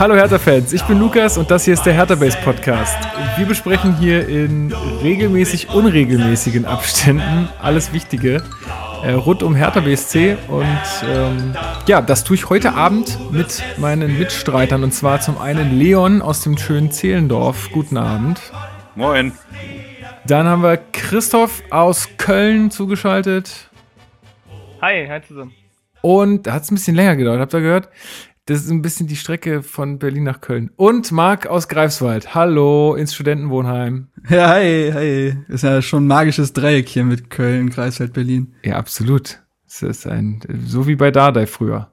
Hallo Hertha-Fans, ich bin Lukas und das hier ist der Hertha-Base Podcast. Wir besprechen hier in regelmäßig unregelmäßigen Abständen alles Wichtige äh, rund um Hertha BSC und ähm, ja, das tue ich heute Abend mit meinen Mitstreitern und zwar zum einen Leon aus dem schönen Zehlendorf. Guten Abend. Moin. Dann haben wir Christoph aus Köln zugeschaltet. Hi, hi zusammen. Und da hat es ein bisschen länger gedauert, habt ihr gehört? Das ist ein bisschen die Strecke von Berlin nach Köln. Und Marc aus Greifswald. Hallo ins Studentenwohnheim. Ja, hi, hi. Ist ja schon ein magisches Dreieck hier mit Köln, Greifswald, Berlin. Ja, absolut. Es ist ein, so wie bei Dardai früher.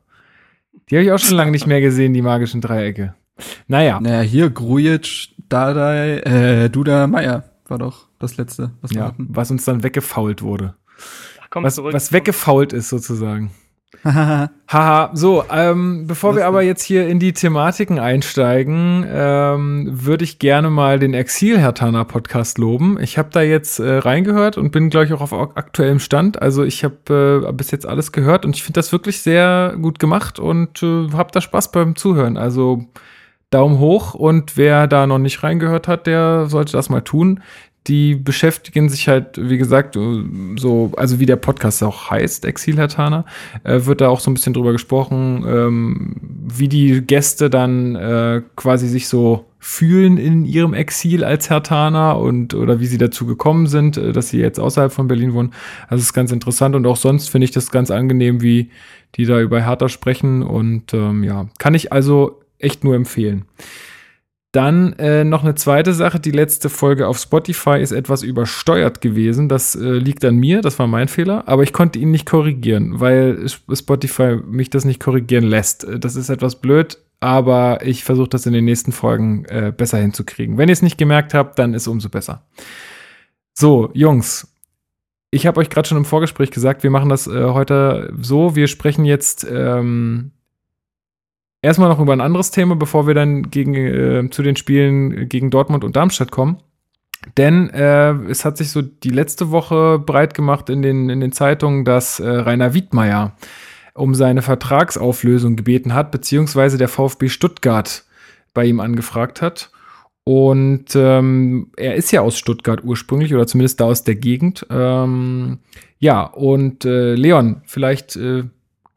Die habe ich auch schon lange nicht mehr gesehen, die magischen Dreiecke. Naja. Naja, hier Grujic, Dardai, äh, Duda, Meier war doch das letzte, was wir ja, hatten. Was uns dann weggefault wurde. Ach, komm, was, zurück. was weggefault ist sozusagen. Haha, so, ähm, bevor wir aber jetzt hier in die Thematiken einsteigen, ähm, würde ich gerne mal den Exil-Hertaner Podcast loben. Ich habe da jetzt äh, reingehört und bin, glaube ich, auch auf aktuellem Stand. Also ich habe äh, bis jetzt alles gehört und ich finde das wirklich sehr gut gemacht und äh, habe da Spaß beim Zuhören. Also Daumen hoch und wer da noch nicht reingehört hat, der sollte das mal tun die beschäftigen sich halt, wie gesagt, so, also wie der Podcast auch heißt, Exil-Hertaner, äh, wird da auch so ein bisschen drüber gesprochen, ähm, wie die Gäste dann äh, quasi sich so fühlen in ihrem Exil als Hertaner und oder wie sie dazu gekommen sind, äh, dass sie jetzt außerhalb von Berlin wohnen. Also ist ganz interessant und auch sonst finde ich das ganz angenehm, wie die da über Hertha sprechen und ähm, ja, kann ich also echt nur empfehlen. Dann äh, noch eine zweite Sache. Die letzte Folge auf Spotify ist etwas übersteuert gewesen. Das äh, liegt an mir, das war mein Fehler. Aber ich konnte ihn nicht korrigieren, weil Spotify mich das nicht korrigieren lässt. Äh, das ist etwas blöd, aber ich versuche das in den nächsten Folgen äh, besser hinzukriegen. Wenn ihr es nicht gemerkt habt, dann ist umso besser. So, Jungs, ich habe euch gerade schon im Vorgespräch gesagt, wir machen das äh, heute so. Wir sprechen jetzt ähm, erstmal noch über ein anderes Thema, bevor wir dann gegen, äh, zu den Spielen gegen Dortmund und Darmstadt kommen. Denn äh, es hat sich so die letzte Woche breit gemacht in den, in den Zeitungen, dass äh, Rainer Wiedmeier um seine Vertragsauflösung gebeten hat, beziehungsweise der VfB Stuttgart bei ihm angefragt hat. Und ähm, er ist ja aus Stuttgart ursprünglich oder zumindest da aus der Gegend. Ähm, ja, und äh, Leon, vielleicht äh,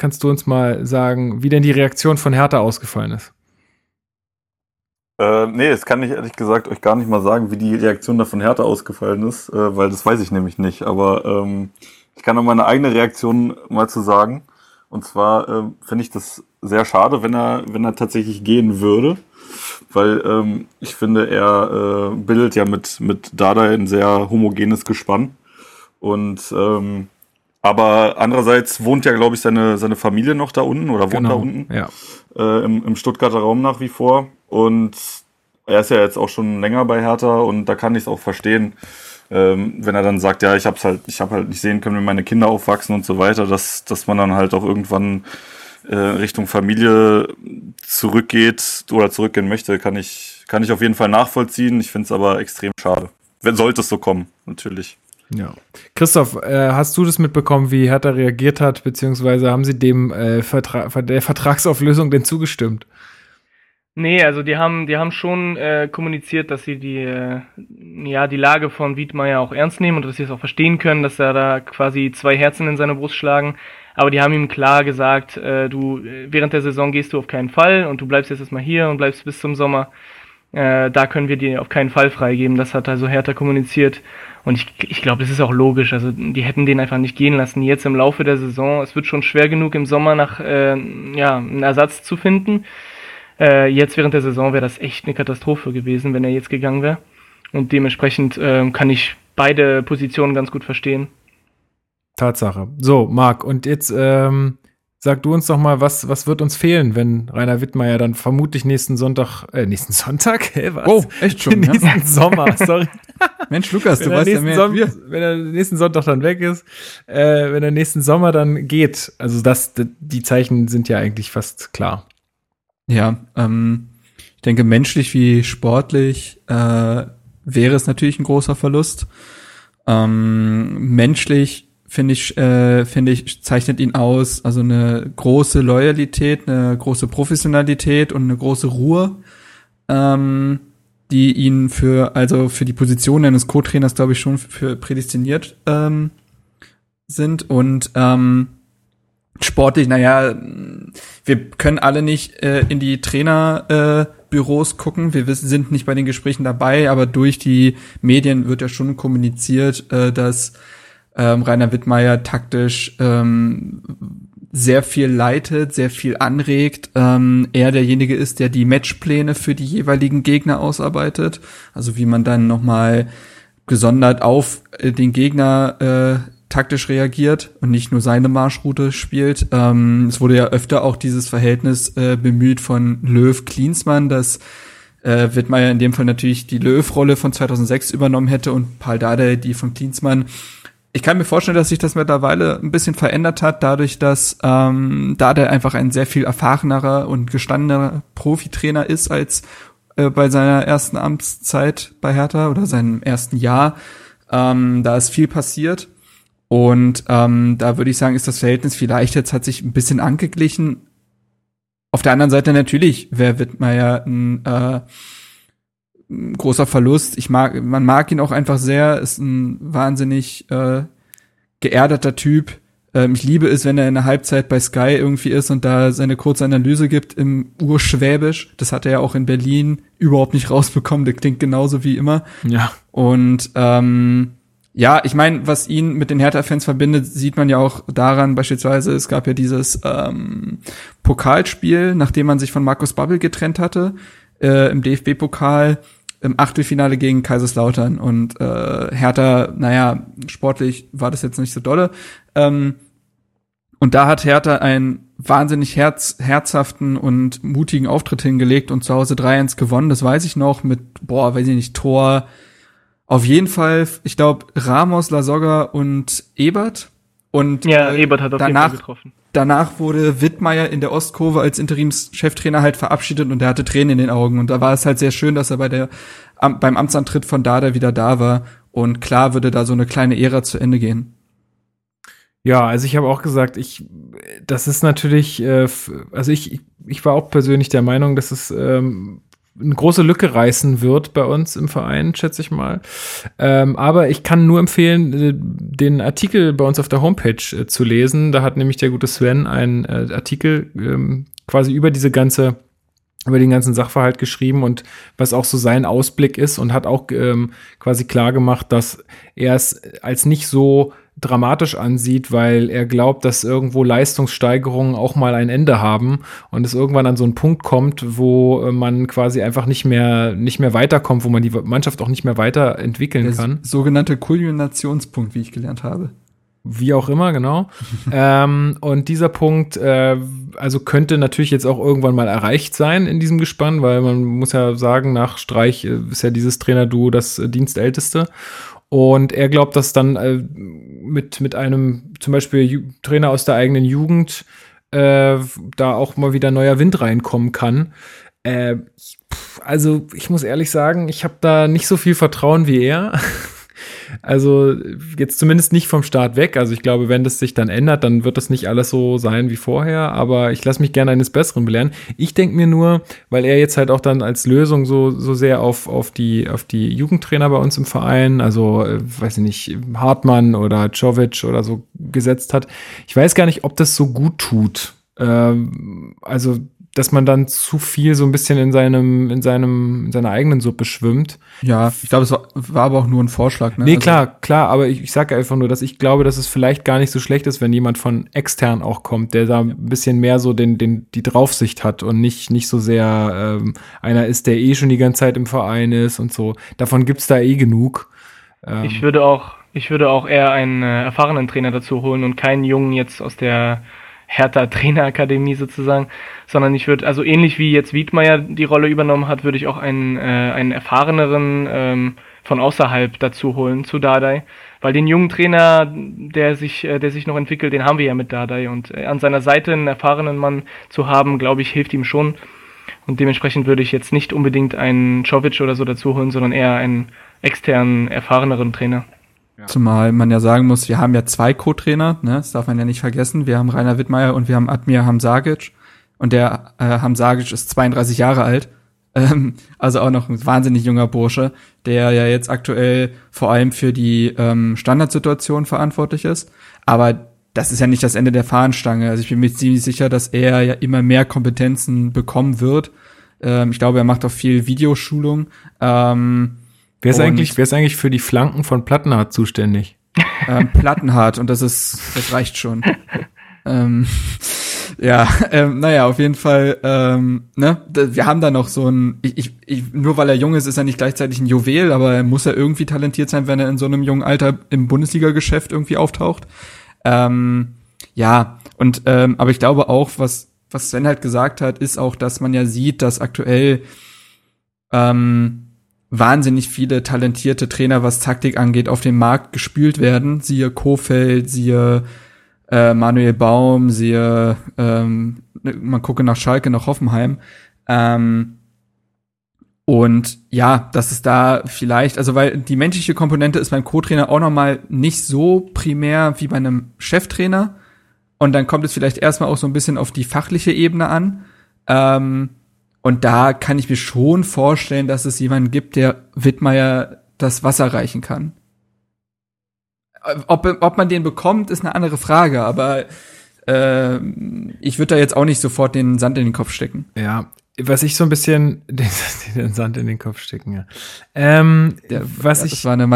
kannst du uns mal sagen, wie denn die Reaktion von Hertha ausgefallen ist? Äh, nee, das kann ich ehrlich gesagt euch gar nicht mal sagen, wie die Reaktion da von Hertha ausgefallen ist, äh, weil das weiß ich nämlich nicht. Aber ähm, ich kann noch meine eigene Reaktion mal zu sagen. Und zwar äh, finde ich das sehr schade, wenn er, wenn er tatsächlich gehen würde. Weil ähm, ich finde, er äh, bildet ja mit, mit Dada ein sehr homogenes Gespann. Und ähm, aber andererseits wohnt ja, glaube ich, seine, seine Familie noch da unten oder wohnt genau, da unten. Ja. Äh, im, Im Stuttgarter Raum nach wie vor. Und er ist ja jetzt auch schon länger bei Hertha und da kann ich es auch verstehen, ähm, wenn er dann sagt, ja, ich hab's halt, ich habe halt nicht sehen können, wie meine Kinder aufwachsen und so weiter, dass, dass man dann halt auch irgendwann äh, Richtung Familie zurückgeht oder zurückgehen möchte, kann ich, kann ich auf jeden Fall nachvollziehen. Ich finde es aber extrem schade. Wenn sollte es so kommen, natürlich. Ja. Christoph, äh, hast du das mitbekommen, wie Hertha reagiert hat, beziehungsweise haben sie dem äh, Vertra der Vertragsauflösung denn zugestimmt? Nee, also die haben, die haben schon äh, kommuniziert, dass sie die, äh, ja, die Lage von Wiedmeier auch ernst nehmen und dass sie es auch verstehen können, dass er da quasi zwei Herzen in seine Brust schlagen. Aber die haben ihm klar gesagt, äh, du, während der Saison gehst du auf keinen Fall und du bleibst jetzt erstmal hier und bleibst bis zum Sommer. Äh, da können wir dir auf keinen Fall freigeben. Das hat also Hertha kommuniziert. Und ich, ich glaube, das ist auch logisch. Also die hätten den einfach nicht gehen lassen. Jetzt im Laufe der Saison, es wird schon schwer genug im Sommer nach äh, ja, einen Ersatz zu finden. Äh, jetzt während der Saison wäre das echt eine Katastrophe gewesen, wenn er jetzt gegangen wäre. Und dementsprechend äh, kann ich beide Positionen ganz gut verstehen. Tatsache. So, Marc, und jetzt ähm, Sag du uns doch mal, was, was wird uns fehlen, wenn Rainer Wittmeier dann vermutlich nächsten Sonntag, äh, nächsten Sonntag? Hä, was? Oh, echt schon? nächsten ja? Sommer, sorry. Mensch, Lukas, du weißt ja mehr Son Wenn er nächsten Sonntag dann weg ist, äh, wenn er nächsten Sommer dann geht. Also das, die Zeichen sind ja eigentlich fast klar. Ja, ähm, ich denke, menschlich wie sportlich äh, wäre es natürlich ein großer Verlust. Ähm, menschlich finde ich, äh, finde ich, zeichnet ihn aus. Also eine große Loyalität, eine große Professionalität und eine große Ruhe, ähm, die ihn für, also für die Position eines Co-Trainers, glaube ich, schon für prädestiniert ähm, sind. Und ähm, sportlich, naja, wir können alle nicht äh, in die Trainerbüros äh, gucken. Wir wissen, sind nicht bei den Gesprächen dabei, aber durch die Medien wird ja schon kommuniziert, äh, dass ähm, Rainer Wittmeier taktisch ähm, sehr viel leitet, sehr viel anregt. Ähm, er derjenige ist, der die Matchpläne für die jeweiligen Gegner ausarbeitet. Also wie man dann nochmal gesondert auf äh, den Gegner äh, taktisch reagiert und nicht nur seine Marschroute spielt. Ähm, es wurde ja öfter auch dieses Verhältnis äh, bemüht von Löw-Klinsmann, dass äh, Wittmeier in dem Fall natürlich die Löw-Rolle von 2006 übernommen hätte und Paul Dardai die von Klinsmann ich kann mir vorstellen, dass sich das mittlerweile ein bisschen verändert hat, dadurch, dass ähm, da der einfach ein sehr viel erfahrenerer und gestandener Profitrainer ist als äh, bei seiner ersten Amtszeit bei Hertha oder seinem ersten Jahr. Ähm, da ist viel passiert. Und ähm, da würde ich sagen, ist das Verhältnis vielleicht jetzt hat sich ein bisschen angeglichen. Auf der anderen Seite natürlich wäre Wittmeier ein äh, großer Verlust. Ich mag, man mag ihn auch einfach sehr, ist ein wahnsinnig äh, geerdeter Typ. Ähm, ich liebe es, wenn er in der Halbzeit bei Sky irgendwie ist und da seine kurze Analyse gibt im Urschwäbisch. Das hat er ja auch in Berlin überhaupt nicht rausbekommen. Der klingt genauso wie immer. Ja. Und ähm, ja, ich meine, was ihn mit den Hertha-Fans verbindet, sieht man ja auch daran, beispielsweise, es gab ja dieses ähm, Pokalspiel, nachdem man sich von Markus Babbel getrennt hatte, äh, im DFB-Pokal im Achtelfinale gegen Kaiserslautern und äh, Hertha, naja, sportlich war das jetzt nicht so dolle. Ähm, und da hat Hertha einen wahnsinnig herz, herzhaften und mutigen Auftritt hingelegt und zu Hause 3-1 gewonnen. Das weiß ich noch mit, boah, weiß ich nicht, Tor. Auf jeden Fall, ich glaube, Ramos, Lasogga und Ebert. Und ja, äh, Ebert hat auf danach, jeden Fall getroffen danach wurde Wittmeier in der Ostkurve als Interimscheftrainer halt verabschiedet und er hatte Tränen in den Augen. Und da war es halt sehr schön, dass er bei der, beim Amtsantritt von Dada wieder da war. Und klar würde da so eine kleine Ära zu Ende gehen. Ja, also ich habe auch gesagt, ich, das ist natürlich, äh, also ich, ich war auch persönlich der Meinung, dass es ähm, eine große Lücke reißen wird bei uns im Verein, schätze ich mal. Ähm, aber ich kann nur empfehlen, äh, den Artikel bei uns auf der Homepage äh, zu lesen. Da hat nämlich der gute Sven einen äh, Artikel ähm, quasi über diese ganze über den ganzen Sachverhalt geschrieben und was auch so sein Ausblick ist und hat auch ähm, quasi klar gemacht, dass er es als nicht so dramatisch ansieht, weil er glaubt, dass irgendwo Leistungssteigerungen auch mal ein Ende haben und es irgendwann an so einen Punkt kommt, wo äh, man quasi einfach nicht mehr, nicht mehr weiterkommt, wo man die Mannschaft auch nicht mehr weiterentwickeln Der kann. Sogenannte Kulminationspunkt, wie ich gelernt habe. Wie auch immer, genau. ähm, und dieser Punkt, äh, also könnte natürlich jetzt auch irgendwann mal erreicht sein in diesem Gespann, weil man muss ja sagen, nach Streich äh, ist ja dieses Trainerduo das äh, Dienstälteste. Und er glaubt, dass dann äh, mit, mit einem zum Beispiel Ju Trainer aus der eigenen Jugend äh, da auch mal wieder neuer Wind reinkommen kann. Äh, also ich muss ehrlich sagen, ich habe da nicht so viel Vertrauen wie er. Also jetzt zumindest nicht vom Start weg. Also ich glaube, wenn das sich dann ändert, dann wird das nicht alles so sein wie vorher. Aber ich lasse mich gerne eines Besseren belehren. Ich denke mir nur, weil er jetzt halt auch dann als Lösung so, so sehr auf, auf, die, auf die Jugendtrainer bei uns im Verein, also äh, weiß ich nicht, Hartmann oder Czovic oder so gesetzt hat. Ich weiß gar nicht, ob das so gut tut. Ähm, also dass man dann zu viel so ein bisschen in seinem, in seinem, in seiner eigenen Suppe schwimmt. Ja, ich glaube, es war, war aber auch nur ein Vorschlag, ne? Nee, also, klar, klar, aber ich, ich sage einfach nur, dass ich glaube, dass es vielleicht gar nicht so schlecht ist, wenn jemand von extern auch kommt, der da ein bisschen mehr so den, den, die Draufsicht hat und nicht, nicht so sehr ähm, einer ist, der eh schon die ganze Zeit im Verein ist und so. Davon gibt's da eh genug. Ähm, ich würde auch, ich würde auch eher einen äh, erfahrenen Trainer dazu holen und keinen Jungen jetzt aus der Hertha Trainerakademie sozusagen, sondern ich würde, also ähnlich wie jetzt Wiedmeier die Rolle übernommen hat, würde ich auch einen, äh, einen erfahreneren ähm, von außerhalb dazu holen zu Dardai, weil den jungen Trainer, der sich, äh, der sich noch entwickelt, den haben wir ja mit Dardai und äh, an seiner Seite einen erfahrenen Mann zu haben, glaube ich, hilft ihm schon. Und dementsprechend würde ich jetzt nicht unbedingt einen Czovic oder so dazu holen, sondern eher einen externen, erfahreneren Trainer. Zumal man ja sagen muss, wir haben ja zwei Co-Trainer, ne? das darf man ja nicht vergessen. Wir haben Rainer Wittmeier und wir haben Admir Hamzagic. Und der äh, Hamzagic ist 32 Jahre alt. Ähm, also auch noch ein wahnsinnig junger Bursche, der ja jetzt aktuell vor allem für die ähm, Standardsituation verantwortlich ist. Aber das ist ja nicht das Ende der Fahnenstange. Also ich bin mir ziemlich sicher, dass er ja immer mehr Kompetenzen bekommen wird. Ähm, ich glaube, er macht auch viel Videoschulung. Ähm, wer ist eigentlich, wer ist eigentlich für die Flanken von Plattenhardt zuständig? Ähm, Plattenhardt und das ist, das reicht schon. ähm, ja, ähm, naja, auf jeden Fall, ähm, ne, wir haben da noch so ein, ich, ich, ich, nur weil er jung ist, ist er nicht gleichzeitig ein Juwel, aber er muss ja irgendwie talentiert sein, wenn er in so einem jungen Alter im Bundesliga-Geschäft irgendwie auftaucht. Ähm, ja, und ähm, aber ich glaube auch, was was Sven halt gesagt hat, ist auch, dass man ja sieht, dass aktuell ähm, wahnsinnig viele talentierte Trainer, was Taktik angeht, auf den Markt gespült werden. Siehe Kofeld, siehe äh, Manuel Baum, siehe, ähm, man gucke nach Schalke, nach Hoffenheim. Ähm, und ja, das ist da vielleicht, also weil die menschliche Komponente ist beim Co-Trainer auch nochmal nicht so primär wie bei einem Cheftrainer. Und dann kommt es vielleicht erstmal auch so ein bisschen auf die fachliche Ebene an. Ähm, und da kann ich mir schon vorstellen, dass es jemanden gibt, der Wittmeier das Wasser reichen kann. Ob, ob man den bekommt, ist eine andere Frage, aber äh, ich würde da jetzt auch nicht sofort den Sand in den Kopf stecken. Ja, was ich so ein bisschen den, den Sand in den Kopf stecken, ja. Ähm, Der, was ja, ich, das war eine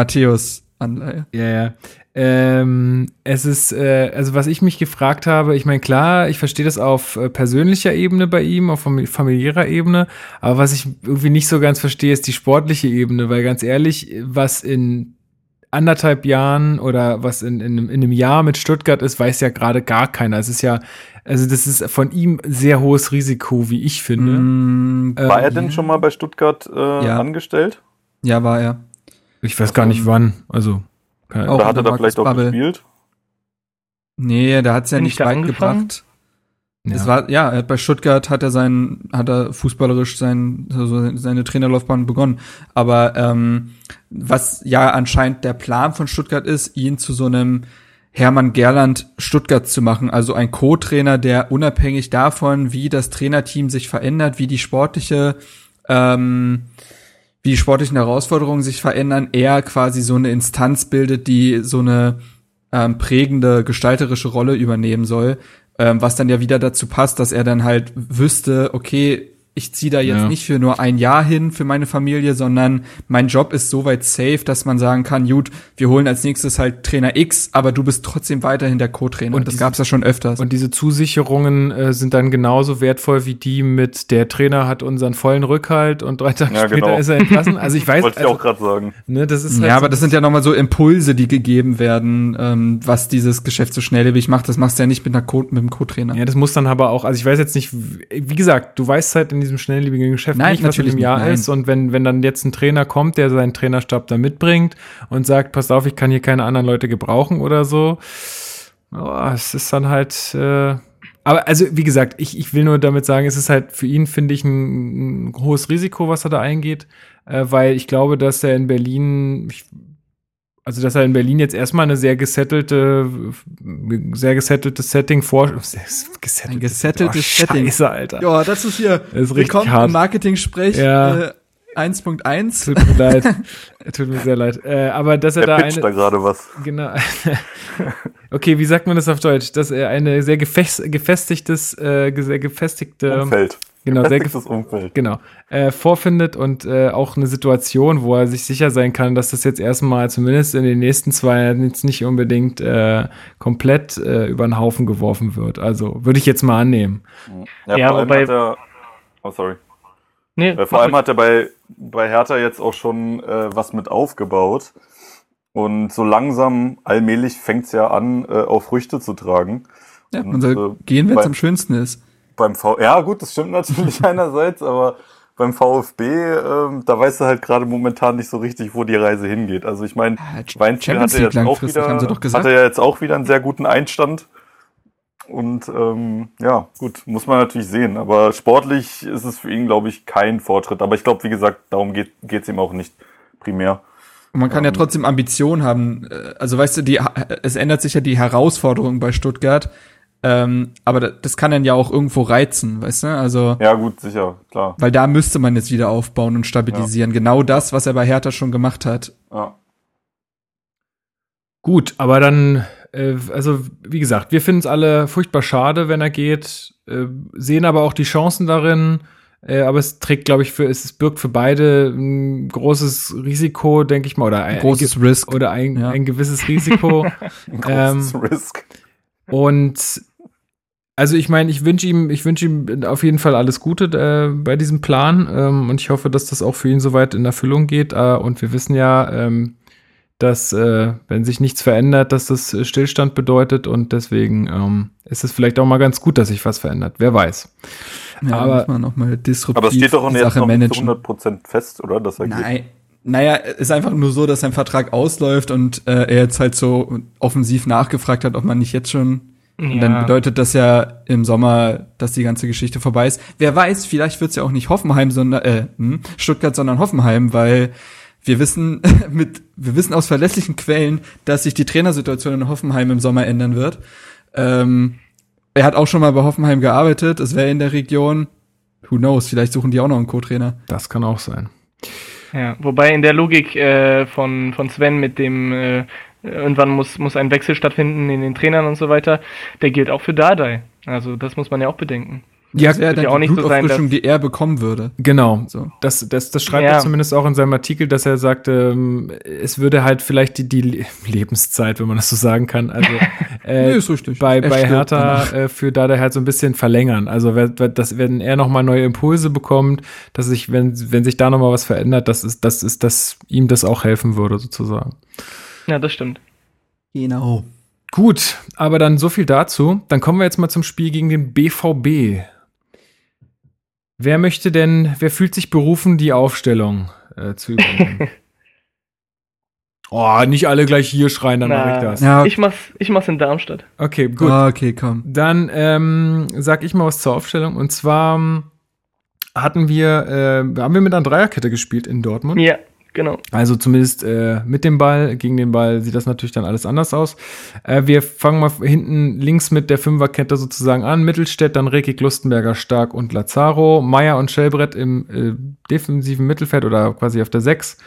Matthäus-Anleihe. Ja, ja. Ähm, es ist, äh, also was ich mich gefragt habe, ich meine, klar, ich verstehe das auf äh, persönlicher Ebene bei ihm, auf familiärer Ebene, aber was ich irgendwie nicht so ganz verstehe, ist die sportliche Ebene, weil ganz ehrlich, was in anderthalb Jahren oder was in, in, in einem Jahr mit Stuttgart ist, weiß ja gerade gar keiner. Es ist ja, also das ist von ihm sehr hohes Risiko, wie ich finde. Mm, war er denn schon mal bei Stuttgart äh, ja. angestellt? Ja, war er. Ich weiß gar nicht also, wann. Also. Oder hat er da vielleicht auch gespielt? Nee, da hat es ja nicht weit gebracht. Ja. Es war, ja, bei Stuttgart hat er sein, hat er fußballerisch sein, also seine Trainerlaufbahn begonnen. Aber ähm, was ja anscheinend der Plan von Stuttgart ist, ihn zu so einem Hermann Gerland Stuttgart zu machen, also ein Co-Trainer, der unabhängig davon, wie das Trainerteam sich verändert, wie die sportliche, ähm, wie die sportlichen Herausforderungen sich verändern, er quasi so eine Instanz bildet, die so eine ähm, prägende gestalterische Rolle übernehmen soll, ähm, was dann ja wieder dazu passt, dass er dann halt wüsste, okay, ich ziehe da jetzt ja. nicht für nur ein Jahr hin für meine Familie, sondern mein Job ist soweit safe, dass man sagen kann, gut, wir holen als nächstes halt Trainer X, aber du bist trotzdem weiterhin der Co-Trainer. Und das gab's ja schon öfters. Und diese Zusicherungen äh, sind dann genauso wertvoll wie die mit der Trainer hat unseren vollen Rückhalt und drei Tage ja, später genau. ist er entlassen. Also ich weiß, wollte also, ich auch gerade sagen. Ne, das ist halt ja, aber das sind ja nochmal so Impulse, die gegeben werden, ähm, was dieses Geschäft so schnelllebig macht. Das machst du ja nicht mit einer Co mit dem Co-Trainer. Ja, das muss dann aber auch. Also ich weiß jetzt nicht, wie gesagt, du weißt halt in diesem schnelllebigen Geschäft nein, nicht, was in dem Jahr nein. ist. Und wenn, wenn dann jetzt ein Trainer kommt, der seinen Trainerstab da mitbringt und sagt, pass auf, ich kann hier keine anderen Leute gebrauchen oder so, oh, es ist dann halt. Äh, aber also, wie gesagt, ich, ich will nur damit sagen, es ist halt für ihn, finde ich, ein, ein hohes Risiko, was er da eingeht, äh, weil ich glaube, dass er in Berlin, ich also dass er in Berlin jetzt erstmal eine sehr gesettelte, sehr gesetteltes Setting vor, gesetteltes, ein gesetteltes oh, Setting. Scheiße, Alter. Ja, das ist hier. Das ist Willkommen hart. im Marketing-Sprech. Ja. Äh, 1.1. Tut mir leid. Tut mir sehr leid. Äh, aber dass er er da eine. da gerade was. Genau. okay, wie sagt man das auf Deutsch? Dass er eine sehr gefestigtes, äh, sehr gefestigte. Umfeld genau, sehr Umfeld. Genau, äh, vorfindet und äh, auch eine Situation, wo er sich sicher sein kann, dass das jetzt erstmal zumindest in den nächsten zwei Jahren jetzt nicht unbedingt äh, komplett äh, über den Haufen geworfen wird. Also würde ich jetzt mal annehmen. Ja, ja hat er, oh sorry. Nee, äh, vor allem hat er bei, bei Hertha jetzt auch schon äh, was mit aufgebaut. Und so langsam, allmählich fängt es ja an, äh, auch Früchte zu tragen. Ja, man soll äh, gehen, wenn es am schönsten ist beim V, ja gut, das stimmt natürlich einerseits, aber beim VfB, ähm, da weißt du halt gerade momentan nicht so richtig, wo die Reise hingeht. Also ich meine, ja, Weinziel hatte jetzt auch wieder, hatte ja jetzt auch wieder einen sehr guten Einstand. Und ähm, ja, gut, muss man natürlich sehen. Aber sportlich ist es für ihn, glaube ich, kein Fortschritt. Aber ich glaube, wie gesagt, darum geht es ihm auch nicht primär. man kann ja trotzdem Ambitionen haben. Äh, also weißt du, die, es ändert sich ja die Herausforderung bei Stuttgart. Ähm, aber das kann dann ja auch irgendwo reizen, weißt du? Also ja gut, sicher, klar. Weil da müsste man jetzt wieder aufbauen und stabilisieren. Ja. Genau das, was er bei Hertha schon gemacht hat. Ja. Gut, aber dann, also wie gesagt, wir finden es alle furchtbar schade, wenn er geht, äh, sehen aber auch die Chancen darin. Äh, aber es trägt, glaube ich, für es birgt für beide ein großes Risiko, denke ich mal, oder ein, großes Risk oder ein, ja. ein gewisses Risiko. ein großes ähm, Risk. Und also ich meine, ich wünsche ihm, ich wünsche ihm auf jeden Fall alles Gute äh, bei diesem Plan ähm, und ich hoffe, dass das auch für ihn soweit in Erfüllung geht. Äh, und wir wissen ja, ähm, dass äh, wenn sich nichts verändert, dass das Stillstand bedeutet und deswegen ähm, ist es vielleicht auch mal ganz gut, dass sich was verändert. Wer weiß. Ja, aber muss man noch mal disruptiv aber es steht doch jetzt noch nicht zu 100% fest, oder? Dass er Nein. Geht. Naja, ist einfach nur so, dass sein Vertrag ausläuft und äh, er jetzt halt so offensiv nachgefragt hat, ob man nicht jetzt schon ja. Und dann bedeutet das ja im Sommer, dass die ganze Geschichte vorbei ist. Wer weiß, vielleicht wird's ja auch nicht Hoffenheim, sondern äh, hm, Stuttgart, sondern Hoffenheim, weil wir wissen mit wir wissen aus verlässlichen Quellen, dass sich die Trainersituation in Hoffenheim im Sommer ändern wird. Ähm, er hat auch schon mal bei Hoffenheim gearbeitet, es wäre in der Region. Who knows, vielleicht suchen die auch noch einen Co-Trainer. Das kann auch sein. Ja, wobei in der Logik äh, von, von Sven mit dem äh, irgendwann muss, muss ein Wechsel stattfinden in den Trainern und so weiter. Der gilt auch für Dardai. Also das muss man ja auch bedenken. Ja, das wäre dann ja auch die nicht so sein, dass, die er bekommen würde. Genau. So. Das, das, das schreibt ja. er zumindest auch in seinem Artikel, dass er sagte, ähm, es würde halt vielleicht die, die Lebenszeit, wenn man das so sagen kann, also äh, nee, ist richtig. bei, bei Hertha äh, für Dada halt so ein bisschen verlängern. Also dass, wenn er nochmal neue Impulse bekommt, dass sich, wenn, wenn sich da nochmal was verändert, dass ist, das ist, dass ihm das auch helfen würde, sozusagen. Ja, das stimmt. Genau. Gut, aber dann so viel dazu. Dann kommen wir jetzt mal zum Spiel gegen den BVB. Wer möchte denn, wer fühlt sich berufen, die Aufstellung äh, zu übernehmen? oh, nicht alle gleich hier schreien, dann mache ich das. Ja. Ich mach's, ich mach's in Darmstadt. Okay, gut. Ah, okay, komm. Dann ähm, sag ich mal was zur Aufstellung. Und zwar ähm, hatten wir, äh, haben wir mit einer Dreierkette gespielt in Dortmund. Ja. Genau. Also zumindest äh, mit dem Ball, gegen den Ball sieht das natürlich dann alles anders aus. Äh, wir fangen mal hinten links mit der Fünferkette sozusagen an. Mittelstädt, dann Rekik, Lustenberger, Stark und Lazaro. Meier und Schellbrett im äh, defensiven Mittelfeld oder quasi auf der 6.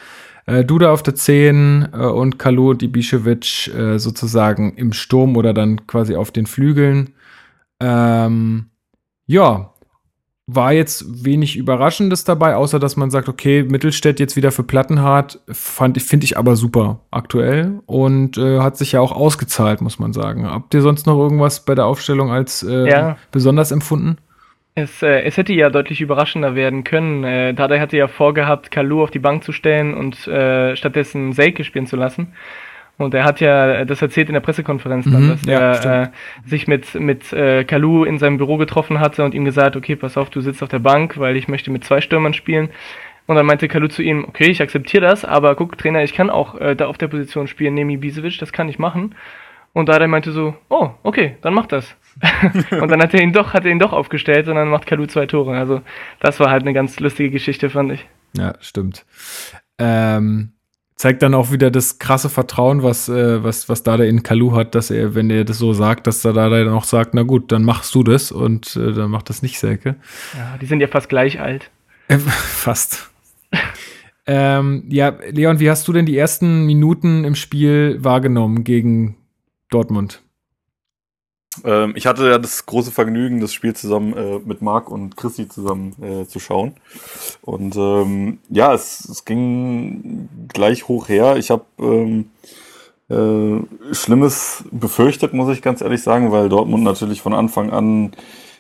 Äh, Duda auf der 10 äh, und Kalu Dibischewitsch äh, sozusagen im Sturm oder dann quasi auf den Flügeln. Ähm, ja, war jetzt wenig Überraschendes dabei, außer dass man sagt, okay, Mittelstädt jetzt wieder für Plattenhardt, fand ich, finde ich aber super aktuell und äh, hat sich ja auch ausgezahlt, muss man sagen. Habt ihr sonst noch irgendwas bei der Aufstellung als äh, ja. besonders empfunden? Es, äh, es hätte ja deutlich überraschender werden können. Äh, Dada hatte ja vorgehabt, Kalu auf die Bank zu stellen und äh, stattdessen Selke spielen zu lassen. Und er hat ja das erzählt in der Pressekonferenz dann, mhm, dass ja, er äh, sich mit, mit äh, Kalu in seinem Büro getroffen hatte und ihm gesagt, okay, pass auf, du sitzt auf der Bank, weil ich möchte mit zwei Stürmern spielen. Und dann meinte Kalu zu ihm, okay, ich akzeptiere das, aber guck, Trainer, ich kann auch äh, da auf der Position spielen, Nemi Bisevic, das kann ich machen. Und da meinte so, oh, okay, dann mach das. und dann hat er ihn doch, hat er ihn doch aufgestellt und dann macht Kalu zwei Tore. Also das war halt eine ganz lustige Geschichte, fand ich. Ja, stimmt. Ähm, zeigt dann auch wieder das krasse Vertrauen, was, äh, was, was Dada in Kalu hat, dass er, wenn er das so sagt, dass er Dada dann auch sagt, na gut, dann machst du das und äh, dann macht das nicht Selke. Ja, die sind ja fast gleich alt. Äh, fast. ähm, ja, Leon, wie hast du denn die ersten Minuten im Spiel wahrgenommen gegen Dortmund? Ähm, ich hatte ja das große Vergnügen, das Spiel zusammen äh, mit Marc und Chrissy zusammen äh, zu schauen. Und ähm, ja, es, es ging gleich hoch her. Ich habe ähm, äh, Schlimmes befürchtet, muss ich ganz ehrlich sagen, weil Dortmund natürlich von Anfang an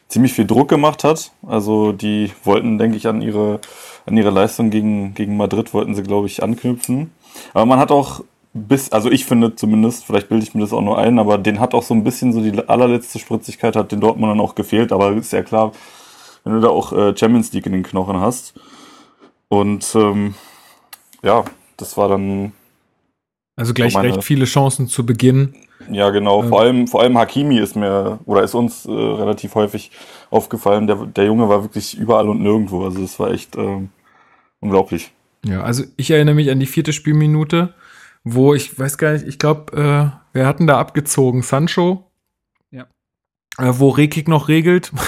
ziemlich viel Druck gemacht hat. Also die wollten, denke ich, an ihre, an ihre Leistung gegen, gegen Madrid wollten sie, glaube ich, anknüpfen. Aber man hat auch bis, also ich finde zumindest, vielleicht bilde ich mir das auch nur ein, aber den hat auch so ein bisschen so die allerletzte Spritzigkeit hat den Dortmundern auch gefehlt, aber ist ja klar, wenn du da auch äh, Champions League in den Knochen hast. Und ähm, ja, das war dann. Also gleich meine, recht viele Chancen zu Beginn. Ja, genau. Ähm. Vor allem, vor allem Hakimi ist mir oder ist uns äh, relativ häufig aufgefallen. Der, der Junge war wirklich überall und nirgendwo. Also es war echt äh, unglaublich. Ja, also ich erinnere mich an die vierte Spielminute, wo ich weiß gar nicht, ich glaube, äh, wir hatten da abgezogen Sancho äh, wo Rekik noch regelt.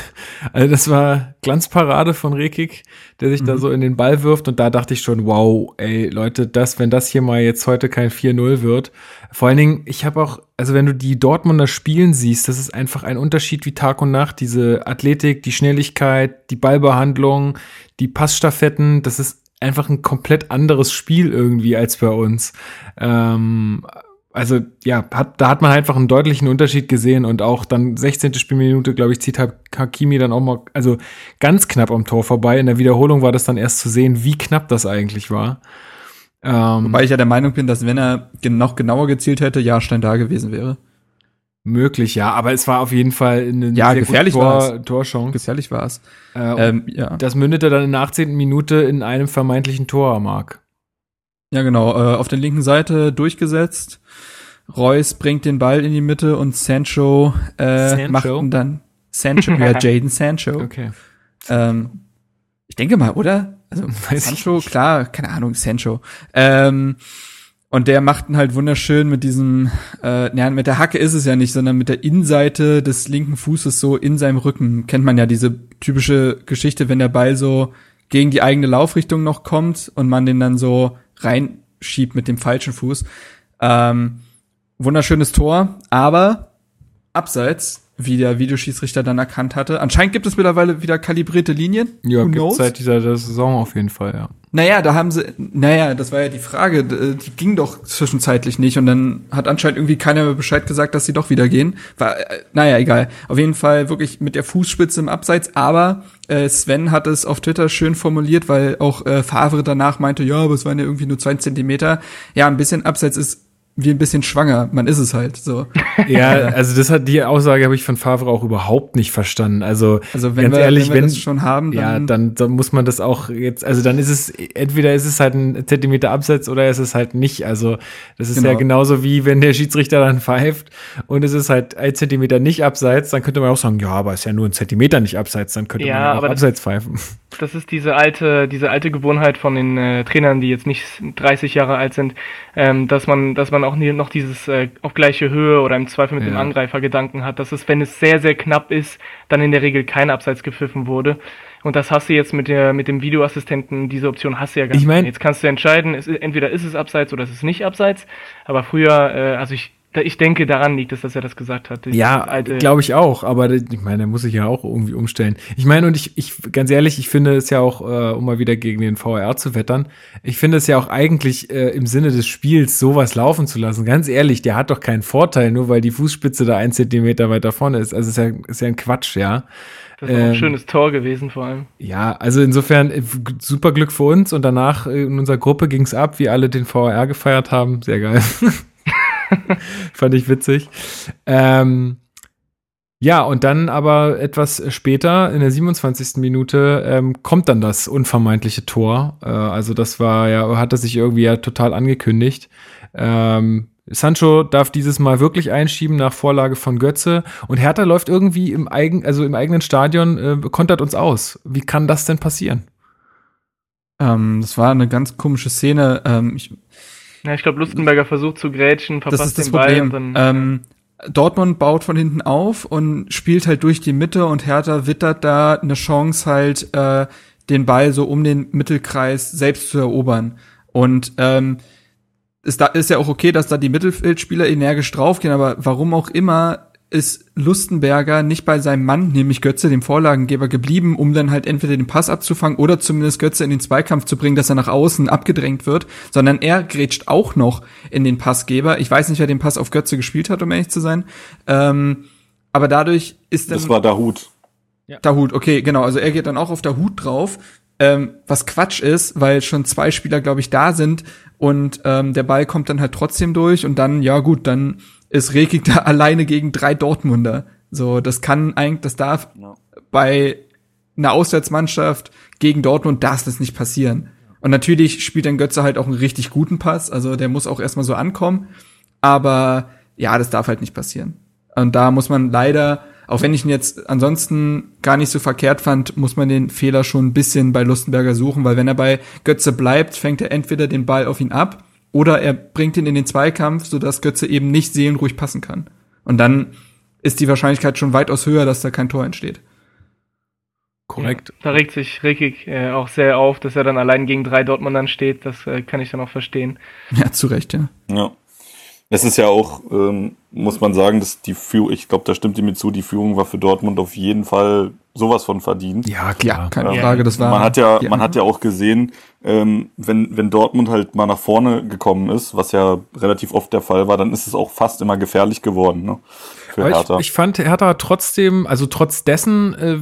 Also das war Glanzparade von Rekik, der sich mhm. da so in den Ball wirft und da dachte ich schon, wow, ey Leute, das, wenn das hier mal jetzt heute kein 4-0 wird. Vor allen Dingen, ich habe auch, also wenn du die Dortmunder spielen siehst, das ist einfach ein Unterschied wie Tag und Nacht. Diese Athletik, die Schnelligkeit, die Ballbehandlung, die Passstaffetten, das ist einfach ein komplett anderes Spiel irgendwie als bei uns. Ähm, also ja, hat, da hat man einfach einen deutlichen Unterschied gesehen und auch dann 16. Spielminute, glaube ich, zieht Hakimi dann auch mal, also ganz knapp am Tor vorbei. In der Wiederholung war das dann erst zu sehen, wie knapp das eigentlich war. Ähm, Wobei ich ja der Meinung bin, dass wenn er noch genauer gezielt hätte, Jahrstein da gewesen wäre. Möglich, ja, aber es war auf jeden Fall eine ja, sehr gefährlich Tor, Torchance. Gefährlich war es. Äh, ähm, ja. Das mündete dann in der 18. Minute in einem vermeintlichen Tor, Mark. Ja, genau. Äh, auf der linken Seite durchgesetzt. Reus bringt den Ball in die Mitte und Sancho, äh, Sancho? macht ihn dann Sancho, ja, Jaden Sancho. Okay. Ähm, ich denke mal, oder? Also Weiß Sancho, klar, keine Ahnung, Sancho. Ähm, und der macht ihn halt wunderschön mit diesem, äh, ja, mit der Hacke ist es ja nicht, sondern mit der Innenseite des linken Fußes so in seinem Rücken. Kennt man ja diese typische Geschichte, wenn der Ball so gegen die eigene Laufrichtung noch kommt und man den dann so reinschiebt mit dem falschen Fuß. Ähm, wunderschönes Tor, aber abseits, wie der Videoschiedsrichter dann erkannt hatte. Anscheinend gibt es mittlerweile wieder kalibrierte Linien. Ja, gibt seit dieser Saison auf jeden Fall, ja. Naja, da haben sie, naja, das war ja die Frage, die ging doch zwischenzeitlich nicht und dann hat anscheinend irgendwie keiner mehr Bescheid gesagt, dass sie doch wieder gehen. War, äh, naja, egal. Auf jeden Fall wirklich mit der Fußspitze im Abseits, aber äh, Sven hat es auf Twitter schön formuliert, weil auch äh, Favre danach meinte, ja, aber es waren ja irgendwie nur zwei Zentimeter. Ja, ein bisschen Abseits ist wie ein bisschen schwanger. Man ist es halt so. Ja, also das hat die Aussage habe ich von Favre auch überhaupt nicht verstanden. Also, also wenn ganz wir, ehrlich, wenn wir wenn, das schon haben, dann ja, dann, dann muss man das auch jetzt, also dann ist es entweder ist es halt ein Zentimeter Abseits oder ist es halt nicht. Also das ist genau. ja genauso wie wenn der Schiedsrichter dann pfeift und es ist halt ein Zentimeter nicht Abseits, dann könnte man auch sagen, ja, aber es ist ja nur ein Zentimeter nicht Abseits, dann könnte ja, man ja auch Abseits pfeifen. Das ist diese alte, diese alte Gewohnheit von den äh, Trainern, die jetzt nicht 30 Jahre alt sind, ähm, dass man, dass man auch nie, noch dieses äh, auf gleiche Höhe oder im Zweifel mit ja. dem Angreifer Gedanken hat, dass es, wenn es sehr, sehr knapp ist, dann in der Regel kein Abseits gepfiffen wurde. Und das hast du jetzt mit der, mit dem Videoassistenten, diese Option hast du ja gar nicht. Ich mein, jetzt kannst du entscheiden, ist, entweder ist es Abseits oder ist es nicht Abseits. Aber früher, äh, also ich, ich denke, daran liegt es, dass er das gesagt hat. Ja, glaube ich auch, aber ich meine, er muss sich ja auch irgendwie umstellen. Ich meine, und ich, ich, ganz ehrlich, ich finde es ja auch, äh, um mal wieder gegen den VR zu wettern, ich finde es ja auch eigentlich äh, im Sinne des Spiels, sowas laufen zu lassen. Ganz ehrlich, der hat doch keinen Vorteil, nur weil die Fußspitze da ein Zentimeter weiter vorne ist. Also ist ja, ist ja ein Quatsch, ja. Das ist ähm, ein schönes Tor gewesen, vor allem. Ja, also insofern äh, super Glück für uns und danach äh, in unserer Gruppe ging es ab, wie alle den VR gefeiert haben. Sehr geil. Fand ich witzig. Ähm, ja, und dann aber etwas später, in der 27. Minute, ähm, kommt dann das unvermeintliche Tor. Äh, also das war ja, hat er sich irgendwie ja total angekündigt. Ähm, Sancho darf dieses Mal wirklich einschieben nach Vorlage von Götze und Hertha läuft irgendwie im eigen, also im eigenen Stadion, äh, kontert uns aus. Wie kann das denn passieren? Ähm, das war eine ganz komische Szene. Ähm, ich, ja, ich glaube, Lustenberger versucht zu grätschen, verpasst das ist das den Problem. Ball. Und dann, ähm, Dortmund baut von hinten auf und spielt halt durch die Mitte und Hertha wittert da eine Chance halt, äh, den Ball so um den Mittelkreis selbst zu erobern. Und ähm, ist, da, ist ja auch okay, dass da die Mittelfeldspieler energisch draufgehen, aber warum auch immer ist Lustenberger nicht bei seinem Mann, nämlich Götze, dem Vorlagengeber, geblieben, um dann halt entweder den Pass abzufangen oder zumindest Götze in den Zweikampf zu bringen, dass er nach außen abgedrängt wird, sondern er grätscht auch noch in den Passgeber. Ich weiß nicht, wer den Pass auf Götze gespielt hat, um ehrlich zu sein. Ähm, aber dadurch ist dann. Das war Dahut. Ja. Dahut, okay, genau. Also er geht dann auch auf Dahut drauf, ähm, was Quatsch ist, weil schon zwei Spieler, glaube ich, da sind und ähm, der Ball kommt dann halt trotzdem durch und dann, ja gut, dann ist Rekik da alleine gegen drei Dortmunder. So, das kann eigentlich, das darf no. bei einer Auswärtsmannschaft gegen Dortmund darf das nicht passieren. Und natürlich spielt dann Götze halt auch einen richtig guten Pass, also der muss auch erstmal so ankommen. Aber ja, das darf halt nicht passieren. Und da muss man leider auch wenn ich ihn jetzt ansonsten gar nicht so verkehrt fand, muss man den Fehler schon ein bisschen bei Lustenberger suchen, weil wenn er bei Götze bleibt, fängt er entweder den Ball auf ihn ab oder er bringt ihn in den Zweikampf, sodass Götze eben nicht seelenruhig passen kann. Und dann ist die Wahrscheinlichkeit schon weitaus höher, dass da kein Tor entsteht. Korrekt. Ja, da regt sich Rickig äh, auch sehr auf, dass er dann allein gegen drei Dortmundern steht. Das äh, kann ich dann auch verstehen. Ja, zu Recht, ja. Ja. Es ist ja auch, ähm, muss man sagen, dass die Führung, ich glaube, da stimmt ihm mit zu, die Führung war für Dortmund auf jeden Fall sowas von verdient. Ja, klar, keine ähm, Frage, das war. Man hat ja, ja, man hat ja auch gesehen, ähm, wenn, wenn Dortmund halt mal nach vorne gekommen ist, was ja relativ oft der Fall war, dann ist es auch fast immer gefährlich geworden, ne? Für Hertha. Ich, ich fand Hertha trotzdem, also trotz dessen, äh,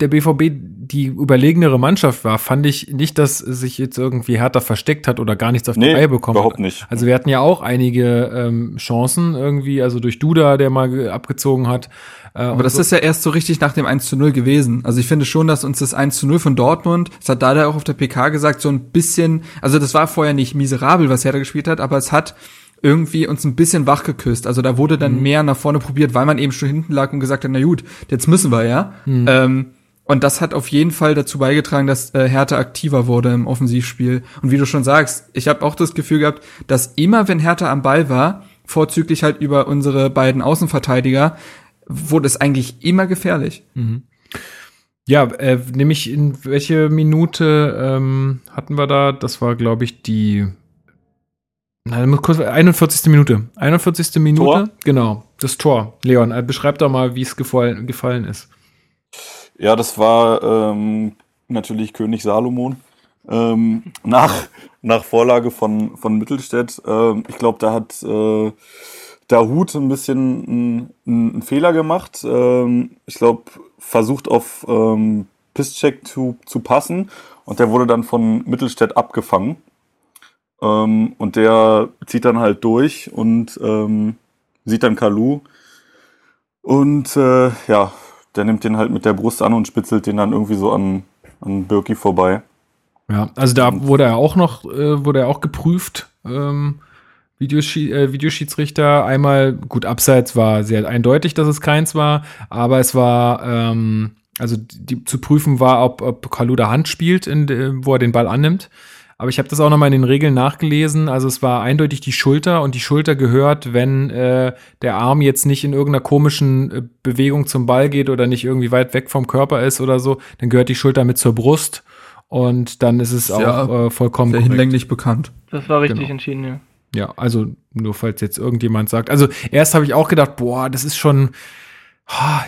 der BVB die überlegenere Mannschaft war, fand ich nicht, dass sich jetzt irgendwie Hertha versteckt hat oder gar nichts auf die nee, Reihe bekommen überhaupt nicht. Also wir hatten ja auch einige ähm, Chancen irgendwie, also durch Duda, der mal abgezogen hat. Äh, Aber das so. ist ja erst so richtig nach dem 1 zu 0 gewesen. Also ich finde schon, dass uns das 1 zu 0 von Dortmund, das hat Dada auch auf der PK gesagt, so ein bisschen, also das war vorher nicht miserabel, was Hertha gespielt hat, aber es hat irgendwie uns ein bisschen wach geküsst. Also da wurde dann mhm. mehr nach vorne probiert, weil man eben schon hinten lag und gesagt hat, na gut, jetzt müssen wir ja. Mhm. Ähm, und das hat auf jeden Fall dazu beigetragen, dass äh, Hertha aktiver wurde im Offensivspiel. Und wie du schon sagst, ich habe auch das Gefühl gehabt, dass immer, wenn Hertha am Ball war, vorzüglich halt über unsere beiden Außenverteidiger, wurde es eigentlich immer gefährlich. Mhm. Ja, äh, nämlich in welche Minute ähm, hatten wir da? Das war, glaube ich, die Nein, kurz, 41. Minute. 41. Minute, Tor? genau. Das Tor. Leon, äh, beschreib doch mal, wie es gefallen, gefallen ist. Ja, das war ähm, natürlich König Salomon. Ähm, nach, nach Vorlage von, von Mittelstädt. Ähm, ich glaube, da hat äh, Hut ein bisschen einen Fehler gemacht. Ähm, ich glaube, versucht auf ähm, Pisscheck zu, zu passen und der wurde dann von Mittelstädt abgefangen. Ähm, und der zieht dann halt durch und ähm, sieht dann Kalu. Und äh, ja, der nimmt den halt mit der Brust an und spitzelt den dann irgendwie so an, an Birki vorbei. Ja, also da wurde er auch noch, äh, wurde er auch geprüft, ähm, Videoschie äh, Videoschiedsrichter. Einmal, gut, abseits war sehr eindeutig, dass es keins war, aber es war, ähm, also die, zu prüfen war, ob, ob Kaluda Hand spielt, in, wo er den Ball annimmt. Aber ich habe das auch nochmal in den Regeln nachgelesen. Also es war eindeutig die Schulter und die Schulter gehört, wenn äh, der Arm jetzt nicht in irgendeiner komischen äh, Bewegung zum Ball geht oder nicht irgendwie weit weg vom Körper ist oder so, dann gehört die Schulter mit zur Brust und dann ist es ist auch äh, vollkommen sehr hinlänglich bekannt. Das war richtig genau. entschieden, ja. Ja, also nur falls jetzt irgendjemand sagt. Also erst habe ich auch gedacht, boah, das ist schon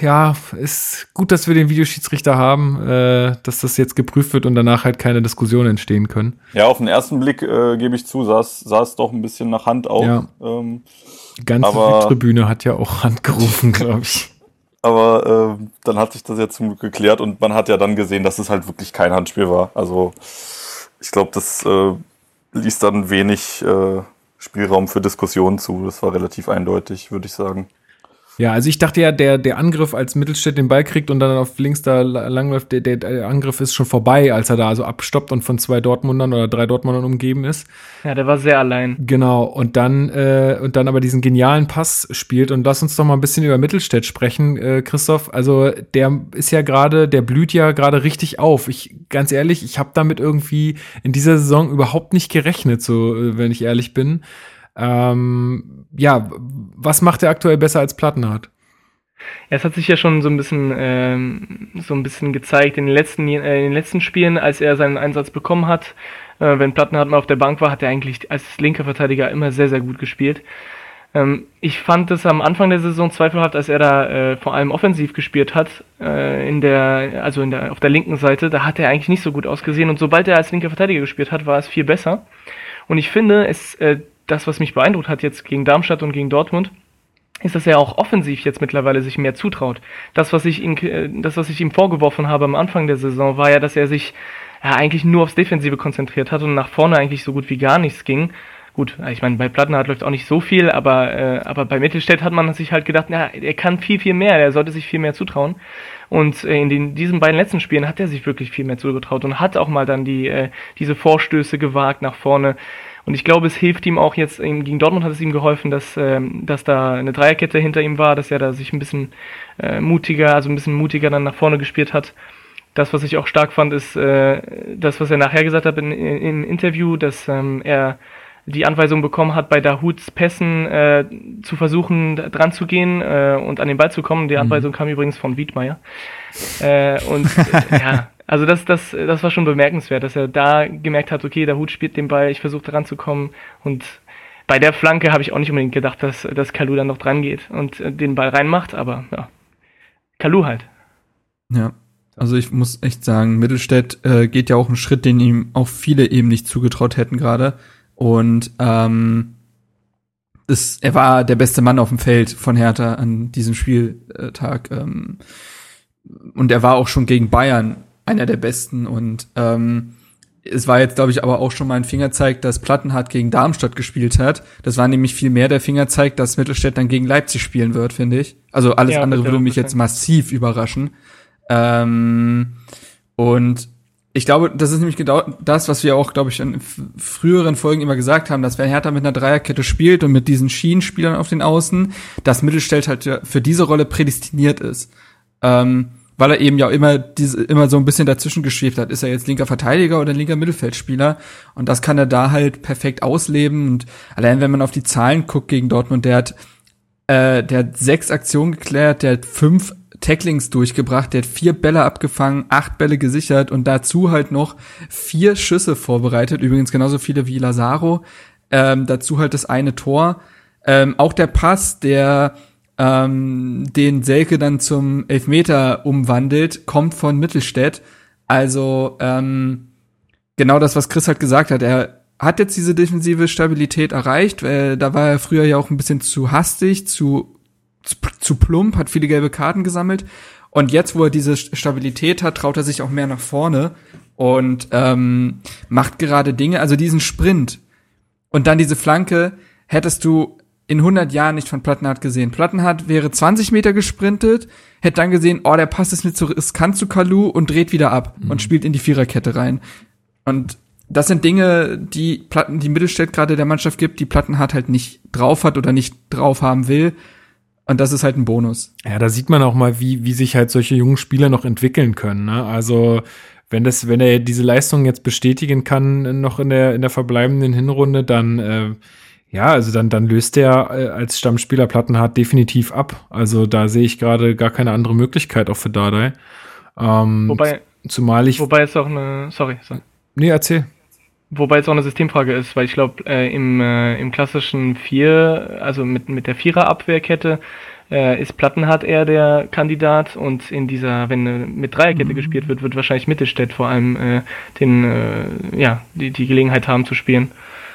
ja, ist gut, dass wir den Videoschiedsrichter haben, äh, dass das jetzt geprüft wird und danach halt keine Diskussionen entstehen können. Ja, auf den ersten Blick äh, gebe ich zu, sah es doch ein bisschen nach Hand aus. Ja. Ähm, Die ganze aber, Tribüne hat ja auch Hand gerufen, glaube ich. Aber äh, dann hat sich das ja zum Glück geklärt und man hat ja dann gesehen, dass es halt wirklich kein Handspiel war. Also ich glaube, das äh, ließ dann wenig äh, Spielraum für Diskussionen zu. Das war relativ eindeutig, würde ich sagen. Ja, also ich dachte ja, der, der Angriff, als Mittelstädt den Ball kriegt und dann auf links da langläuft, der, der, der Angriff ist schon vorbei, als er da also abstoppt und von zwei Dortmundern oder drei Dortmundern umgeben ist. Ja, der war sehr allein. Genau, und dann, äh, und dann aber diesen genialen Pass spielt. Und lass uns doch mal ein bisschen über Mittelstädt sprechen, äh, Christoph. Also der ist ja gerade, der blüht ja gerade richtig auf. Ich, ganz ehrlich, ich habe damit irgendwie in dieser Saison überhaupt nicht gerechnet, so äh, wenn ich ehrlich bin. Ähm, ja, was macht er aktuell besser als Plattenhardt? Ja, es hat sich ja schon so ein bisschen, ähm, so ein bisschen gezeigt in den letzten, äh, in den letzten Spielen, als er seinen Einsatz bekommen hat. Äh, wenn Plattenhardt mal auf der Bank war, hat er eigentlich als linker Verteidiger immer sehr, sehr gut gespielt. Ähm, ich fand es am Anfang der Saison zweifelhaft, als er da äh, vor allem offensiv gespielt hat, äh, in der, also in der, auf der linken Seite, da hat er eigentlich nicht so gut ausgesehen und sobald er als linker Verteidiger gespielt hat, war es viel besser. Und ich finde, es, äh, das, was mich beeindruckt hat jetzt gegen Darmstadt und gegen Dortmund, ist, dass er auch offensiv jetzt mittlerweile sich mehr zutraut. Das, was ich ihm, äh, das, was ich ihm vorgeworfen habe am Anfang der Saison, war ja, dass er sich ja, eigentlich nur aufs Defensive konzentriert hat und nach vorne eigentlich so gut wie gar nichts ging. Gut, ich meine, bei Plattenhardt läuft auch nicht so viel, aber, äh, aber bei Mittelstädt hat man sich halt gedacht, na, er kann viel, viel mehr, er sollte sich viel mehr zutrauen. Und äh, in den, diesen beiden letzten Spielen hat er sich wirklich viel mehr zugetraut und hat auch mal dann die, äh, diese Vorstöße gewagt nach vorne. Und ich glaube, es hilft ihm auch jetzt, gegen Dortmund hat es ihm geholfen, dass, ähm, dass da eine Dreierkette hinter ihm war, dass er da sich ein bisschen äh, mutiger, also ein bisschen mutiger dann nach vorne gespielt hat. Das, was ich auch stark fand, ist äh, das, was er nachher gesagt hat in, in, im Interview, dass ähm, er die Anweisung bekommen hat, bei Dahuds Pässen äh, zu versuchen, dran zu gehen äh, und an den Ball zu kommen. Die mhm. Anweisung mhm. kam übrigens von Wiedmeier. Äh, und ja, also das, das, das war schon bemerkenswert, dass er da gemerkt hat, okay, Dahut spielt den Ball, ich versuche dran zu kommen und bei der Flanke habe ich auch nicht unbedingt gedacht, dass, dass Kalu dann noch dran geht und äh, den Ball reinmacht, aber ja, Kalu halt. Ja, also ich muss echt sagen, Mittelstädt äh, geht ja auch einen Schritt, den ihm auch viele eben nicht zugetraut hätten gerade. Und ähm, das, er war der beste Mann auf dem Feld von Hertha an diesem Spieltag. Ähm, und er war auch schon gegen Bayern einer der besten. Und ähm, es war jetzt, glaube ich, aber auch schon mal ein Fingerzeig, dass Plattenhardt gegen Darmstadt gespielt hat. Das war nämlich viel mehr der Fingerzeig, dass Mittelstädt dann gegen Leipzig spielen wird, finde ich. Also alles ja, andere würde mich jetzt massiv überraschen. Ähm, und ich glaube, das ist nämlich genau das, was wir auch, glaube ich, in früheren Folgen immer gesagt haben, dass wenn Hertha mit einer Dreierkette spielt und mit diesen Schienenspielern auf den Außen, das Mittelsteld halt für diese Rolle prädestiniert ist. Ähm, weil er eben ja immer diese, immer so ein bisschen dazwischen geschwebt hat. Ist er jetzt linker Verteidiger oder linker Mittelfeldspieler? Und das kann er da halt perfekt ausleben. Und allein wenn man auf die Zahlen guckt gegen Dortmund, der hat, äh, der hat sechs Aktionen geklärt, der hat fünf Tacklings durchgebracht, der hat vier Bälle abgefangen, acht Bälle gesichert und dazu halt noch vier Schüsse vorbereitet, übrigens genauso viele wie Lazaro. Ähm, dazu halt das eine Tor. Ähm, auch der Pass, der ähm, den Selke dann zum Elfmeter umwandelt, kommt von Mittelstädt. Also ähm, genau das, was Chris halt gesagt hat. Er hat jetzt diese defensive Stabilität erreicht. Äh, da war er früher ja auch ein bisschen zu hastig, zu zu plump, hat viele gelbe Karten gesammelt. Und jetzt, wo er diese Stabilität hat, traut er sich auch mehr nach vorne und ähm, macht gerade Dinge. Also diesen Sprint und dann diese Flanke hättest du in 100 Jahren nicht von Plattenhardt gesehen. Plattenhardt wäre 20 Meter gesprintet, hätte dann gesehen, oh, der Pass ist mir zu riskant zu Kalu und dreht wieder ab mhm. und spielt in die Viererkette rein. Und das sind Dinge, die Platten, die Mittelstädt gerade der Mannschaft gibt, die Plattenhardt halt nicht drauf hat oder nicht drauf haben will. Und das ist halt ein Bonus. Ja, da sieht man auch mal, wie, wie sich halt solche jungen Spieler noch entwickeln können. Ne? Also, wenn das, wenn er diese Leistung jetzt bestätigen kann, noch in der, in der verbleibenden Hinrunde, dann, äh, ja, also dann, dann löst er äh, als Stammspieler Plattenhardt definitiv ab. Also da sehe ich gerade gar keine andere Möglichkeit auch für Dardai. Ähm, wobei, zumal ich. Wobei es auch eine, sorry. sorry. Nee, erzähl. Wobei es auch eine Systemfrage ist, weil ich glaube, äh, im, äh, im klassischen Vier, also mit, mit der Vierer-Abwehrkette, äh, ist Plattenhardt eher der Kandidat und in dieser, wenn äh, mit Dreierkette mhm. gespielt wird, wird wahrscheinlich Mittelstädt vor allem äh, den, äh, ja, die, die Gelegenheit haben zu spielen.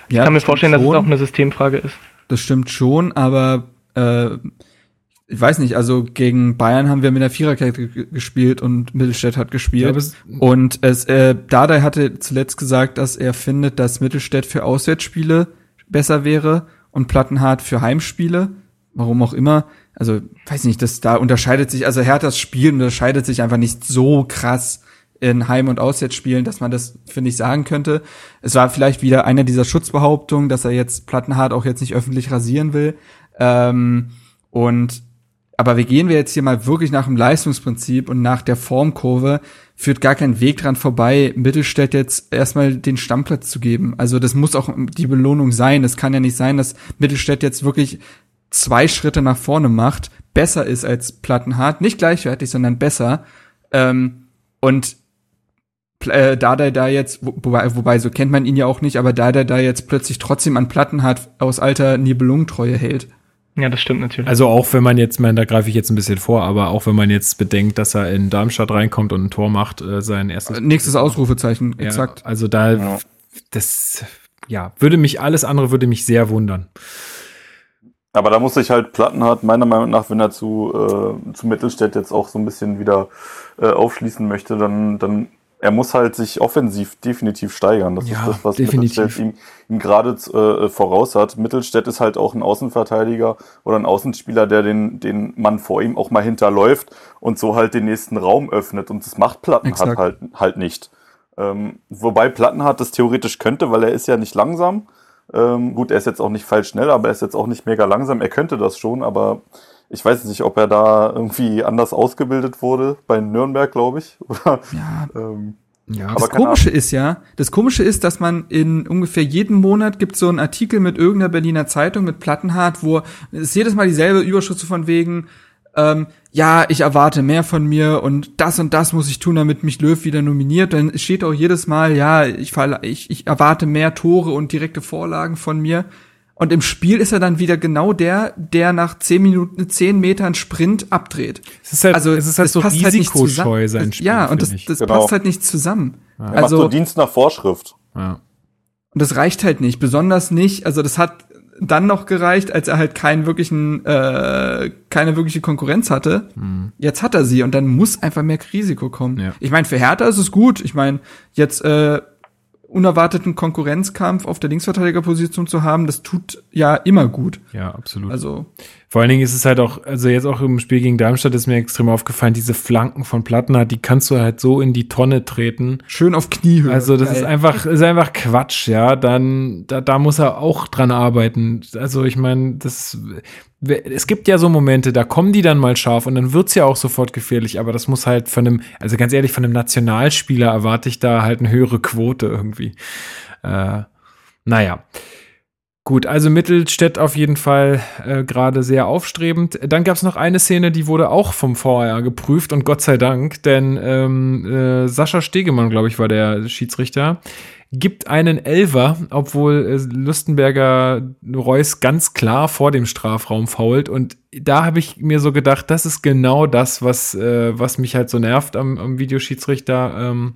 Ja, ich kann mir vorstellen, schon. dass es auch eine Systemfrage ist. Das stimmt schon, aber äh, ich weiß nicht, also gegen Bayern haben wir mit der Viererkette gespielt und Mittelstädt hat gespielt. Ja, und es, äh, Dardai hatte zuletzt gesagt, dass er findet, dass Mittelstädt für Auswärtsspiele besser wäre und Plattenhardt für Heimspiele. Warum auch immer. Also, weiß nicht, das da unterscheidet sich, also Herthas Spiel unterscheidet sich einfach nicht so krass in Heim- und Auswärtsspielen, dass man das, finde ich, sagen könnte. Es war vielleicht wieder einer dieser Schutzbehauptungen, dass er jetzt Plattenhardt auch jetzt nicht öffentlich rasieren will. Ähm, und aber wir gehen wir jetzt hier mal wirklich nach dem Leistungsprinzip und nach der Formkurve, führt gar kein Weg dran vorbei, Mittelstädt jetzt erstmal den Stammplatz zu geben. Also das muss auch die Belohnung sein. Es kann ja nicht sein, dass Mittelstädt jetzt wirklich zwei Schritte nach vorne macht, besser ist als Plattenhardt, nicht gleichwertig, sondern besser. Ähm, und äh, da der da jetzt, wobei, wobei so kennt man ihn ja auch nicht, aber da der da jetzt plötzlich trotzdem an Plattenhardt aus alter Nibelungentreue hält. Ja, das stimmt natürlich. Also auch wenn man jetzt, man, da greife ich jetzt ein bisschen vor, aber auch wenn man jetzt bedenkt, dass er in Darmstadt reinkommt und ein Tor macht, äh, sein erstes. Nächstes Ausrufezeichen, exakt. Ja, also da, ja. das, ja, würde mich, alles andere würde mich sehr wundern. Aber da muss sich halt Plattenhardt, meiner Meinung nach, wenn er zu, äh, zu Mittelstädt jetzt auch so ein bisschen wieder äh, aufschließen möchte, dann, dann er muss halt sich offensiv definitiv steigern. Das ja, ist das, was definitiv. Mittelstädt ihm, ihm gerade äh, voraus hat. Mittelstädt ist halt auch ein Außenverteidiger oder ein Außenspieler, der den, den Mann vor ihm auch mal hinterläuft und so halt den nächsten Raum öffnet. Und das macht Plattenhardt halt, halt nicht. Ähm, wobei Plattenhardt das theoretisch könnte, weil er ist ja nicht langsam. Ähm, gut, er ist jetzt auch nicht falsch schnell, aber er ist jetzt auch nicht mega langsam. Er könnte das schon, aber ich weiß nicht, ob er da irgendwie anders ausgebildet wurde, bei Nürnberg, glaube ich. Oder, Ja, ähm, Ja, Aber das Komische ist ja, das Komische ist, dass man in ungefähr jedem Monat gibt so einen Artikel mit irgendeiner Berliner Zeitung mit Plattenhardt, wo es jedes Mal dieselbe Überschrift so von wegen, ähm, ja, ich erwarte mehr von mir und das und das muss ich tun, damit mich Löw wieder nominiert. Dann steht auch jedes Mal, ja, ich, ich, ich erwarte mehr Tore und direkte Vorlagen von mir. Und im Spiel ist er dann wieder genau der, der nach zehn Minuten, zehn Metern Sprint abdreht. Es ist halt, Also es ist halt das so passt halt nicht risikoscheu, zusammen. sein Spiel. Ja, und das, das Genau. passt halt nicht zusammen. er macht so Also, Dienst nach Vorschrift. ja. und das reicht halt nicht, besonders nicht. Also das hat dann noch gereicht, als er halt keinen wirklichen, äh, keine wirkliche Konkurrenz hatte. Jetzt hat er sie und dann muss einfach mehr Risiko kommen. Ja. Ich meine, für Hertha ist es gut. Ich meine, jetzt äh, unerwarteten Konkurrenzkampf auf der Linksverteidigerposition zu haben, das tut ja immer gut. ja, absolut. Also Vor allen Dingen ist es halt auch, also jetzt auch im Spiel gegen Darmstadt ist mir extrem aufgefallen, diese Flanken von Plattenhardt, die kannst du halt so in die Tonne treten. schön auf Kniehöhe. Also das Geil. ist einfach, ist einfach Quatsch, ja. Dann, da, da muss er auch dran arbeiten. Also ich meine, das, es gibt ja so Momente, da kommen die dann mal scharf und dann wird's ja auch sofort gefährlich. Aber das muss halt von einem, also ganz ehrlich, von einem Nationalspieler erwarte ich da halt eine höhere Quote irgendwie. Äh, naja. Gut, also Mittelstädt auf jeden Fall äh, gerade sehr aufstrebend. Dann gab es noch eine Szene, die wurde auch vom VR geprüft und Gott sei Dank, denn ähm, äh, Sascha Stegemann, glaube ich, war der Schiedsrichter, gibt einen Elver, obwohl äh, Lustenberger Reus ganz klar vor dem Strafraum fault. Und da habe ich mir so gedacht, das ist genau das, was, äh, was mich halt so nervt am, am Videoschiedsrichter. Ähm,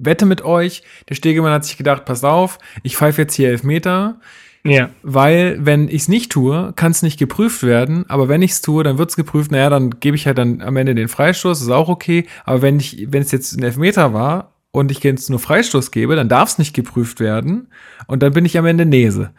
wette mit euch, der Stegemann hat sich gedacht, pass auf, ich pfeife jetzt hier Elfmeter, Ja. weil wenn ich es nicht tue, kann es nicht geprüft werden, aber wenn ich es tue, dann wird es geprüft, naja, dann gebe ich halt dann am Ende den Freistoß, ist auch okay, aber wenn ich, wenn es jetzt ein Elfmeter war und ich jetzt nur Freistoß gebe, dann darf es nicht geprüft werden. Und dann bin ich am Ende Nese.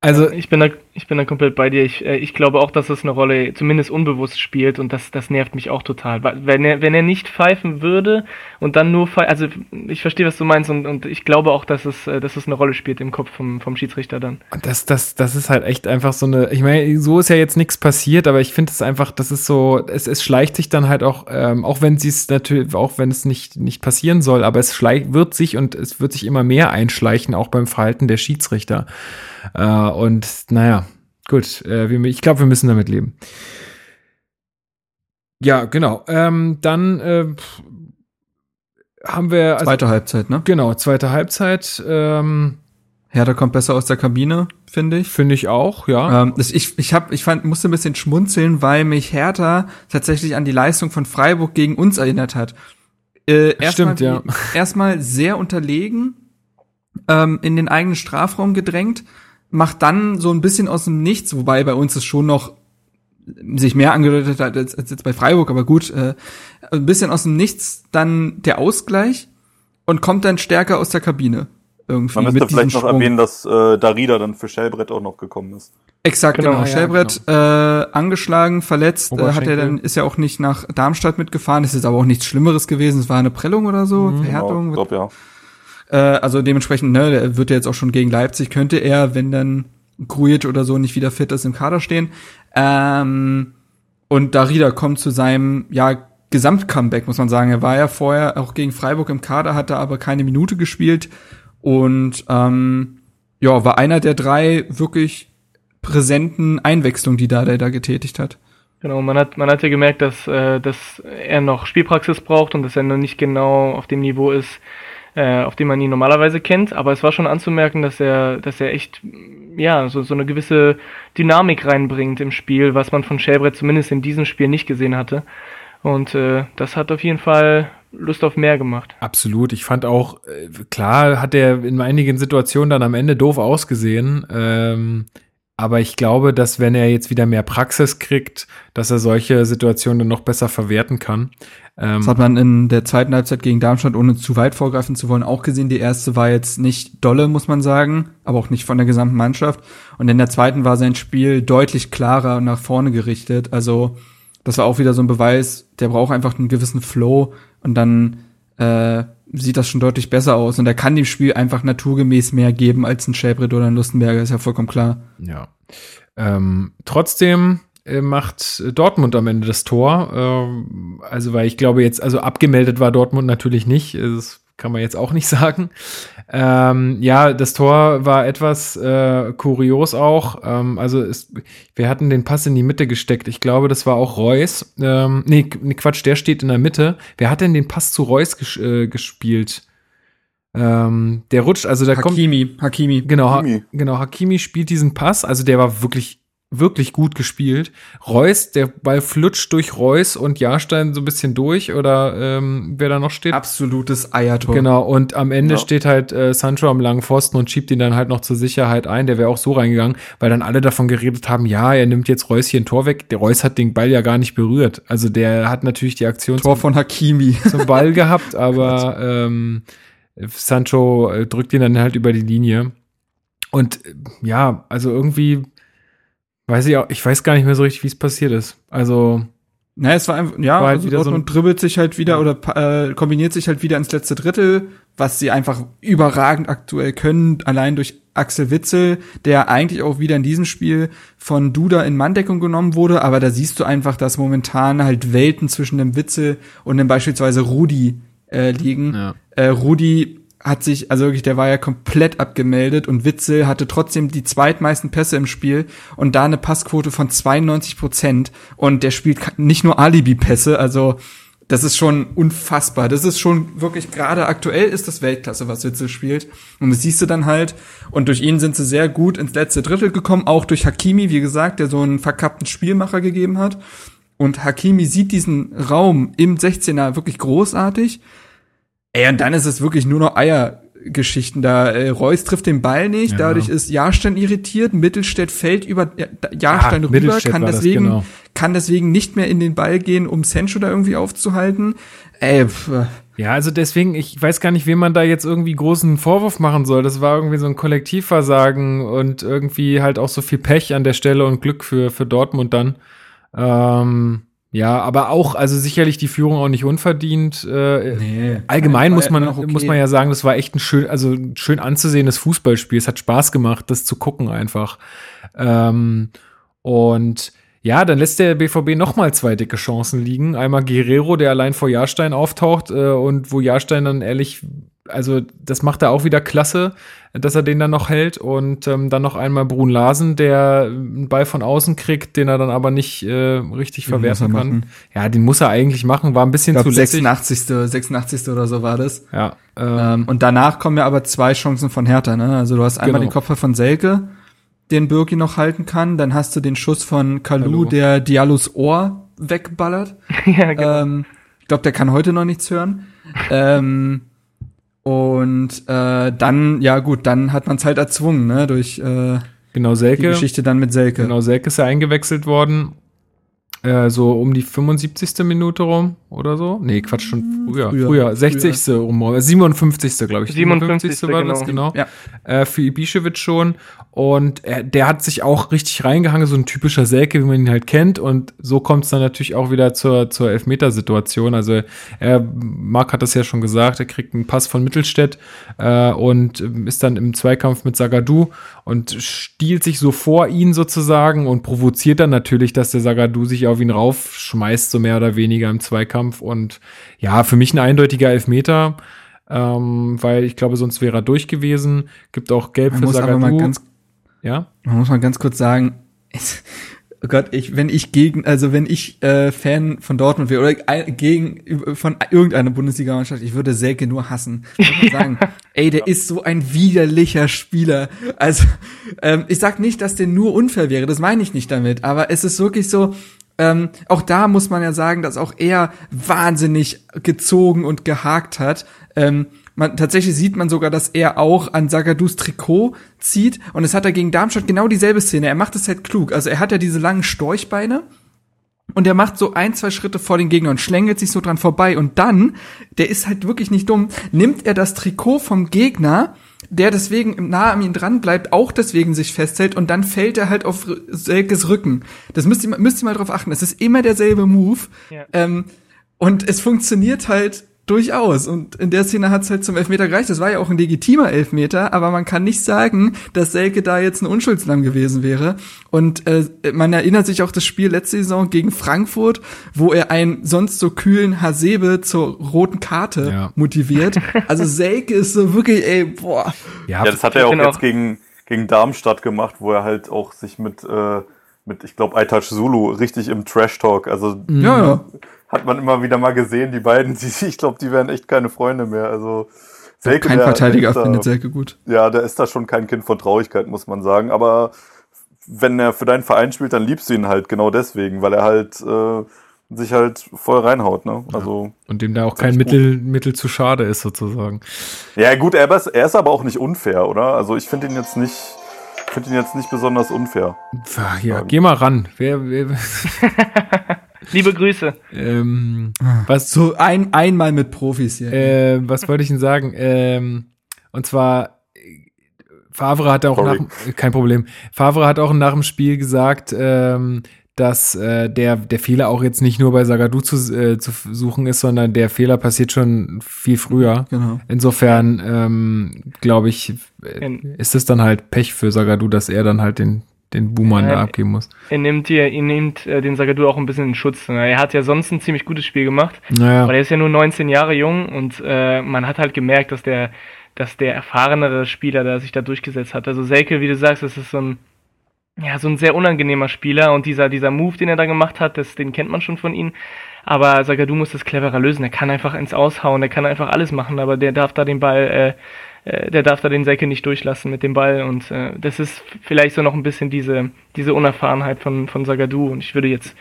Also, ich bin da, ich bin da komplett bei dir. Ich, äh, ich glaube auch, dass es eine Rolle zumindest unbewusst spielt und das, das nervt mich auch total. Wenn er, wenn er nicht pfeifen würde und dann nur pfeifen, also ich verstehe, was du meinst und, und ich glaube auch, dass es, äh, dass es eine Rolle spielt im Kopf vom, vom Schiedsrichter dann. das, das, das ist halt echt einfach so eine, ich meine, so ist ja jetzt nichts passiert, aber ich finde es einfach, das ist so, es, es schleicht sich dann halt auch, ähm, auch wenn sie es natürlich, auch wenn es nicht, nicht passieren soll, aber es schleicht, wird sich und es wird sich immer mehr einschleichen, auch beim Verhalten der Schiedsrichter. Äh, und naja, gut, äh, ich glaube, wir müssen damit leben. Ja, genau. Ähm, dann äh, haben wir also, Zweite Halbzeit, ne? genau zweite Halbzeit. Ähm, Hertha kommt besser aus der Kabine, finde ich. Finde ich auch, ja. Ähm, ich ich, hab, ich fand, musste ein bisschen schmunzeln, weil mich Hertha tatsächlich an die Leistung von Freiburg gegen uns erinnert hat. Äh, Stimmt, erstmal- ja. Erstmal sehr unterlegen, ähm, in den eigenen Strafraum gedrängt, macht dann so ein bisschen aus dem Nichts, wobei bei uns es schon noch sich mehr angedeutet hat als, als jetzt bei Freiburg, aber gut, äh, ein bisschen aus dem Nichts dann der Ausgleich und kommt dann stärker aus der Kabine. Irgendwie Man müsste mit vielleicht noch Sprung. erwähnen, dass äh, Darida dann für Shellbrett auch noch gekommen ist. Exakt, Genau, genau. ja, Schellbrett äh, angeschlagen, verletzt, äh, hat er dann ist ja auch nicht nach Darmstadt mitgefahren. Das ist aber auch nichts Schlimmeres gewesen. Es war eine Prellung oder so, Mhm. Verhärtung. Genau, glaub, ja. Äh, also dementsprechend, ne, der wird ja jetzt auch schon gegen Leipzig, könnte er, wenn dann Grujic oder so nicht wieder fit ist, im Kader stehen. Ähm, und Darida kommt zu seinem, ja, Gesamtcomeback, muss man sagen. Er war ja vorher auch gegen Freiburg im Kader, hatte aber keine Minute gespielt und ähm, ja, war einer der drei wirklich präsenten Einwechslungen, die da der da getätigt hat. Genau, man hat, man hat ja gemerkt, dass, äh, dass er noch Spielpraxis braucht und dass er noch nicht genau auf dem Niveau ist, äh, auf dem man ihn normalerweise kennt. Aber es war schon anzumerken, dass er, dass er echt, ja, so, so eine gewisse Dynamik reinbringt im Spiel, was man von Schellbrett zumindest in diesem Spiel nicht gesehen hatte. Und äh, das hat auf jeden Fall Lust auf mehr gemacht. Absolut. Ich fand auch, äh, klar hat er in einigen Situationen dann am Ende doof ausgesehen. Ähm, aber ich glaube, dass wenn er jetzt wieder mehr Praxis kriegt, dass er solche Situationen dann noch besser verwerten kann. Ähm, Das hat man in der zweiten Halbzeit gegen Darmstadt, ohne zu weit vorgreifen zu wollen, auch gesehen. Die erste war jetzt nicht dolle, muss man sagen, aber auch nicht von der gesamten Mannschaft. Und in der zweiten war sein Spiel deutlich klarer und nach vorne gerichtet. Also das war auch wieder so ein Beweis, der braucht einfach einen gewissen Flow und dann äh, sieht das schon deutlich besser aus. Und er kann dem Spiel einfach naturgemäß mehr geben als ein Schäbrit oder ein Lustenberger, ist ja vollkommen klar. Ja. Ähm, trotzdem macht Dortmund am Ende das Tor. Ähm, also, weil ich glaube jetzt, also abgemeldet war Dortmund natürlich nicht. Das kann man jetzt auch nicht sagen. Ähm, ja, das Tor war etwas äh, kurios auch. Ähm, also es, wir hatten den Pass in die Mitte gesteckt. Ich glaube, das war auch Reus. Ähm, nee, Quatsch, der steht in der Mitte. Wer hat denn den Pass zu Reus ges äh, gespielt? Ähm, der rutscht, also der Hakimi, kommt. Hakimi. Genau, Hakimi. Ha genau, Hakimi spielt diesen Pass. Also der war wirklich wirklich gut gespielt. Reus, der Ball flutscht durch Reus und Jahrstein so ein bisschen durch oder ähm, wer da noch steht. Absolutes Eiertor. Genau, und am Ende ja. steht halt äh, Sancho am langen Pfosten und schiebt ihn dann halt noch zur Sicherheit ein. Der wäre auch so reingegangen, weil dann alle davon geredet haben, ja, er nimmt jetzt Reus hier ein Tor weg. Der Reus hat den Ball ja gar nicht berührt. Also der hat natürlich die Aktion Tor von Hakimi zum Ball gehabt, aber ähm, Sancho äh, drückt ihn dann halt über die Linie. Und äh, ja, also irgendwie Weiß ich auch, ich weiß gar nicht mehr so richtig, wie es passiert ist. Also. Naja, es war einfach, ja, war halt also wieder Dortmund so dribbelt sich halt wieder ja. oder äh, kombiniert sich halt wieder ins letzte Drittel, was sie einfach überragend aktuell können, allein durch Axel Witzel, der eigentlich auch wieder in diesem Spiel von Duda in Manndeckung genommen wurde, aber da siehst du einfach, dass momentan halt Welten zwischen dem Witzel und dem beispielsweise Rudi äh, liegen. Ja. Äh, Rudi hat sich, also wirklich, der war ja komplett abgemeldet und Witzel hatte trotzdem die zweitmeisten Pässe im Spiel und da eine Passquote von 92 Prozent und der spielt nicht nur Alibi-Pässe, also das ist schon unfassbar. Das ist schon wirklich, gerade aktuell ist das Weltklasse, was Witzel spielt. Und das siehst du dann halt. Und durch ihn sind sie sehr gut ins letzte Drittel gekommen, auch durch Hakimi, wie gesagt, der so einen verkappten Spielmacher gegeben hat. Und Hakimi sieht diesen Raum im 16er wirklich großartig Ey, und dann ist es wirklich nur noch Eiergeschichten da. Äh, Reus trifft den Ball nicht, ja. dadurch ist Jahrstein irritiert, Mittelstädt fällt über Jahrstein Ach, rüber, kann deswegen, genau. kann deswegen nicht mehr in den Ball gehen, um Sancho da irgendwie aufzuhalten. Ey, pff. Ja, also deswegen, ich weiß gar nicht, wem man da jetzt irgendwie großen Vorwurf machen soll. Das war irgendwie so ein Kollektivversagen und irgendwie halt auch so viel Pech an der Stelle und Glück für, für Dortmund dann. Ähm, ja, aber auch, also sicherlich die Führung auch nicht unverdient. Äh, nee, allgemein muss man, okay. muss man ja sagen, das war echt ein schön, also ein schön anzusehendes Fußballspiel. Es hat Spaß gemacht, das zu gucken einfach. Ähm, und ja, dann lässt der BVB noch mal zwei dicke Chancen liegen. Einmal Guerrero, der allein vor Jahrstein auftaucht äh, und wo Jahrstein dann ehrlich also das macht er auch wieder klasse, dass er den dann noch hält und ähm, dann noch einmal Brun Larsen, der einen Ball von außen kriegt, den er dann aber nicht äh, richtig den verwerten kann. Machen. Ja, den muss er eigentlich machen, war ein bisschen glaub, zu 86. 86. oder so war das. Ja. Ähm, ähm, und danach kommen ja aber zwei Chancen von Hertha, ne? Also du hast einmal genau. den Kopf von Selke, den Birki noch halten kann, dann hast du den Schuss von Kalu, der Diallos Ohr wegballert. ja, genau. Ähm, ich glaube, der kann heute noch nichts hören. ähm, und äh, dann, ja gut, dann hat man es halt erzwungen, ne, durch äh, genau, Selke, die Geschichte dann mit Selke. Genau, Selke ist ja eingewechselt worden äh, so um die 75. Minute rum oder so. Nee, Quatsch, schon hm, früher. Früher, früher 60. Früher. rum, 57. glaube ich. 57. 57. war das, genau. Ja. Äh, für Ibišević schon. Und er, der hat sich auch richtig reingehangen, so ein typischer Selke, wie man ihn halt kennt. Und so kommt es dann natürlich auch wieder zur, zur Elfmetersituation. Also er, Marc hat das ja schon gesagt, er kriegt einen Pass von Mittelstädt äh, und ist dann im Zweikampf mit Sagadu und stiehlt sich so vor ihn sozusagen und provoziert dann natürlich, dass der Sagadu sich auf ihn raufschmeißt, so mehr oder weniger im Zweikampf. Und ja, für mich ein eindeutiger Elfmeter, ähm, weil ich glaube, sonst wäre er durch gewesen. Gibt auch Gelb man für Sagadu. Ganz, ja? Man muss mal ganz kurz sagen, Oh Gott, ich, wenn ich gegen, also wenn ich äh, Fan von Dortmund wäre oder gegen von irgendeiner Bundesliga-Mannschaft, ich würde Selke nur hassen. Ich sagen, ey, der ist so ein widerlicher Spieler. Also ähm, ich sag nicht, dass der nur unfair wäre, das meine ich nicht damit, aber es ist wirklich so, ähm, auch da muss man ja sagen, dass auch er wahnsinnig gezogen und gehakt hat. Ähm, man, tatsächlich sieht man sogar, dass er auch an Sagadus Trikot zieht. Und es hat er gegen Darmstadt genau dieselbe Szene. Er macht es halt klug. Also er hat ja diese langen Storchbeine. Und er macht so ein, zwei Schritte vor den Gegner und schlängelt sich so dran vorbei. Und dann, der ist halt wirklich nicht dumm, nimmt er das Trikot vom Gegner, der deswegen nah an ihm dran bleibt, auch deswegen sich festhält und dann fällt er halt auf Selkes Rücken. Das müsst ihr, müsst ihr mal drauf achten. Es ist immer derselbe Move. Ja. Ähm, und es funktioniert halt durchaus. Und in der Szene hat es halt zum Elfmeter gereicht. Das war ja auch ein legitimer Elfmeter, aber man kann nicht sagen, dass Selke da jetzt ein Unschuldslamm gewesen wäre. Und äh, man erinnert sich auch das Spiel letzte Saison gegen Frankfurt, wo er einen sonst so kühlen Hasebe zur roten Karte ja. motiviert. Also Selke ist so wirklich, ey, boah. Ja, ja das hat er auch jetzt gegen, gegen Darmstadt gemacht, wo er halt auch sich mit, äh, mit ich glaube, Aitash Zulu richtig im Trash-Talk, also ja, ja hat man immer wieder mal gesehen, die beiden, die, ich glaube, die wären echt keine Freunde mehr. Also Selke, kein Verteidiger der, findet Selke gut. Ja, der ist da schon kein Kind von Traurigkeit, muss man sagen. Aber wenn er für deinen Verein spielt, dann liebst du ihn halt genau deswegen, weil er halt äh, sich halt voll reinhaut, ne? Also und dem da auch kein Mittel, Mittel zu schade ist sozusagen. Ja gut, er ist, er ist aber auch nicht unfair, oder? Also ich finde ihn jetzt nicht, finde ihn jetzt nicht besonders unfair. Ja, ja geh mal ran. Wer, wer Liebe Grüße. Ähm, was so ein einmal mit Profis hier. Äh, was wollte ich denn sagen? Ähm, und zwar Favre hat auch Sorry. nach kein Problem. Favre hat auch nach dem Spiel gesagt, ähm, dass äh, der der Fehler auch jetzt nicht nur bei Sagadu zu, äh, zu suchen ist, sondern der Fehler passiert schon viel früher. Genau. Insofern ähm, glaube ich, äh, ist es dann halt Pech für Sagadu, dass er dann halt den den Boomer ja, da abgeben muss. Er nimmt dir, er nimmt äh, den Sagadu auch ein bisschen in Schutz. Ne? Er hat ja sonst ein ziemlich gutes Spiel gemacht, naja. aber er ist ja nur 19 Jahre jung und äh, man hat halt gemerkt, dass der, dass der erfahrenere Spieler da sich da durchgesetzt hat. Also Selke, wie du sagst, das ist so ein, ja, so ein sehr unangenehmer Spieler und dieser, dieser Move, den er da gemacht hat, das, den kennt man schon von ihm. Aber Sagadu muss das cleverer lösen. Er kann einfach ins Aushauen, er kann einfach alles machen, aber der darf da den Ball äh, äh, der darf da den Säcke nicht durchlassen mit dem Ball und äh, das ist vielleicht so noch ein bisschen diese, diese Unerfahrenheit von, von Sagadu und ich würde jetzt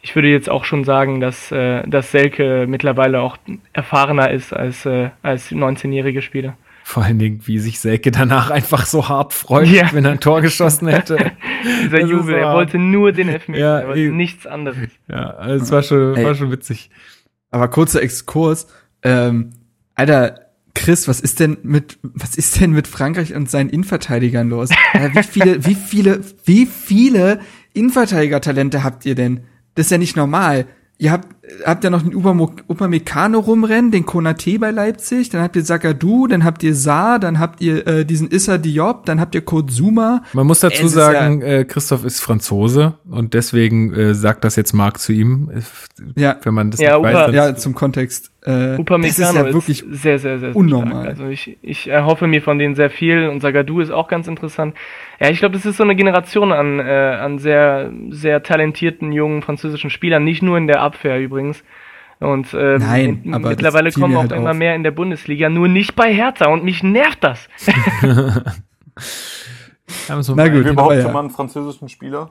ich würde jetzt auch schon sagen, dass, äh, dass Selke mittlerweile auch erfahrener ist als, äh, als 19-jährige Spieler. Vor allen Dingen, wie sich Selke danach einfach so hart freut, ja. wenn er ein Tor geschossen hätte. Dieser das Jubel, er wollte nur den Elfmeter, ja, er wollte nichts anderes. Ja, es war schon, war schon witzig. Aber kurzer Exkurs, ähm, Alter, Chris, was ist denn mit, was ist denn mit Frankreich und seinen Innenverteidigern los? Äh, wie viele, wie viele, wie viele Innenverteidiger-Talente habt ihr denn? Das ist ja nicht normal. Ihr habt, habt ja noch den Upamecano rumrennen, den Konate bei Leipzig, dann habt ihr Sakadu, dann habt ihr Saar, dann habt ihr äh, diesen Issa Diop, dann habt ihr Kurt Zuma. Man muss dazu es sagen, ja äh, Christoph ist Franzose und deswegen äh, sagt das jetzt Marc zu ihm, ja. wenn man das ja, weiß. Ja, zum Kontext. Äh, das ist ja wirklich ist sehr, sehr, sehr, sehr unnormal. Stark. Also ich, ich erhoffe mir von denen sehr viel und Sagadu ist auch ganz interessant. Ja, ich glaube, das ist so eine Generation an, äh, an sehr, sehr talentierten jungen französischen Spielern, nicht nur in der Abwehr übrigens. Und ähm, Nein, in, aber mittlerweile kommen auch halt immer auf. mehr in der Bundesliga, nur nicht bei Hertha und mich nervt das. so Na gut, überhaupt ja. schon mal einen französischen Spieler?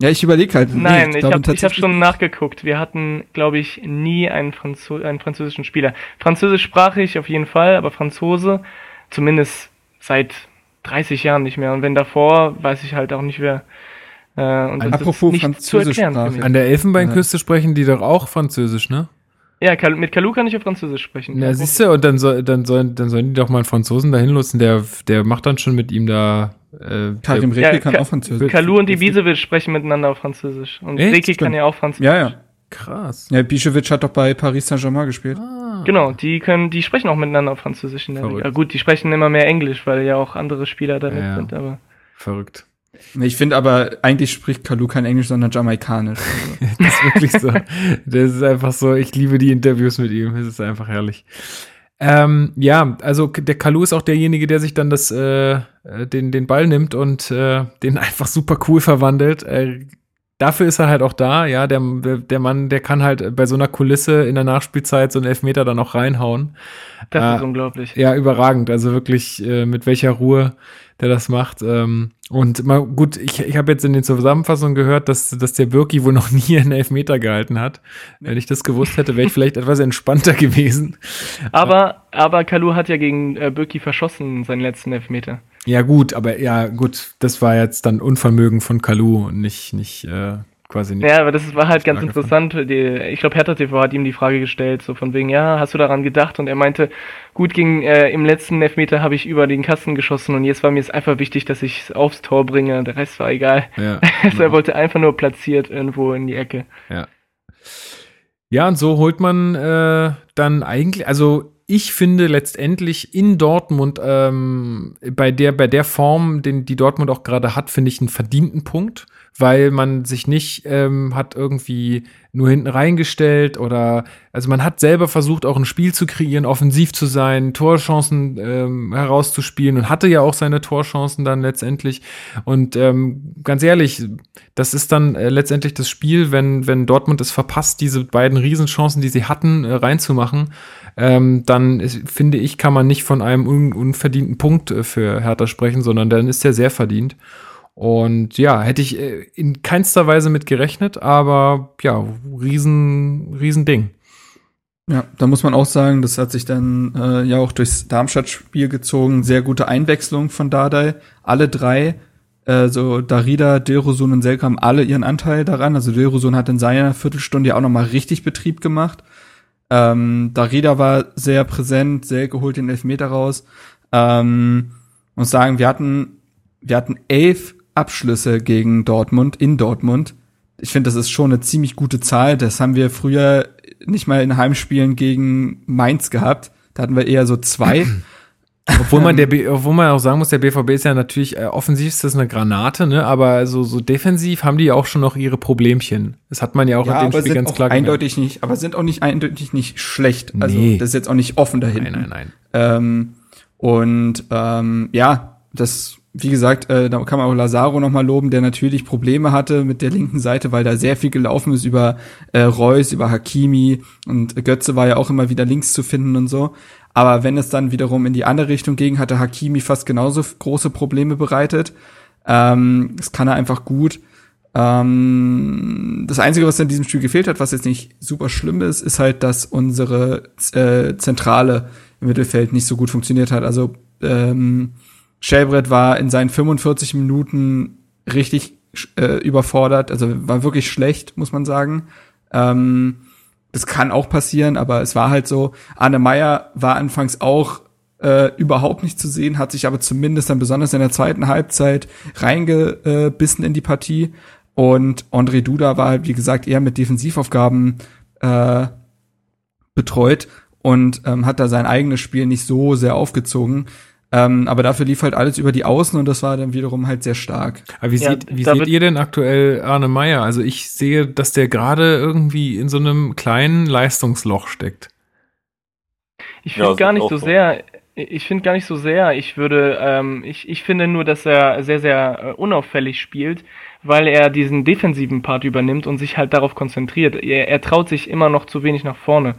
Ja, ich überlege halt. Nein, nee, ich, ich habe hab schon nachgeguckt. Wir hatten, glaube ich, nie einen, Franzo einen französischen Spieler. Französischsprachig auf jeden Fall, aber Franzose zumindest seit 30 Jahren nicht mehr. Und wenn davor, weiß ich halt auch nicht wer. Äh, und das Apropos ist erklären. An der Elfenbeinküste ja. sprechen die doch auch Französisch, ne? Ja, mit Kalu kann ich auf Französisch sprechen. Ja, siehst du, und dann, soll, dann, sollen, dann sollen die doch mal einen Franzosen dahin lassen, der, der macht dann schon mit ihm da. Äh, Karim Reki ja, kann Ka auch Französisch. Kalu und Ibisevic sprechen miteinander auf Französisch. Und Reki kann ja auch Französisch. Ja, ja. Krass. Ja, Bischewitsch hat doch bei Paris Saint-Germain gespielt. Ah. Genau, die können, die sprechen auch miteinander auf Französisch in der Liga. Gut, die sprechen immer mehr Englisch, weil ja auch andere Spieler damit ja, sind, aber. Verrückt. Ich finde aber, eigentlich spricht Kalu kein Englisch, sondern Jamaikanisch. das ist wirklich so. Das ist einfach so, ich liebe die Interviews mit ihm. Es ist einfach herrlich. Ähm, ja, also der Kalu ist auch derjenige, der sich dann das, äh, äh, den, den Ball nimmt und äh, den einfach super cool verwandelt. Äh, dafür ist er halt auch da, ja, der, der Mann, der kann halt bei so einer Kulisse in der Nachspielzeit so einen Elfmeter dann auch reinhauen. Das äh, ist unglaublich. Ja, überragend. Also wirklich, äh, mit welcher Ruhe der das macht. Ähm, und mal gut, ich, ich habe jetzt in den Zusammenfassungen gehört, dass, dass der Birki wohl noch nie einen Elfmeter gehalten hat. Wenn ich das gewusst hätte, wäre ich vielleicht etwas entspannter gewesen. Aber, aber Kalu hat ja gegen äh, Birki verschossen, seinen letzten Elfmeter. Ja, gut, aber ja, gut, das war jetzt dann Unvermögen von Kalu und nicht, nicht äh, quasi nicht. Ja, aber das war halt ganz interessant. Die, ich glaube, Hertha TV hat ihm die Frage gestellt, so von wegen, ja, hast du daran gedacht? Und er meinte, gut, ging, äh, im letzten Elfmeter habe ich über den Kasten geschossen und jetzt war mir es einfach wichtig, dass ich es aufs Tor bringe. Der Rest war egal. Ja, also er wollte einfach nur platziert irgendwo in die Ecke. Ja. Ja, und so holt man äh, dann eigentlich, also ich finde letztendlich in Dortmund ähm, bei der bei der Form, den die Dortmund auch gerade hat, finde ich einen verdienten Punkt, weil man sich nicht ähm, hat irgendwie nur hinten reingestellt oder also man hat selber versucht auch ein Spiel zu kreieren, offensiv zu sein, Torchancen ähm, herauszuspielen und hatte ja auch seine Torchancen dann letztendlich und ähm, ganz ehrlich, das ist dann äh, letztendlich das Spiel, wenn wenn Dortmund es verpasst, diese beiden Riesenchancen, die sie hatten, äh, reinzumachen ähm, dann ist, finde ich, kann man nicht von einem un unverdienten Punkt äh, für Hertha sprechen, sondern dann ist er sehr verdient. Und ja, hätte ich äh, in keinster Weise mit gerechnet, aber ja, riesen, riesen Ding. Ja, da muss man auch sagen, das hat sich dann äh, ja auch durchs Darmstadt-Spiel gezogen. Sehr gute Einwechslung von Dardai. Alle drei, äh, so Darida, Dilrosun und Selk haben alle ihren Anteil daran. Also Dilrosun hat in seiner Viertelstunde ja auch nochmal richtig Betrieb gemacht. Ähm, Darida war sehr präsent, sehr geholt den Elfmeter raus. Ähm, muss sagen, wir hatten, wir hatten elf Abschlüsse gegen Dortmund, in Dortmund. Ich finde, das ist schon eine ziemlich gute Zahl. Das haben wir früher nicht mal in Heimspielen gegen Mainz gehabt. Da hatten wir eher so zwei. Obwohl man der, B obwohl man auch sagen muss, der BVB ist ja natürlich, äh, offensiv ist das eine Granate, ne? Aber so, so defensiv haben die ja auch schon noch ihre Problemchen. Das hat man ja auch ja, in dem Spiel ganz klar eindeutig gemerkt. nicht, aber sind auch nicht eindeutig nicht schlecht. Also nee. das ist jetzt auch nicht offen dahin. Nein, nein, nein. Ähm, und ähm, ja, das, wie gesagt, äh, da kann man auch Lazaro nochmal loben, der natürlich Probleme hatte mit der linken Seite, weil da sehr viel gelaufen ist über äh, Reus, über Hakimi und Götze war ja auch immer wieder links zu finden und so. Aber wenn es dann wiederum in die andere Richtung ging, hatte Hakimi fast genauso große Probleme bereitet. Ähm, das kann er einfach gut. Ähm, das Einzige, was in diesem Spiel gefehlt hat, was jetzt nicht super schlimm ist, ist halt, dass unsere äh, Zentrale im Mittelfeld nicht so gut funktioniert hat. Also ähm, Shelbrett war in seinen 45 Minuten richtig äh, überfordert, also war wirklich schlecht, muss man sagen. Ähm, das kann auch passieren, aber es war halt so. Arne Meyer war anfangs auch äh, überhaupt nicht zu sehen, hat sich aber zumindest dann besonders in der zweiten Halbzeit reingebissen in die Partie. Und André Duda war, wie gesagt, eher mit Defensivaufgaben äh, betreut und ähm, hat da sein eigenes Spiel nicht so sehr aufgezogen. Ähm, aber dafür lief halt alles über die Außen und das war dann wiederum halt sehr stark. Aber wie, ja, seht, wie seht ihr denn aktuell Arne Meyer? Also ich sehe, dass der gerade irgendwie in so einem kleinen Leistungsloch steckt. Ich finde ja, gar nicht so sehr, ich finde gar nicht so sehr. Ich würde, ähm, ich, ich finde nur, dass er sehr, sehr äh, unauffällig spielt, weil er diesen defensiven Part übernimmt und sich halt darauf konzentriert. Er, er traut sich immer noch zu wenig nach vorne.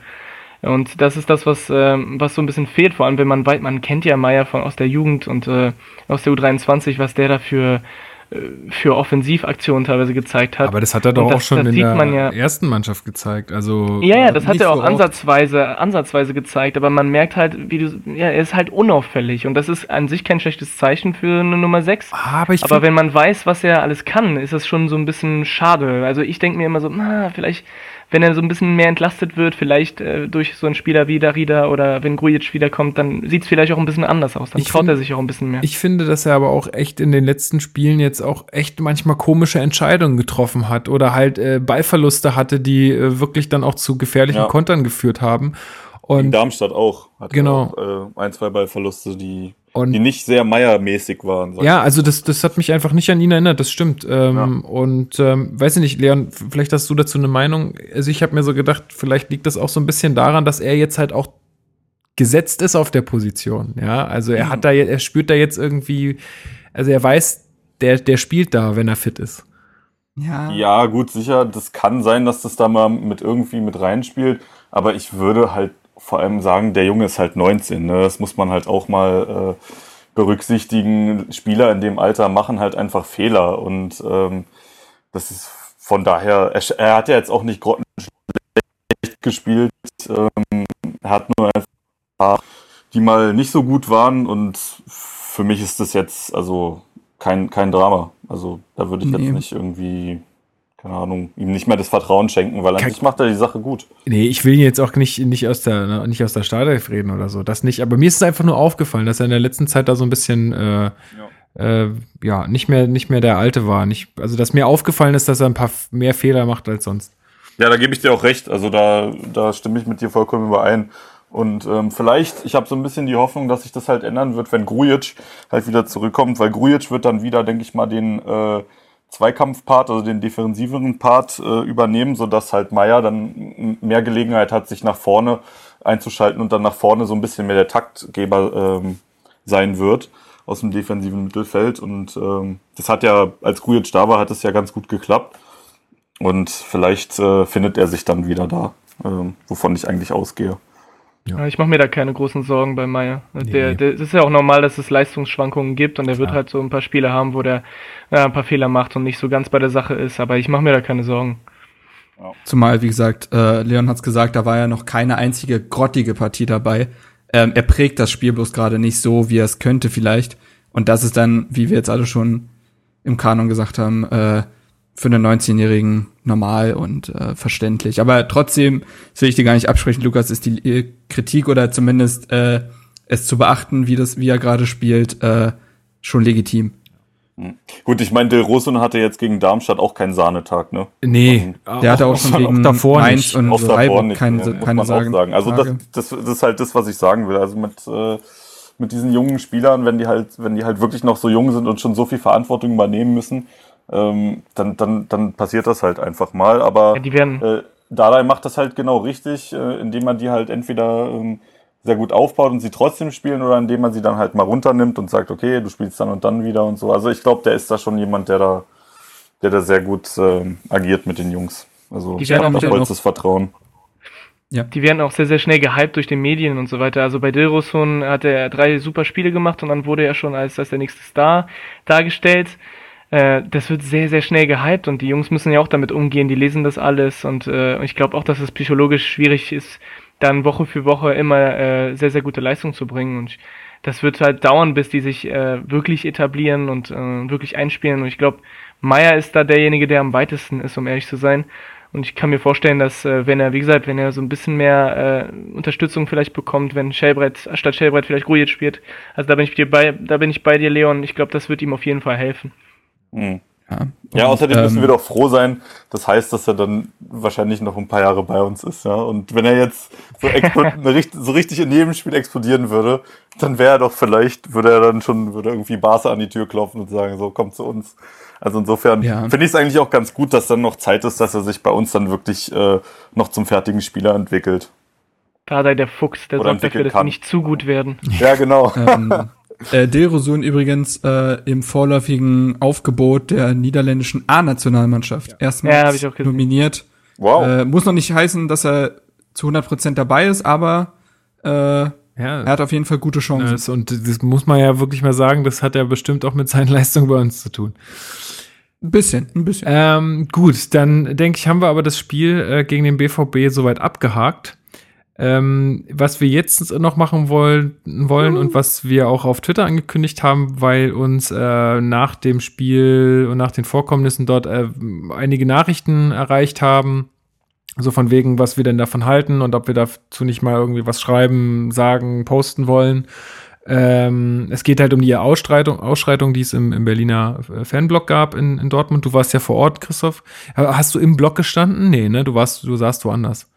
Und das ist das, was, äh, was so ein bisschen fehlt, vor allem wenn man weiß, man kennt ja Meier von aus der Jugend und äh, aus der U23, was der dafür äh, für Offensivaktionen teilweise gezeigt hat. Aber das hat er doch das, auch schon in der ja, ersten Mannschaft gezeigt. Also ja, ja, das hat er auch so ansatzweise, ansatzweise gezeigt. Aber man merkt halt, wie du, ja, er ist halt unauffällig und das ist an sich kein schlechtes Zeichen für eine Nummer 6. Aber, ich aber wenn man weiß, was er alles kann, ist das schon so ein bisschen schade. Also ich denke mir immer so, na, vielleicht wenn er so ein bisschen mehr entlastet wird, vielleicht äh, durch so einen Spieler wie Darida oder wenn Grujic wiederkommt, dann sieht es vielleicht auch ein bisschen anders aus. Dann ich traut find, er sich auch ein bisschen mehr. Ich finde, dass er aber auch echt in den letzten Spielen jetzt auch echt manchmal komische Entscheidungen getroffen hat oder halt äh, Ballverluste hatte, die äh, wirklich dann auch zu gefährlichen ja. Kontern geführt haben. Und in Darmstadt auch. Hat genau. Auch, äh, ein, zwei Ballverluste, die und die nicht sehr Meier-mäßig waren. Ja, also das, das hat mich einfach nicht an ihn erinnert, das stimmt. Ähm, ja. Und ähm, weiß ich nicht, Leon, vielleicht hast du dazu eine Meinung. Also ich habe mir so gedacht, vielleicht liegt das auch so ein bisschen daran, dass er jetzt halt auch gesetzt ist auf der Position. Ja, also er mhm. hat da, er spürt da jetzt irgendwie, also er weiß, der, der spielt da, wenn er fit ist. Ja. ja, gut, sicher. Das kann sein, dass das da mal mit irgendwie mit reinspielt. Aber ich würde halt vor allem sagen, der Junge ist halt 19. Ne? Das muss man halt auch mal äh, berücksichtigen. Spieler in dem Alter machen halt einfach Fehler und ähm, das ist von daher, er, er hat ja jetzt auch nicht grottenschlecht gespielt. Ähm, er hat nur einfach die mal nicht so gut waren und für mich ist das jetzt also kein, kein Drama. Also da würde ich nee. jetzt nicht irgendwie keine Ahnung, ihm nicht mehr das Vertrauen schenken, weil an sich macht er die Sache gut. Nee, ich will ihn jetzt auch nicht, nicht aus der, ne, nicht aus der Startelf reden oder so. Das nicht, aber mir ist es einfach nur aufgefallen, dass er in der letzten Zeit da so ein bisschen, äh, ja. Äh, ja, nicht mehr, nicht mehr der Alte war. Nicht, also, dass mir aufgefallen ist, dass er ein paar mehr Fehler macht als sonst. Ja, da gebe ich dir auch recht. Also da, da stimme ich mit dir vollkommen überein. Und ähm, vielleicht, ich habe so ein bisschen die Hoffnung, dass sich das halt ändern wird, wenn Grujic halt wieder zurückkommt, weil Grujic wird dann wieder, denke ich mal, den äh, Zweikampfpart, also den defensiveren Part äh, übernehmen, sodass halt Meier dann mehr Gelegenheit hat, sich nach vorne einzuschalten und dann nach vorne so ein bisschen mehr der Taktgeber ähm, sein wird aus dem defensiven Mittelfeld. Und ähm, das hat ja, als Grujic da war, hat es ja ganz gut geklappt. Und vielleicht äh, findet er sich dann wieder da, äh, wovon ich eigentlich ausgehe. Ja. Ich mache mir da keine großen Sorgen bei Meier. Nee. Der, der, das ist ja auch normal, dass es Leistungsschwankungen gibt und er wird halt so ein paar Spiele haben, wo der ja, ein paar Fehler macht und nicht so ganz bei der Sache ist. Aber ich mache mir da keine Sorgen. Zumal, wie gesagt, äh, Leon hat's gesagt, da war ja noch keine einzige grottige Partie dabei. Ähm, er prägt das Spiel bloß gerade nicht so, wie er es könnte vielleicht. Und das ist dann, wie wir jetzt alle schon im Kanon gesagt haben, äh, für einen 19-Jährigen normal und äh, verständlich. Aber trotzdem, das will ich dir gar nicht absprechen, Lukas, ist die äh, Kritik oder zumindest äh, es zu beachten, wie das, wie er gerade spielt, äh, schon legitim. Hm. Gut, ich meine, Del Rosso hatte jetzt gegen Darmstadt auch keinen Sahnetag, ne? Nee, also, der hatte auch schon gegen davor Mainz nicht. und auch davor nicht, keine, muss keine man Sagen, auch sagen. Also das, das, das ist halt das, was ich sagen will. Also mit, äh, mit diesen jungen Spielern, wenn die halt, wenn die halt wirklich noch so jung sind und schon so viel Verantwortung übernehmen müssen, ähm, dann, dann, dann passiert das halt einfach mal. Aber Ja, die werden, äh, Dardai macht das halt genau richtig, äh, indem man die halt entweder ähm, sehr gut aufbaut und sie trotzdem spielen oder indem man sie dann halt mal runternimmt und sagt, okay, du spielst dann und dann wieder und so. Also ich glaube, der ist da schon jemand, der da, der da sehr gut ähm, agiert mit den Jungs. Also Die ich werden habe auch da vollstes Vertrauen. die werden auch sehr, sehr schnell gehypt durch die Medien und so weiter. Also bei Dilrosun hat er drei super Spiele gemacht und dann wurde er schon als, als der nächste Star dargestellt. Äh, das wird sehr, sehr schnell gehypt und die Jungs müssen ja auch damit umgehen, die lesen das alles und äh, ich glaube auch, dass es psychologisch schwierig ist, dann Woche für Woche immer äh, sehr, sehr gute Leistung zu bringen und ich, das wird halt dauern, bis die sich äh, wirklich etablieren und äh, wirklich einspielen und ich glaube, Meier ist da derjenige, der am weitesten ist, um ehrlich zu sein. Und ich kann mir vorstellen, dass äh, wenn er, wie gesagt, wenn er so ein bisschen mehr äh, Unterstützung vielleicht bekommt, wenn Schellbrett, statt Schellbrett vielleicht Grujic spielt, also da bin ich dir bei, da bin ich bei dir, Leon. Ich glaube, das wird ihm auf jeden Fall helfen. Mhm. Ja, Ja, Und, außerdem müssen ähm, wir doch froh sein. Das heißt, dass er dann wahrscheinlich noch ein paar Jahre bei uns ist, ja. Und wenn er jetzt so, so richtig in jedem Spiel explodieren würde, dann wäre er doch vielleicht, würde er dann schon, würde irgendwie Barca an die Tür klopfen und sagen, so, komm zu uns. Also insofern Ja. finde ich es eigentlich auch ganz gut, dass dann noch Zeit ist, dass er sich bei uns dann wirklich äh, noch zum fertigen Spieler entwickelt. Dardai der Fuchs, der Oder sorgt dafür, dass kann. die nicht zu gut werden. Ja, genau. ähm, äh, Dilrosun übrigens äh, im vorläufigen Aufgebot der niederländischen A-Nationalmannschaft. Erstmals Ja, auch gesehen. nominiert. Wow. Äh, muss noch nicht heißen, dass er zu 100% dabei ist, aber äh, er Ja, hat auf jeden Fall gute Chancen. das, und das muss man ja wirklich mal sagen, das hat ja bestimmt auch mit seinen Leistungen bei uns zu tun. Ein bisschen, ein bisschen. Ähm, gut, dann denke ich, haben wir aber das Spiel äh, gegen den BVB soweit abgehakt. Ähm, was wir jetzt noch machen wollen, wollen und was wir auch auf Twitter angekündigt haben, weil uns äh, nach dem Spiel und nach den Vorkommnissen dort äh, einige Nachrichten erreicht haben. So von wegen, was wir denn davon halten und ob wir dazu nicht mal irgendwie was schreiben, sagen, posten wollen. Ähm, es geht halt um die Ausschreitung, Ausschreitung die es im, im Berliner äh, Fanblog gab in, in Dortmund. Du warst ja vor Ort, Christoph. Hast du im Blog gestanden? Nee, ne? Du warst, du saßt woanders.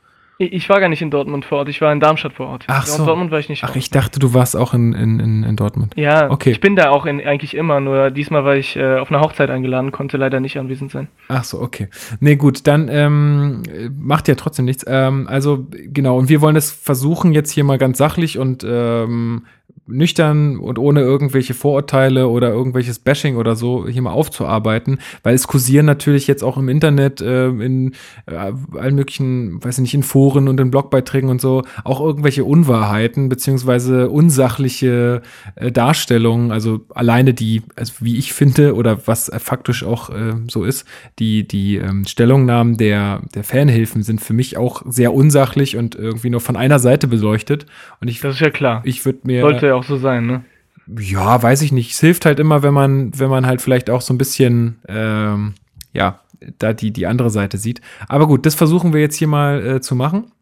Ich, war gar nicht in Dortmund vor Ort, ich war in Darmstadt vor Ort. Ach In so. Dortmund war ich nicht. Ach, vor Ort. ich dachte, du warst auch in, in, in, in Dortmund. Ja, Okay. ich bin da auch in, eigentlich immer, nur diesmal war ich äh, auf einer Hochzeit eingeladen, konnte leider nicht anwesend sein. Ach so, okay. Nee, gut, dann ähm, macht ja trotzdem nichts. Ähm, also, genau, und wir wollen es versuchen, jetzt hier mal ganz sachlich und ähm, nüchtern und ohne irgendwelche Vorurteile oder irgendwelches Bashing oder so hier mal aufzuarbeiten, weil es kursieren natürlich jetzt auch im Internet, äh, in äh, allen möglichen, weiß ich nicht, in Foren und in Blogbeiträgen und so, auch irgendwelche Unwahrheiten beziehungsweise unsachliche äh, Darstellungen, also alleine die, also wie ich finde oder was faktisch auch äh, so ist, die, die ähm, Stellungnahmen der, der Fanhilfen sind für mich auch sehr unsachlich und irgendwie nur von einer Seite beleuchtet und ich, Das ist ja klar. ich würde mir Sollte ja auch so sein, ne? ja, weiß ich nicht. Es hilft halt immer, wenn man, wenn man halt vielleicht auch so ein bisschen, ähm, ja, da die, die andere Seite sieht. Aber gut, das versuchen wir jetzt hier mal äh, zu machen.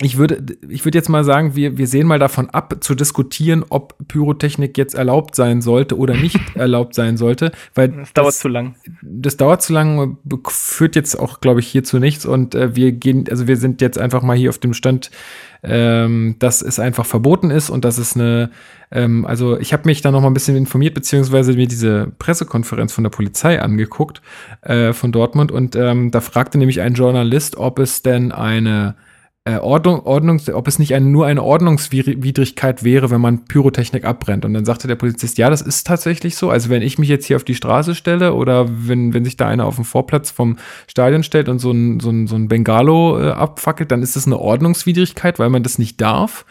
ich würde, ich würde jetzt mal sagen, wir, wir sehen mal davon ab, zu diskutieren, ob Pyrotechnik jetzt erlaubt sein sollte oder nicht erlaubt sein sollte, weil das, das dauert zu lang. Das dauert zu lang, führt jetzt auch, glaube ich, hier zu nichts und äh, wir gehen, also wir sind jetzt einfach mal hier auf dem Stand, ähm, dass es einfach verboten ist und dass es eine, ähm, also ich habe mich da noch mal ein bisschen informiert beziehungsweise mir diese Pressekonferenz von der Polizei angeguckt äh, von Dortmund. Und ähm, da fragte nämlich ein Journalist, ob es denn eine Ordnung, Ordnungs, ob es nicht ein, nur eine Ordnungswidrigkeit wäre, wenn man Pyrotechnik abbrennt. Und dann sagte der Polizist, ja, das ist tatsächlich so. Also wenn ich mich jetzt hier auf die Straße stelle oder wenn, wenn sich da einer auf den Vorplatz vom Stadion stellt und so ein, so ein, so ein Bengalo äh, abfackelt, dann ist das eine Ordnungswidrigkeit, weil man das nicht darf.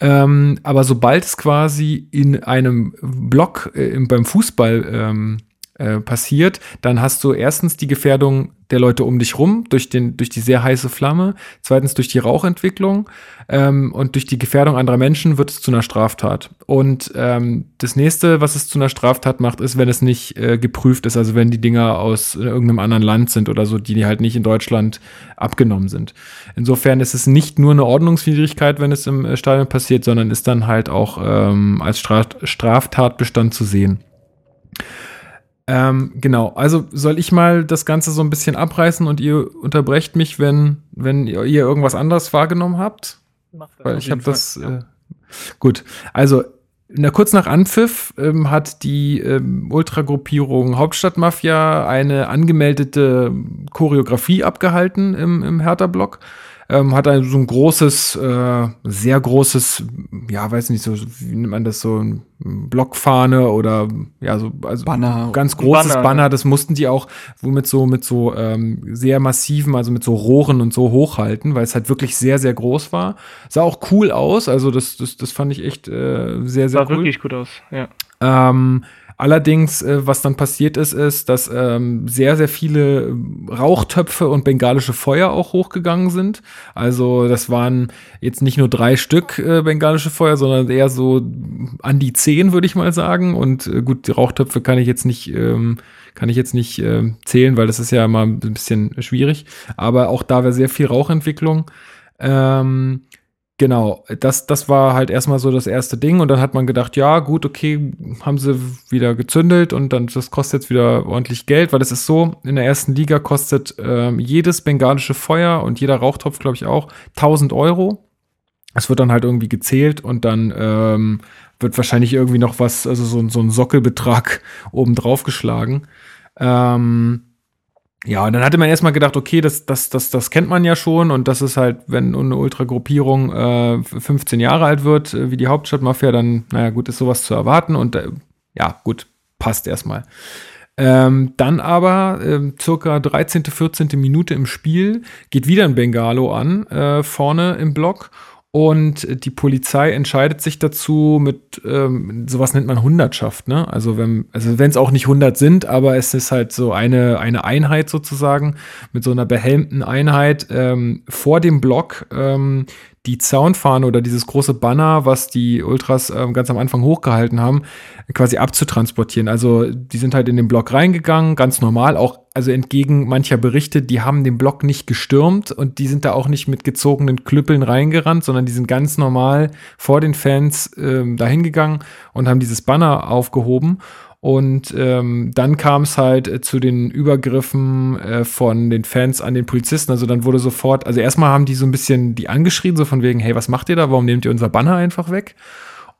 Ähm, aber sobald es quasi in einem Block äh, beim Fußball ähm, äh, passiert, dann hast du erstens die Gefährdung der Leute um dich rum durch, den, durch die sehr heiße Flamme, zweitens durch die Rauchentwicklung ähm, und durch die Gefährdung anderer Menschen wird es zu einer Straftat. Und ähm, das nächste, was es zu einer Straftat macht, ist, wenn es nicht äh, geprüft ist, also wenn die Dinger aus äh, irgendeinem anderen Land sind oder so, die halt nicht in Deutschland abgenommen sind. Insofern ist es nicht nur eine Ordnungswidrigkeit, wenn es im äh, Stadion passiert, sondern ist dann halt auch ähm, als Straf Straftatbestand zu sehen. Ähm, genau, also soll ich mal das Ganze so ein bisschen abreißen und ihr unterbrecht mich, wenn, wenn ihr irgendwas anderes wahrgenommen habt? Weil ich habe das. Äh, gut, also na, kurz nach Anpfiff ähm, hat die ähm, Ultragruppierung Hauptstadtmafia eine angemeldete Choreografie abgehalten im, im Hertha-Block ähm, hat also so ein großes, äh, sehr großes, ja, weiß nicht, so, wie nennt man das, so ein Blockfahne oder ja, so, also Banner. ganz großes Banner. Banner, das mussten die auch womit so mit so ähm, sehr massiven, also mit so Rohren und so hochhalten, weil es halt wirklich sehr, sehr groß war. Sah auch cool aus, also das, das, das fand ich echt äh, sehr, sehr Sah cool. Sah wirklich gut aus, ja. Ähm, Allerdings, äh, was dann passiert ist, ist, dass ähm, sehr, sehr viele Rauchtöpfe und bengalische Feuer auch hochgegangen sind. Also das waren jetzt nicht nur drei Stück äh, bengalische Feuer, sondern eher so an die zehn, würde ich mal sagen. Und äh, gut, die Rauchtöpfe kann ich jetzt nicht, ähm, kann ich jetzt nicht äh, zählen, weil das ist ja mal ein bisschen schwierig. Aber auch da war sehr viel Rauchentwicklung. Ähm, Genau, das, das war halt erstmal so das erste Ding und dann hat man gedacht, ja, gut, okay, haben sie wieder gezündelt und dann das kostet jetzt wieder ordentlich Geld, weil es ist so, in der ersten Liga kostet ähm, jedes bengalische Feuer und jeder Rauchtopf, glaube ich, auch 1000 Euro. Es wird dann halt irgendwie gezählt und dann ähm, wird wahrscheinlich irgendwie noch was, also so, so ein Sockelbetrag oben drauf geschlagen. Ähm, ja, und dann hatte man erstmal gedacht, okay, das, das, das, das kennt man ja schon und das ist halt, wenn eine Ultragruppierung äh, 15 Jahre alt wird, äh, wie die Hauptstadtmafia, dann, naja, gut, ist sowas zu erwarten und äh, ja, gut, passt erstmal. Ähm, dann aber äh, circa 13., 14. Minute im Spiel geht wieder ein Bengalo an, äh, vorne im Block und die Polizei entscheidet sich dazu mit, ähm, sowas nennt man Hundertschaft, ne? Also wenn, also es auch nicht 100 sind, aber es ist halt so eine, eine Einheit sozusagen mit so einer behelmten Einheit ähm, vor dem Block ähm, die Zaunfahne oder dieses große Banner, was die Ultras ähm, ganz am Anfang hochgehalten haben, quasi abzutransportieren. Also die sind halt in den Block reingegangen, ganz normal, auch also entgegen mancher Berichte, die haben den Block nicht gestürmt und die sind da auch nicht mit gezogenen Klüppeln reingerannt, sondern die sind ganz normal vor den Fans ähm, dahin gegangen und haben dieses Banner aufgehoben. Und ähm, dann kam es halt äh, zu den Übergriffen äh, von den Fans an den Polizisten. Also dann wurde sofort, also erstmal haben die so ein bisschen die angeschrien, so von wegen, hey, was macht ihr da? Warum nehmt ihr unser Banner einfach weg?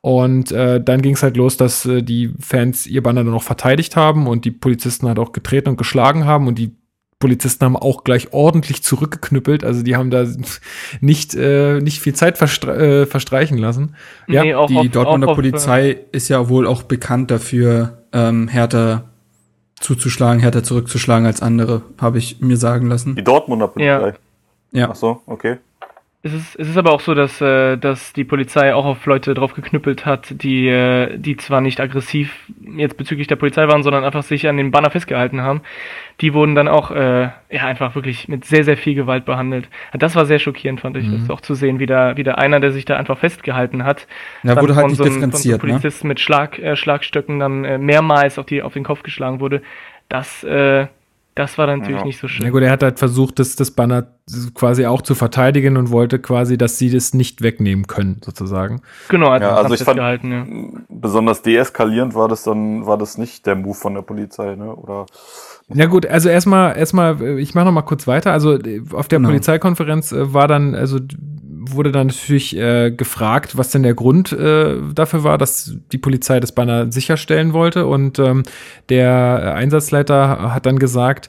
Und äh, dann ging es halt los, dass äh, die Fans ihr Banner dann noch verteidigt haben und die Polizisten halt auch getreten und geschlagen haben und die Polizisten haben auch gleich ordentlich zurückgeknüppelt. Also die haben da nicht, äh, nicht viel Zeit verstre äh, verstreichen lassen. Ja, nee, die auf, Dortmunder auf, Polizei äh, ist ja wohl auch bekannt dafür, ähm, härter zuzuschlagen, härter zurückzuschlagen als andere, habe ich mir sagen lassen. Die Dortmunder Polizei. Ja. ja. Ach so, okay. Es ist, es ist aber auch so, dass, äh, dass die Polizei auch auf Leute drauf geknüppelt hat, die, äh, die zwar nicht aggressiv jetzt bezüglich der Polizei waren, sondern einfach sich an den Banner festgehalten haben. Die wurden dann auch äh, ja einfach wirklich mit sehr, sehr viel Gewalt behandelt. Das war sehr schockierend, fand ich, mhm. das auch zu sehen, wie da, wie da einer, der sich da einfach festgehalten hat, ja, wurde halt nicht so einem, differenziert, von so einem Polizisten ne? mit Schlag, äh, Schlagstöcken dann äh, mehrmals auf, die, auf den Kopf geschlagen wurde. Das, äh, Das war dann natürlich ja. nicht so schön. Ja gut, er hat halt versucht, das, das Banner quasi auch zu verteidigen und wollte quasi, dass sie das nicht wegnehmen können, sozusagen. Genau, also, ja, also ich fand, gehalten, ja. besonders deeskalierend war das dann, war das nicht der Move von der Polizei, ne? Oder ja gut, also erstmal, erstmal, ich mache noch mal kurz weiter. Also auf der genau. Polizeikonferenz äh, war dann, also wurde dann natürlich äh, gefragt, was denn der Grund äh, dafür war, dass die Polizei das Banner sicherstellen wollte. Und ähm, der Einsatzleiter hat dann gesagt,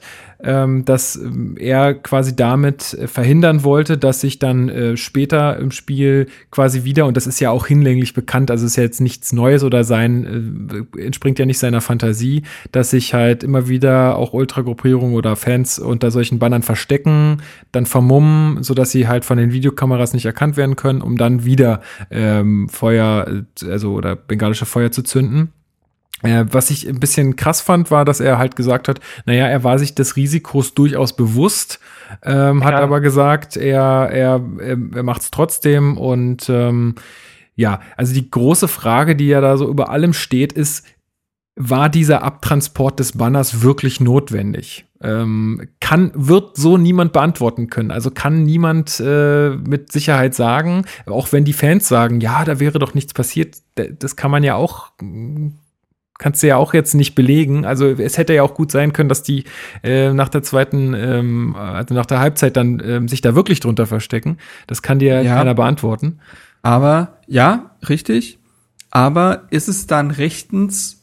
dass ähm, er quasi damit äh, verhindern wollte, dass sich dann äh, später im Spiel quasi wieder, und das ist ja auch hinlänglich bekannt, also ist ja jetzt nichts Neues oder sein, äh, entspringt ja nicht seiner Fantasie, dass sich halt immer wieder auch Ultragruppierungen oder Fans unter solchen Bannern verstecken, dann vermummen, sodass sie halt von den Videokameras nicht erkannt werden können, um dann wieder ähm, Feuer, äh, also oder bengalische Feuer zu zünden. Äh, was ich ein bisschen krass fand, war, dass er halt gesagt hat, naja, er war sich des Risikos durchaus bewusst, ähm, hat aber gesagt, er, er, er macht es trotzdem und ähm, ja, also die große Frage, die ja da so über allem steht, ist, war dieser Abtransport des Banners wirklich notwendig? Ähm, kann, wird so niemand beantworten können. Also kann niemand äh, mit Sicherheit sagen, auch wenn die Fans sagen, ja, da wäre doch nichts passiert, das kann man ja auch kannst du ja auch jetzt nicht belegen. Also es hätte ja auch gut sein können, dass die äh, nach der zweiten, ähm, also nach der Halbzeit dann ähm, sich da wirklich drunter verstecken. Das kann dir ja. keiner beantworten. Aber ja, richtig. Aber ist es dann rechtens,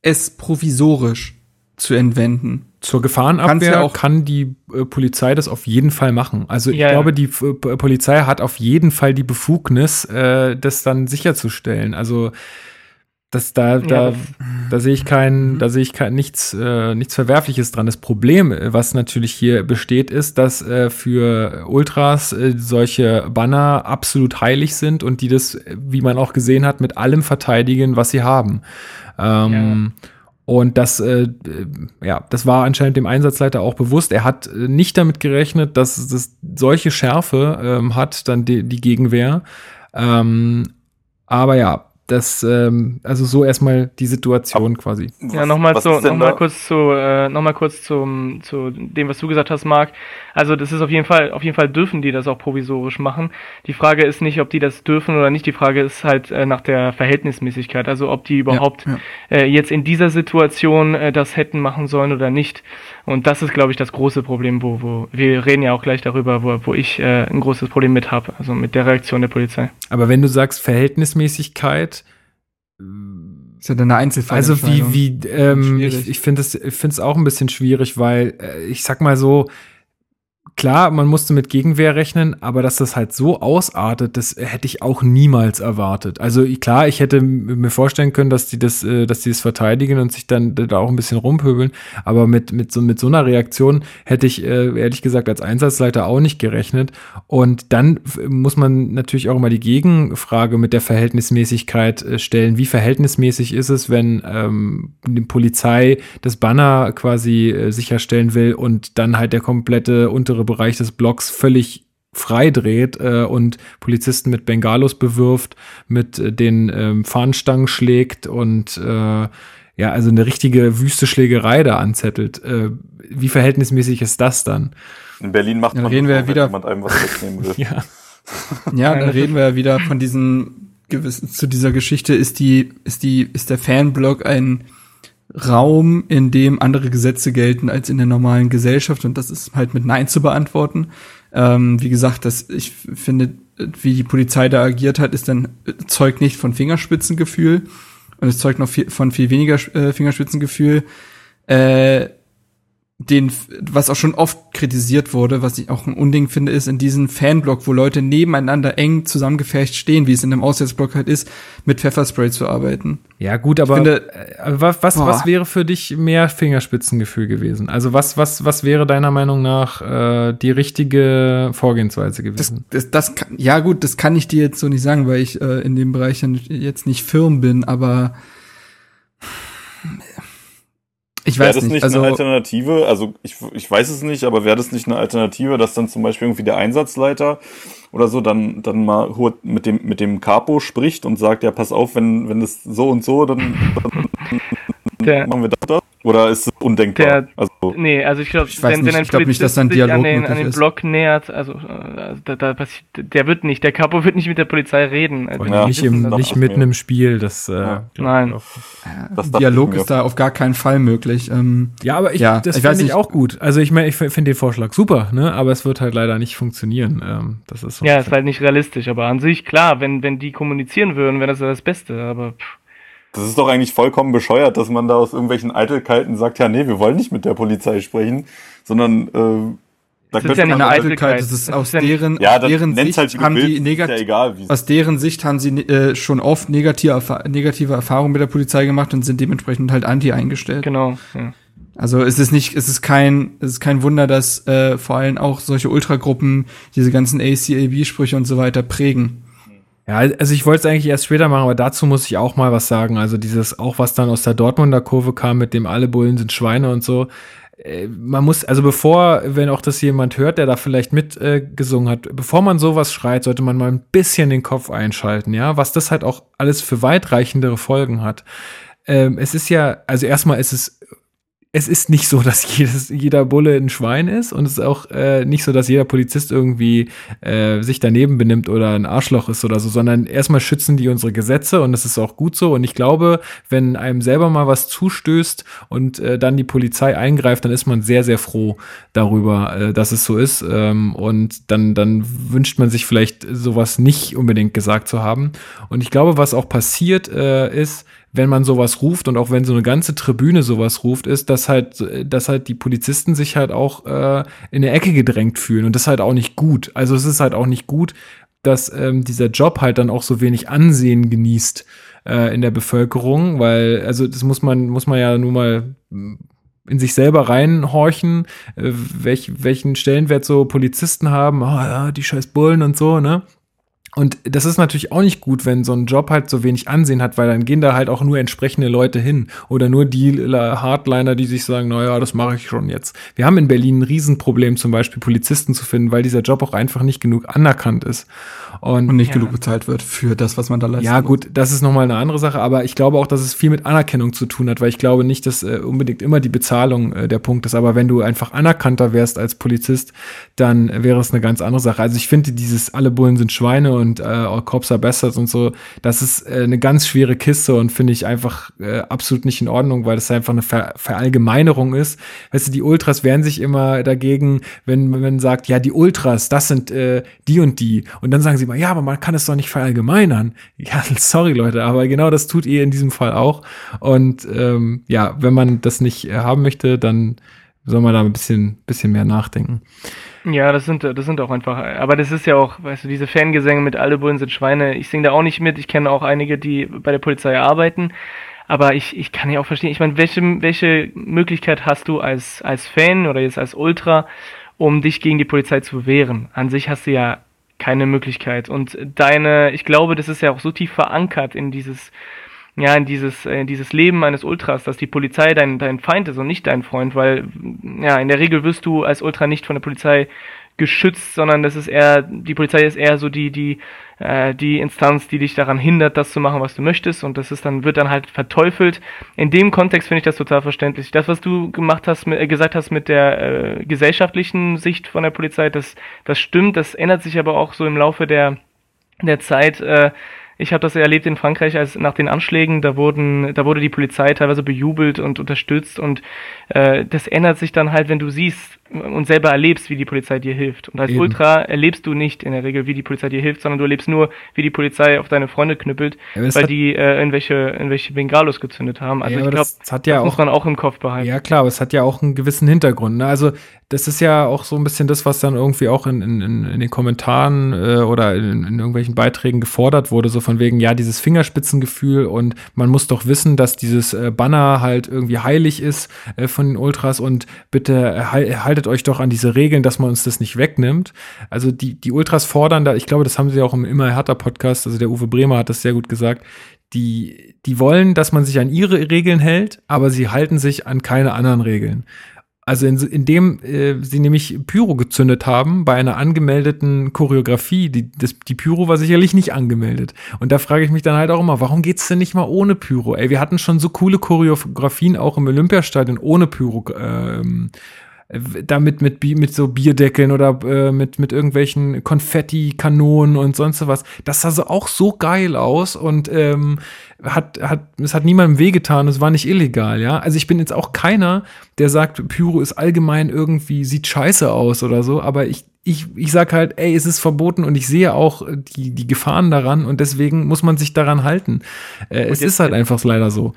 es provisorisch zu entwenden? Zur Gefahrenabwehr ja kann die äh, Polizei das auf jeden Fall machen. Also ich ja, glaube, die äh, Polizei hat auf jeden Fall die Befugnis, äh, das dann sicherzustellen. Also das, da, da, ja, da sehe ich kein, mhm. da sehe ich kein, nichts, äh, nichts Verwerfliches dran. Das Problem, was natürlich hier besteht, ist, dass äh, für Ultras äh, solche Banner absolut heilig sind und die das, wie man auch gesehen hat, mit allem verteidigen, was sie haben. Ähm, ja. Und das, äh, ja, das war anscheinend dem Einsatzleiter auch bewusst. Er hat äh, nicht damit gerechnet, dass es solche Schärfe ähm, hat, dann die, die Gegenwehr. Ähm, aber ja, das, ähm, also so erstmal die Situation quasi. Ja, nochmal zu, noch mal kurz zu, äh, noch mal kurz zum, zu dem, was du gesagt hast, Marc. Also das ist auf jeden Fall, auf jeden Fall dürfen die das auch provisorisch machen. Die Frage ist nicht, ob die das dürfen oder nicht. Die Frage ist halt äh, nach der Verhältnismäßigkeit. Also ob die überhaupt ja, ja. Äh, jetzt in dieser Situation äh, das hätten machen sollen oder nicht. Und das ist, glaube ich, das große Problem, wo, wo wir reden ja auch gleich darüber, wo, wo ich äh, ein großes Problem mit habe, also mit der Reaktion der Polizei. Aber wenn du sagst Verhältnismäßigkeit, ist ja dann eine Einzelfall. Also wie, wie, ähm, ich, ich finde es ich finde es auch ein bisschen schwierig, weil äh, ich sag mal so, klar, man musste mit Gegenwehr rechnen, aber dass das halt so ausartet, das hätte ich auch niemals erwartet. Also klar, ich hätte mir vorstellen können, dass die das, äh, dass die das verteidigen und sich dann da auch ein bisschen rumpöbeln, aber mit, mit, so, mit so einer Reaktion hätte ich äh, ehrlich gesagt als Einsatzleiter auch nicht gerechnet. Und dann muss man natürlich auch immer die Gegenfrage mit der Verhältnismäßigkeit äh, stellen. Wie verhältnismäßig ist es, wenn ähm, die Polizei das Banner quasi äh, sicherstellen will und dann halt der komplette untere untere Bereich des Blocks völlig frei dreht äh, und Polizisten mit Bengalos bewirft, mit äh, den ähm, Fahnenstangen schlägt und äh, ja, also eine richtige wüste Schlägerei da anzettelt. Äh, wie verhältnismäßig ist das dann? In Berlin macht dann man reden wir ja wieder, jemand einem was wegnehmen will. ja. ja, dann reden wir ja wieder von diesen gewissen zu dieser Geschichte ist die ist die ist der Fanblock ein Raum, in dem andere Gesetze gelten als in der normalen Gesellschaft und das ist halt mit Nein zu beantworten. Ähm, wie gesagt, das, ich finde, wie die Polizei da agiert hat, ist dann zeugt nicht von Fingerspitzengefühl und es zeugt noch viel, von viel weniger äh, Fingerspitzengefühl. Äh, den, was auch schon oft kritisiert wurde, was ich auch ein Unding finde, ist in diesem Fanblock, wo Leute nebeneinander eng zusammengefecht stehen, wie es in einem Auswärtsblock halt ist, mit Pfefferspray zu arbeiten. Ja, gut, aber finde, äh, was, was, was wäre für dich mehr Fingerspitzengefühl gewesen? Also was, was, was wäre deiner Meinung nach äh, die richtige Vorgehensweise gewesen? Das, das, das kann, ja gut, das kann ich dir jetzt so nicht sagen, weil ich äh, in dem Bereich jetzt nicht firm bin, aber ich weiß wäre das nicht, nicht also, eine Alternative? Also ich, ich weiß es nicht, aber wäre das nicht eine Alternative, dass dann zum Beispiel irgendwie der Einsatzleiter oder so dann, dann mal mit dem, mit dem Capo spricht und sagt, ja, pass auf, wenn, wenn das so und so, dann, dann der, machen wir das. Oder ist es undenkbar? Der, also, nee, also ich glaube, wenn, wenn ein Polizist nicht, dass ein Dialog an den, an den Block nähert, also äh, da, da passiert, der wird nicht, der Capo wird nicht mit der Polizei reden. Also ja, nicht im, nicht mitten im Spiel, das äh, ja. Nein. Das Dialog ist da auf gar keinen Fall möglich. Ähm, ja, aber ich, ja, das finde ich auch gut. Also ich meine, ich finde den Vorschlag super, ne? Aber es wird halt leider nicht funktionieren. Ähm, das ist so ja, ist halt nicht realistisch, aber an sich klar, wenn, wenn die kommunizieren würden, wäre das ja das Beste, aber pff. Das ist doch eigentlich vollkommen bescheuert, dass man da aus irgendwelchen Eitelkeiten sagt, ja, nee, wir wollen nicht mit der Polizei sprechen, sondern äh, da das ist ja nicht eine Eitelkeit, das ist aus deren, ja, deren Sicht halt, haben die negativ, ja egal, aus deren Sicht haben sie äh, schon oft negative, negative Erfahrungen mit der Polizei gemacht und sind dementsprechend halt anti eingestellt. Genau. Ja. Also es ist nicht, es ist kein, es ist kein Wunder, dass äh, vor allem auch solche Ultragruppen diese ganzen ACAB-Sprüche und so weiter prägen. Ja, also ich wollte es eigentlich erst später machen, aber dazu muss ich auch mal was sagen. Also dieses, auch was dann aus der Dortmunder Kurve kam, mit dem alle Bullen sind Schweine und so. Äh, man muss, also bevor, wenn auch das jemand hört, der da vielleicht mitgesungen äh, hat, bevor man sowas schreit, sollte man mal ein bisschen den Kopf einschalten, ja, was das halt auch alles für weitreichendere Folgen hat. Ähm, es ist ja, also erstmal ist es es ist nicht so, dass jedes, jeder Bulle ein Schwein ist und es ist auch äh, nicht so, dass jeder Polizist irgendwie äh, sich daneben benimmt oder ein Arschloch ist oder so, sondern erstmal schützen die unsere Gesetze und das ist auch gut so. Und ich glaube, wenn einem selber mal was zustößt und äh, dann die Polizei eingreift, dann ist man sehr, sehr froh darüber, äh, dass es so ist. Ähm, und dann, dann wünscht man sich vielleicht sowas nicht unbedingt gesagt zu haben. Und ich glaube, was auch passiert äh, ist, wenn man sowas ruft und auch wenn so eine ganze Tribüne sowas ruft, ist, dass halt, dass halt die Polizisten sich halt auch äh, in der Ecke gedrängt fühlen und das halt auch nicht gut. Also es ist halt auch nicht gut, dass ähm, dieser Job halt dann auch so wenig Ansehen genießt äh, in der Bevölkerung, weil also das muss man muss man ja nur mal in sich selber reinhorchen, äh, welch, welchen Stellenwert so Polizisten haben, oh, ja, die scheiß Bullen und so, ne? Und das ist natürlich auch nicht gut, wenn so ein Job halt so wenig Ansehen hat, weil dann gehen da halt auch nur entsprechende Leute hin oder nur die Hardliner, die sich sagen, naja, das mache ich schon jetzt. Wir haben in Berlin ein Riesenproblem, zum Beispiel Polizisten zu finden, weil dieser Job auch einfach nicht genug anerkannt ist. Und, und nicht ja. genug bezahlt wird für das, was man da leistet. Ja, gut, das ist nochmal eine andere Sache, aber ich glaube auch, dass es viel mit Anerkennung zu tun hat, weil ich glaube nicht, dass äh, unbedingt immer die Bezahlung äh, der Punkt ist, aber wenn du einfach anerkannter wärst als Polizist, dann wäre es eine ganz andere Sache. Also ich finde dieses alle Bullen sind Schweine und äh, All Cops are Bastards und so, das ist äh, eine ganz schwere Kiste und finde ich einfach äh, absolut nicht in Ordnung, weil das einfach eine Ver Verallgemeinerung ist. Weißt du, die Ultras wehren sich immer dagegen, wenn man sagt, ja, die Ultras, das sind äh, die und die. Und dann sagen sie mal, ja, aber man kann es doch nicht verallgemeinern. Ja, sorry Leute, aber genau das tut ihr in diesem Fall auch. Und ähm, ja, wenn man das nicht haben möchte, dann soll man da ein bisschen, bisschen mehr nachdenken. Ja, das sind, das sind auch einfach, aber das ist ja auch, weißt du, diese Fangesänge mit alle Bullen sind Schweine. Ich singe da auch nicht mit. Ich kenne auch einige, die bei der Polizei arbeiten. Aber ich, ich kann ja auch verstehen, ich meine, welche, welche Möglichkeit hast du als, als Fan oder jetzt als Ultra, um dich gegen die Polizei zu wehren? An sich hast du ja keine Möglichkeit. Und deine, ich glaube, das ist ja auch so tief verankert in dieses, ja, in dieses, in dieses Leben eines Ultras, dass die Polizei dein, dein Feind ist und nicht dein Freund, weil, ja, in der Regel wirst du als Ultra nicht von der Polizei geschützt, sondern das ist eher, die Polizei ist eher so die, die, äh, die Instanz, die dich daran hindert, das zu machen, was du möchtest, und das ist dann, wird dann halt verteufelt. In dem Kontext finde ich das total verständlich. Das, was du gemacht hast, äh, gesagt hast mit der äh, gesellschaftlichen Sicht von der Polizei, das, das stimmt, das ändert sich aber auch so im Laufe der, der Zeit, äh, ich habe das erlebt in Frankreich, als nach den Anschlägen, da wurden, da wurde die Polizei teilweise bejubelt und unterstützt und äh, das ändert sich dann halt, wenn du siehst, und selber erlebst, wie die Polizei dir hilft. Und als Eben. Ultra erlebst du nicht in der Regel, wie die Polizei dir hilft, sondern du erlebst nur, wie die Polizei auf deine Freunde knüppelt, ja, weil die äh, irgendwelche, irgendwelche Bengalos gezündet haben. Also ja, ich glaube, das, das, ja muss man auch im Kopf behalten. Ja klar, aber es hat ja auch einen gewissen Hintergrund. Ne? Also das ist ja auch so ein bisschen das, was dann irgendwie auch in, in, in den Kommentaren äh, oder in, in irgendwelchen Beiträgen gefordert wurde, so von wegen, ja, dieses Fingerspitzengefühl und man muss doch wissen, dass dieses äh, Banner halt irgendwie heilig ist äh, von den Ultras und bitte haltet euch doch an diese Regeln, dass man uns das nicht wegnimmt. Also die, die Ultras fordern da, ich glaube, das haben sie auch im Immer härter Podcast, also der Uwe Bremer hat das sehr gut gesagt, die, die wollen, dass man sich an ihre Regeln hält, aber sie halten sich an keine anderen Regeln. Also in, indem äh, sie nämlich Pyro gezündet haben bei einer angemeldeten Choreografie. Die, das, die Pyro war sicherlich nicht angemeldet. Und da frage ich mich dann halt auch immer, warum geht's denn nicht mal ohne Pyro? Ey, wir hatten schon so coole Choreografien auch im Olympiastadion ohne Pyro. Ähm, damit mit, mit so Bierdeckeln oder äh, mit, mit irgendwelchen Konfetti-Kanonen und sonst was. Das sah so auch so geil aus und ähm, hat, hat, es hat niemandem wehgetan, es war nicht illegal, ja. Also ich bin jetzt auch keiner, der sagt, Pyro ist allgemein irgendwie, sieht scheiße aus oder so, aber ich, ich, ich sag halt, ey, es ist verboten und ich sehe auch die, die Gefahren daran und deswegen muss man sich daran halten. Äh, es ist halt einfach leider so.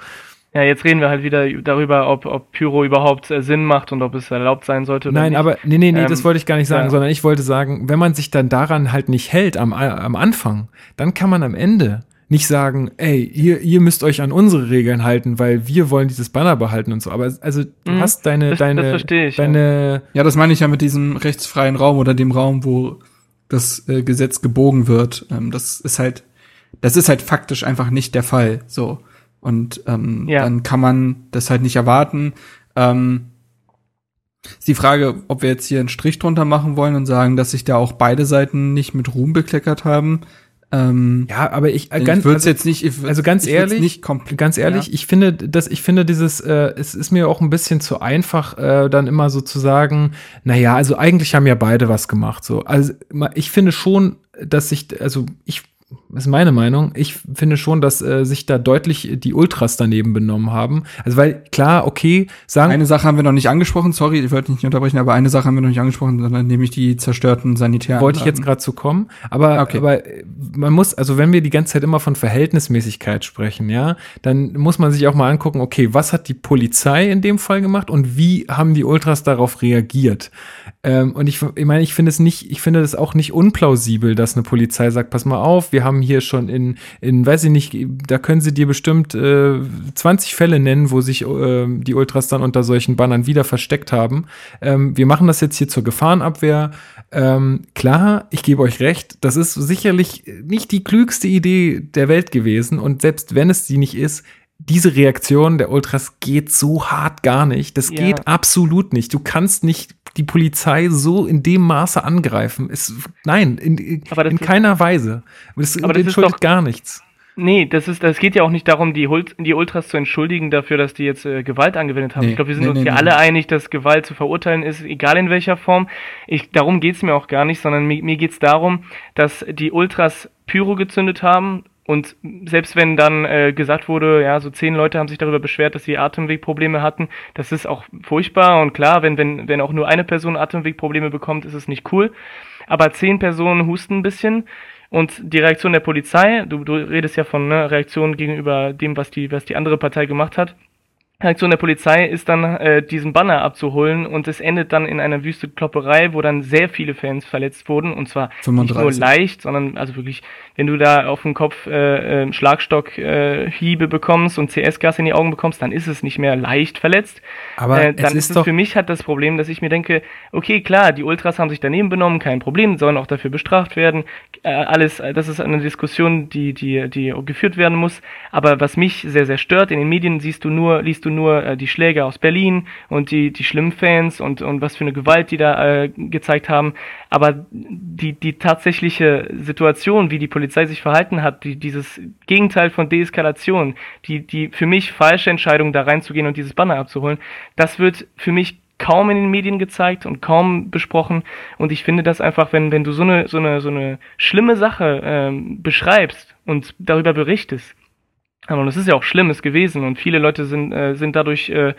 Ja, jetzt reden wir halt wieder darüber, ob, ob Pyro überhaupt äh, Sinn macht und ob es erlaubt sein sollte. Nein, nicht. aber nee, nee, nee, ähm, das wollte ich gar nicht sagen, ja. sondern ich wollte sagen, wenn man sich dann daran halt nicht hält am, am Anfang, dann kann man am Ende nicht sagen, ey, ihr, ihr müsst euch an unsere Regeln halten, weil wir wollen dieses Banner behalten und so. Aber also du mhm, hast deine, das, deine, das ich, deine. Ja. ja, das meine ich ja mit diesem rechtsfreien Raum oder dem Raum, wo das äh, Gesetz gebogen wird. Ähm, das ist halt, das ist halt faktisch einfach nicht der Fall. So. Und ähm, ja. dann kann man das halt nicht erwarten. Ähm, ist die Frage, ob wir jetzt hier einen Strich drunter machen wollen und sagen, dass sich da auch beide Seiten nicht mit Ruhm bekleckert haben. Ähm, ja, aber ich, äh, ganz, ich also, jetzt nicht, ich, also ganz ehrlich, nicht ganz ehrlich, ja. ich finde, dass ich finde dieses, äh, es ist mir auch ein bisschen zu einfach, äh, dann immer so zu sagen, na ja, also eigentlich haben ja beide was gemacht, so. Also ich finde schon, dass sich, also ich ist meine Meinung. Ich finde schon, dass äh, sich da deutlich die Ultras daneben benommen haben. Also weil klar, okay, sagen eine Sache haben wir noch nicht angesprochen. Sorry, ich wollte nicht unterbrechen, aber eine Sache haben wir noch nicht angesprochen, sondern nämlich die zerstörten Sanitären. Wollte ich jetzt gerade zu kommen, aber okay. aber man muss also wenn wir die ganze Zeit immer von Verhältnismäßigkeit sprechen, ja, dann muss man sich auch mal angucken, okay, was hat die Polizei in dem Fall gemacht und wie haben die Ultras darauf reagiert? Ähm, und ich, ich meine, ich finde es nicht, ich finde das auch nicht unplausibel, dass eine Polizei sagt, pass mal auf, wir haben hier schon in, in weiß ich nicht, da können sie dir bestimmt äh, 20 Fälle nennen, wo sich äh, die Ultras dann unter solchen Bannern wieder versteckt haben. Ähm, wir machen das jetzt hier zur Gefahrenabwehr. Ähm, klar, ich gebe euch recht, das ist sicherlich nicht die klügste Idee der Welt gewesen. Und selbst wenn es die nicht ist, diese Reaktion der Ultras geht so hart gar nicht. Das ja. geht absolut nicht. Du kannst nicht die Polizei so in dem Maße angreifen. Es, nein, in, in keiner Weise. Das, aber das entschuldigt doch, gar nichts. Nee, das ist, das geht ja auch nicht darum, die, die Ultras zu entschuldigen dafür, dass die jetzt äh, Gewalt angewendet haben. Nee, ich glaube, wir sind nee, uns nee, hier alle einig, dass Gewalt zu verurteilen ist, egal in welcher Form. Ich, darum geht's mir auch gar nicht, sondern mir, mir geht's darum, dass die Ultras Pyro gezündet haben, und selbst wenn dann äh, gesagt wurde, ja, so zehn Leute haben sich darüber beschwert, dass sie Atemwegprobleme hatten, das ist auch furchtbar und klar, wenn, wenn, wenn auch nur eine Person Atemwegprobleme bekommt, ist es nicht cool. Aber zehn Personen husten ein bisschen. Und die Reaktion der Polizei, du, du redest ja von ne, Reaktionen gegenüber dem, was die, was die andere Partei gemacht hat. Reaktion der Polizei ist dann, äh, diesen Banner abzuholen und es endet dann in einer wüste Klopperei, wo dann sehr viele Fans verletzt wurden und zwar 35. nicht nur leicht, sondern also wirklich wenn du da auf den Kopf äh, äh, Schlagstock äh, Hiebe bekommst und CS-Gas in die Augen bekommst, dann ist es nicht mehr leicht verletzt. Aber äh, dann ist, ist es für mich hat das Problem, dass ich mir denke, okay, klar, die Ultras haben sich daneben benommen, kein Problem, sollen auch dafür bestraft werden. Äh, alles, das ist eine Diskussion, die, die, die geführt werden muss. Aber was mich sehr, sehr stört, in den Medien siehst du nur, liest du nur äh, die Schläge aus Berlin und die, die schlimmen Fans und, und was für eine Gewalt die da äh, gezeigt haben. Aber die, die tatsächliche Situation, wie die Polizei sich verhalten hat, die, dieses Gegenteil von Deeskalation, die, die für mich falsche Entscheidung, da reinzugehen und dieses Banner abzuholen, das wird für mich kaum in den Medien gezeigt und kaum besprochen. Und ich finde das einfach, wenn, wenn du so eine, so eine, so eine schlimme Sache ähm, beschreibst und darüber berichtest, und das ist ja auch Schlimmes gewesen und viele Leute sind, äh, sind dadurch äh,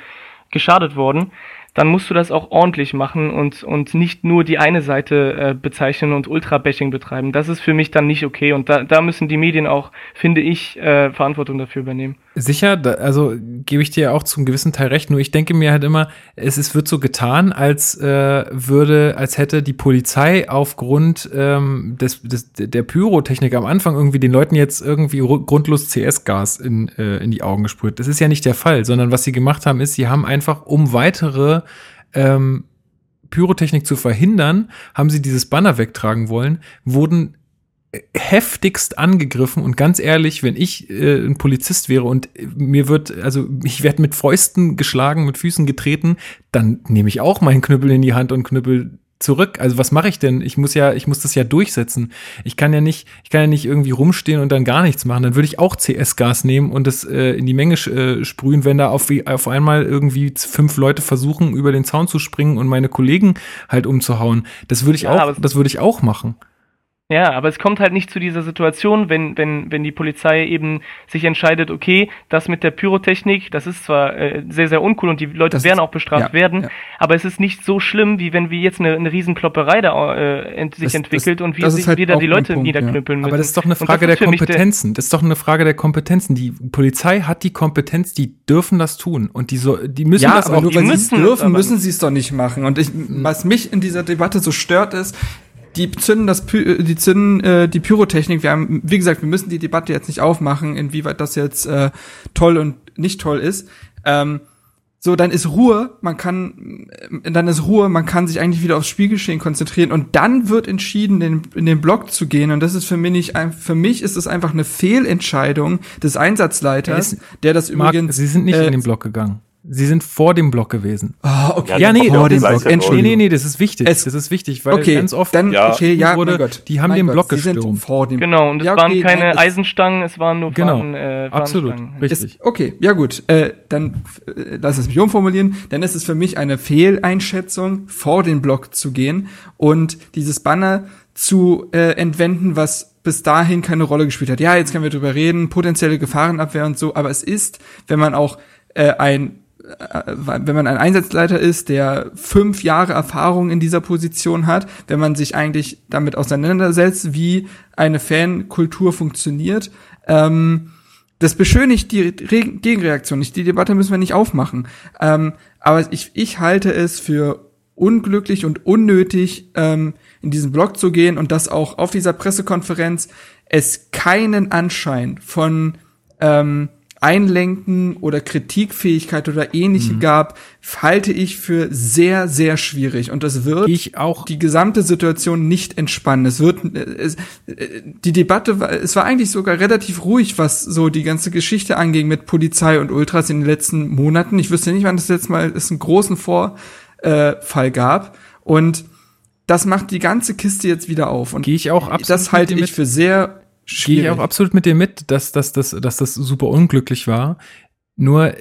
geschadet worden, dann musst du das auch ordentlich machen und, und nicht nur die eine Seite äh, bezeichnen und Ultra-Bashing betreiben. Das ist für mich dann nicht okay und da, da müssen die Medien auch, finde ich, äh, Verantwortung dafür übernehmen. Sicher, da, also gebe ich dir auch zum gewissen Teil recht, nur ich denke mir halt immer, es, es wird so getan, als äh, würde, als hätte die Polizei aufgrund ähm, des, des, der Pyrotechnik am Anfang irgendwie den Leuten jetzt irgendwie grundlos CS-Gas in, äh, in die Augen gesprüht. Das ist ja nicht der Fall, sondern was sie gemacht haben, ist, sie haben einfach um weitere ähm, Pyrotechnik zu verhindern, haben sie dieses Banner wegtragen wollen, wurden heftigst angegriffen und ganz ehrlich, wenn ich äh, ein Polizist wäre und mir wird, also ich werde mit Fäusten geschlagen, mit Füßen getreten, dann nehme ich auch meinen Knüppel in die Hand und knüppel zurück. Also was mache ich denn? Ich muss ja, ich muss das ja durchsetzen. Ich kann ja nicht, ich kann ja nicht irgendwie rumstehen und dann gar nichts machen. Dann würde ich auch CS-Gas nehmen und das äh, in die Menge äh, sprühen, wenn da auf, auf einmal irgendwie fünf Leute versuchen, über den Zaun zu springen und meine Kollegen halt umzuhauen. Das würde ich ja, auch, das würde ich auch machen. Ja, aber es kommt halt nicht zu dieser Situation, wenn, wenn, wenn die Polizei eben sich entscheidet, okay, das mit der Pyrotechnik, das ist zwar äh, sehr, sehr uncool und die Leute das werden ist, auch bestraft ja, werden, ja. aber es ist nicht so schlimm, wie wenn wir jetzt eine, eine Riesenklopperei da äh, ent, sich das, entwickelt das, und wir, halt wir da die Leute Punkt, niederknüppeln ja. müssen. Aber das ist doch eine Frage der Kompetenzen. Das ist doch eine Frage der Kompetenzen. Die Polizei hat die Kompetenz, die dürfen das tun und die so, die müssen ja, das aber auch. Nur, weil sie es dürfen, müssen sie es doch nicht machen. Und ich, was mich in dieser Debatte so stört, ist, die zünden das Py die zünden äh, die Pyrotechnik. Wir haben, wie gesagt, wir müssen die Debatte jetzt nicht aufmachen, inwieweit das jetzt äh, toll und nicht toll ist. Ähm, so, dann ist Ruhe, man kann, äh, dann ist Ruhe, man kann sich eigentlich wieder aufs Spielgeschehen konzentrieren und dann wird entschieden, in, in den Block zu gehen und das ist für mich nicht, für mich ist es einfach eine Fehlentscheidung des Einsatzleiters, der das Marc, übrigens. Sie sind nicht äh, in den Block gegangen. Sie sind vor dem Block gewesen. Ah, oh, okay. Ja, nee, vor dem Block. Entschuldigung. Nee, nee, das ist wichtig. Es, das ist wichtig, weil okay, ganz oft dann, ja. okay, ja, wurde, Gott, die haben den Gott, Block gestürmt. Vor dem genau, und es ja, okay, waren keine nein, Eisenstangen, es waren nur genau, Fahren, äh, Absolut, richtig. Ist, okay, ja gut, äh, dann äh, lass es mich umformulieren. Dann ist es für mich eine Fehleinschätzung, vor den Block zu gehen und dieses Banner zu äh, entwenden, was bis dahin keine Rolle gespielt hat. Ja, jetzt können wir drüber reden, potenzielle Gefahrenabwehr und so, aber es ist, wenn man auch äh, ein wenn man ein Einsatzleiter ist, der fünf Jahre Erfahrung in dieser Position hat, wenn man sich eigentlich damit auseinandersetzt, wie eine Fankultur funktioniert, ähm, das beschönigt die Re Gegenreaktion nicht. Die Debatte müssen wir nicht aufmachen. Ähm, aber ich, ich halte es für unglücklich und unnötig, ähm, in diesen Blog zu gehen und dass auch auf dieser Pressekonferenz es keinen Anschein von ähm, Einlenken oder Kritikfähigkeit oder ähnliche mhm. gab, halte ich für sehr, sehr schwierig. Und das wird ich auch. die gesamte Situation nicht entspannen. Es wird, es, die Debatte war, es war eigentlich sogar relativ ruhig, was so die ganze Geschichte anging mit Polizei und Ultras in den letzten Monaten. Ich wüsste nicht, wann das jetzt mal es einen großen Vorfall gab. Und das macht die ganze Kiste jetzt wieder auf. Und Gehe ich auch absolut das halte ich für sehr Gehe ich auch absolut mit dir mit, dass, dass, dass, dass das super unglücklich war. Nur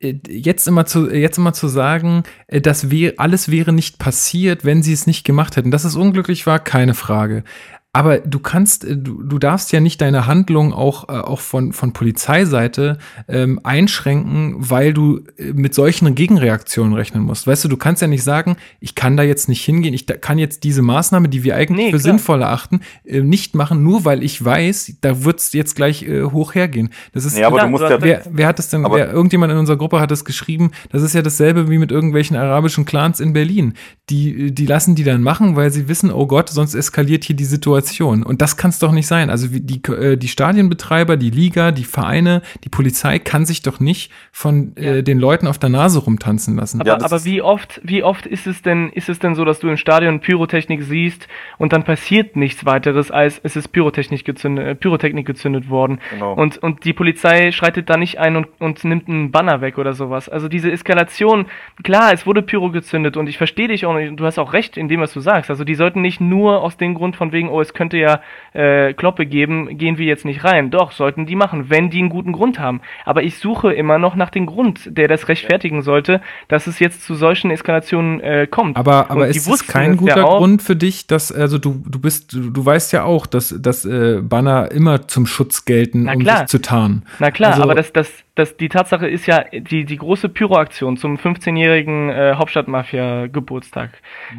äh, jetzt immer zu, jetzt immer zu sagen, äh, das wäre, alles wäre nicht passiert, wenn sie es nicht gemacht hätten. Dass es unglücklich war, keine Frage. Aber du kannst, äh, du, du darfst ja nicht deine Handlung auch, äh, auch von, von Polizeiseite ähm, einschränken, weil du äh, mit solchen Gegenreaktionen rechnen musst. Weißt du, du kannst ja nicht sagen, ich kann da jetzt nicht hingehen, ich kann jetzt diese Maßnahme, die wir eigentlich nee, für klar. sinnvoll erachten, äh, nicht machen, nur weil ich weiß, da wird's jetzt gleich äh, hoch hergehen. Das ist, nee, aber klar, du musst ja, wer, wer hat das denn, wer, irgendjemand in unserer Gruppe hat das geschrieben, das ist ja dasselbe wie mit irgendwelchen arabischen Clans in Berlin. Die, die lassen die dann machen, weil sie wissen, oh Gott, sonst eskaliert hier die Situation Situation. Und das kann es doch nicht sein. Also die, äh, die Stadienbetreiber, die Liga, die Vereine, die Polizei kann sich doch nicht von äh, ja. äh, den Leuten auf der Nase rumtanzen lassen. Aber, ja, aber wie oft, wie oft ist es denn, ist es denn so, dass du im Stadion Pyrotechnik siehst und dann passiert nichts weiteres, als es ist Pyrotechnik gezündet, äh, Pyrotechnik gezündet worden. Genau. Und, und die Polizei schreitet da nicht ein und, und nimmt einen Banner weg oder sowas. Also diese Eskalation, klar, es wurde Pyro gezündet und ich verstehe dich auch, du hast auch recht in dem, was du sagst. Also die sollten nicht nur aus dem Grund von wegen, oh, es könnte ja äh, Kloppe geben, gehen wir jetzt nicht rein. Doch, sollten die machen, wenn die einen guten Grund haben. Aber ich suche immer noch nach dem Grund, der das rechtfertigen sollte, dass es jetzt zu solchen Eskalationen äh, kommt. Aber, aber ist es kein guter ja Grund für dich, dass, also du, du bist, du, du weißt ja auch, dass, dass äh, Banner immer zum Schutz gelten, um sich zu tarnen. Na klar, also, aber das, das, das, die Tatsache ist ja, die, die große Pyroaktion zum 15-jährigen äh, Hauptstadtmafia-Geburtstag,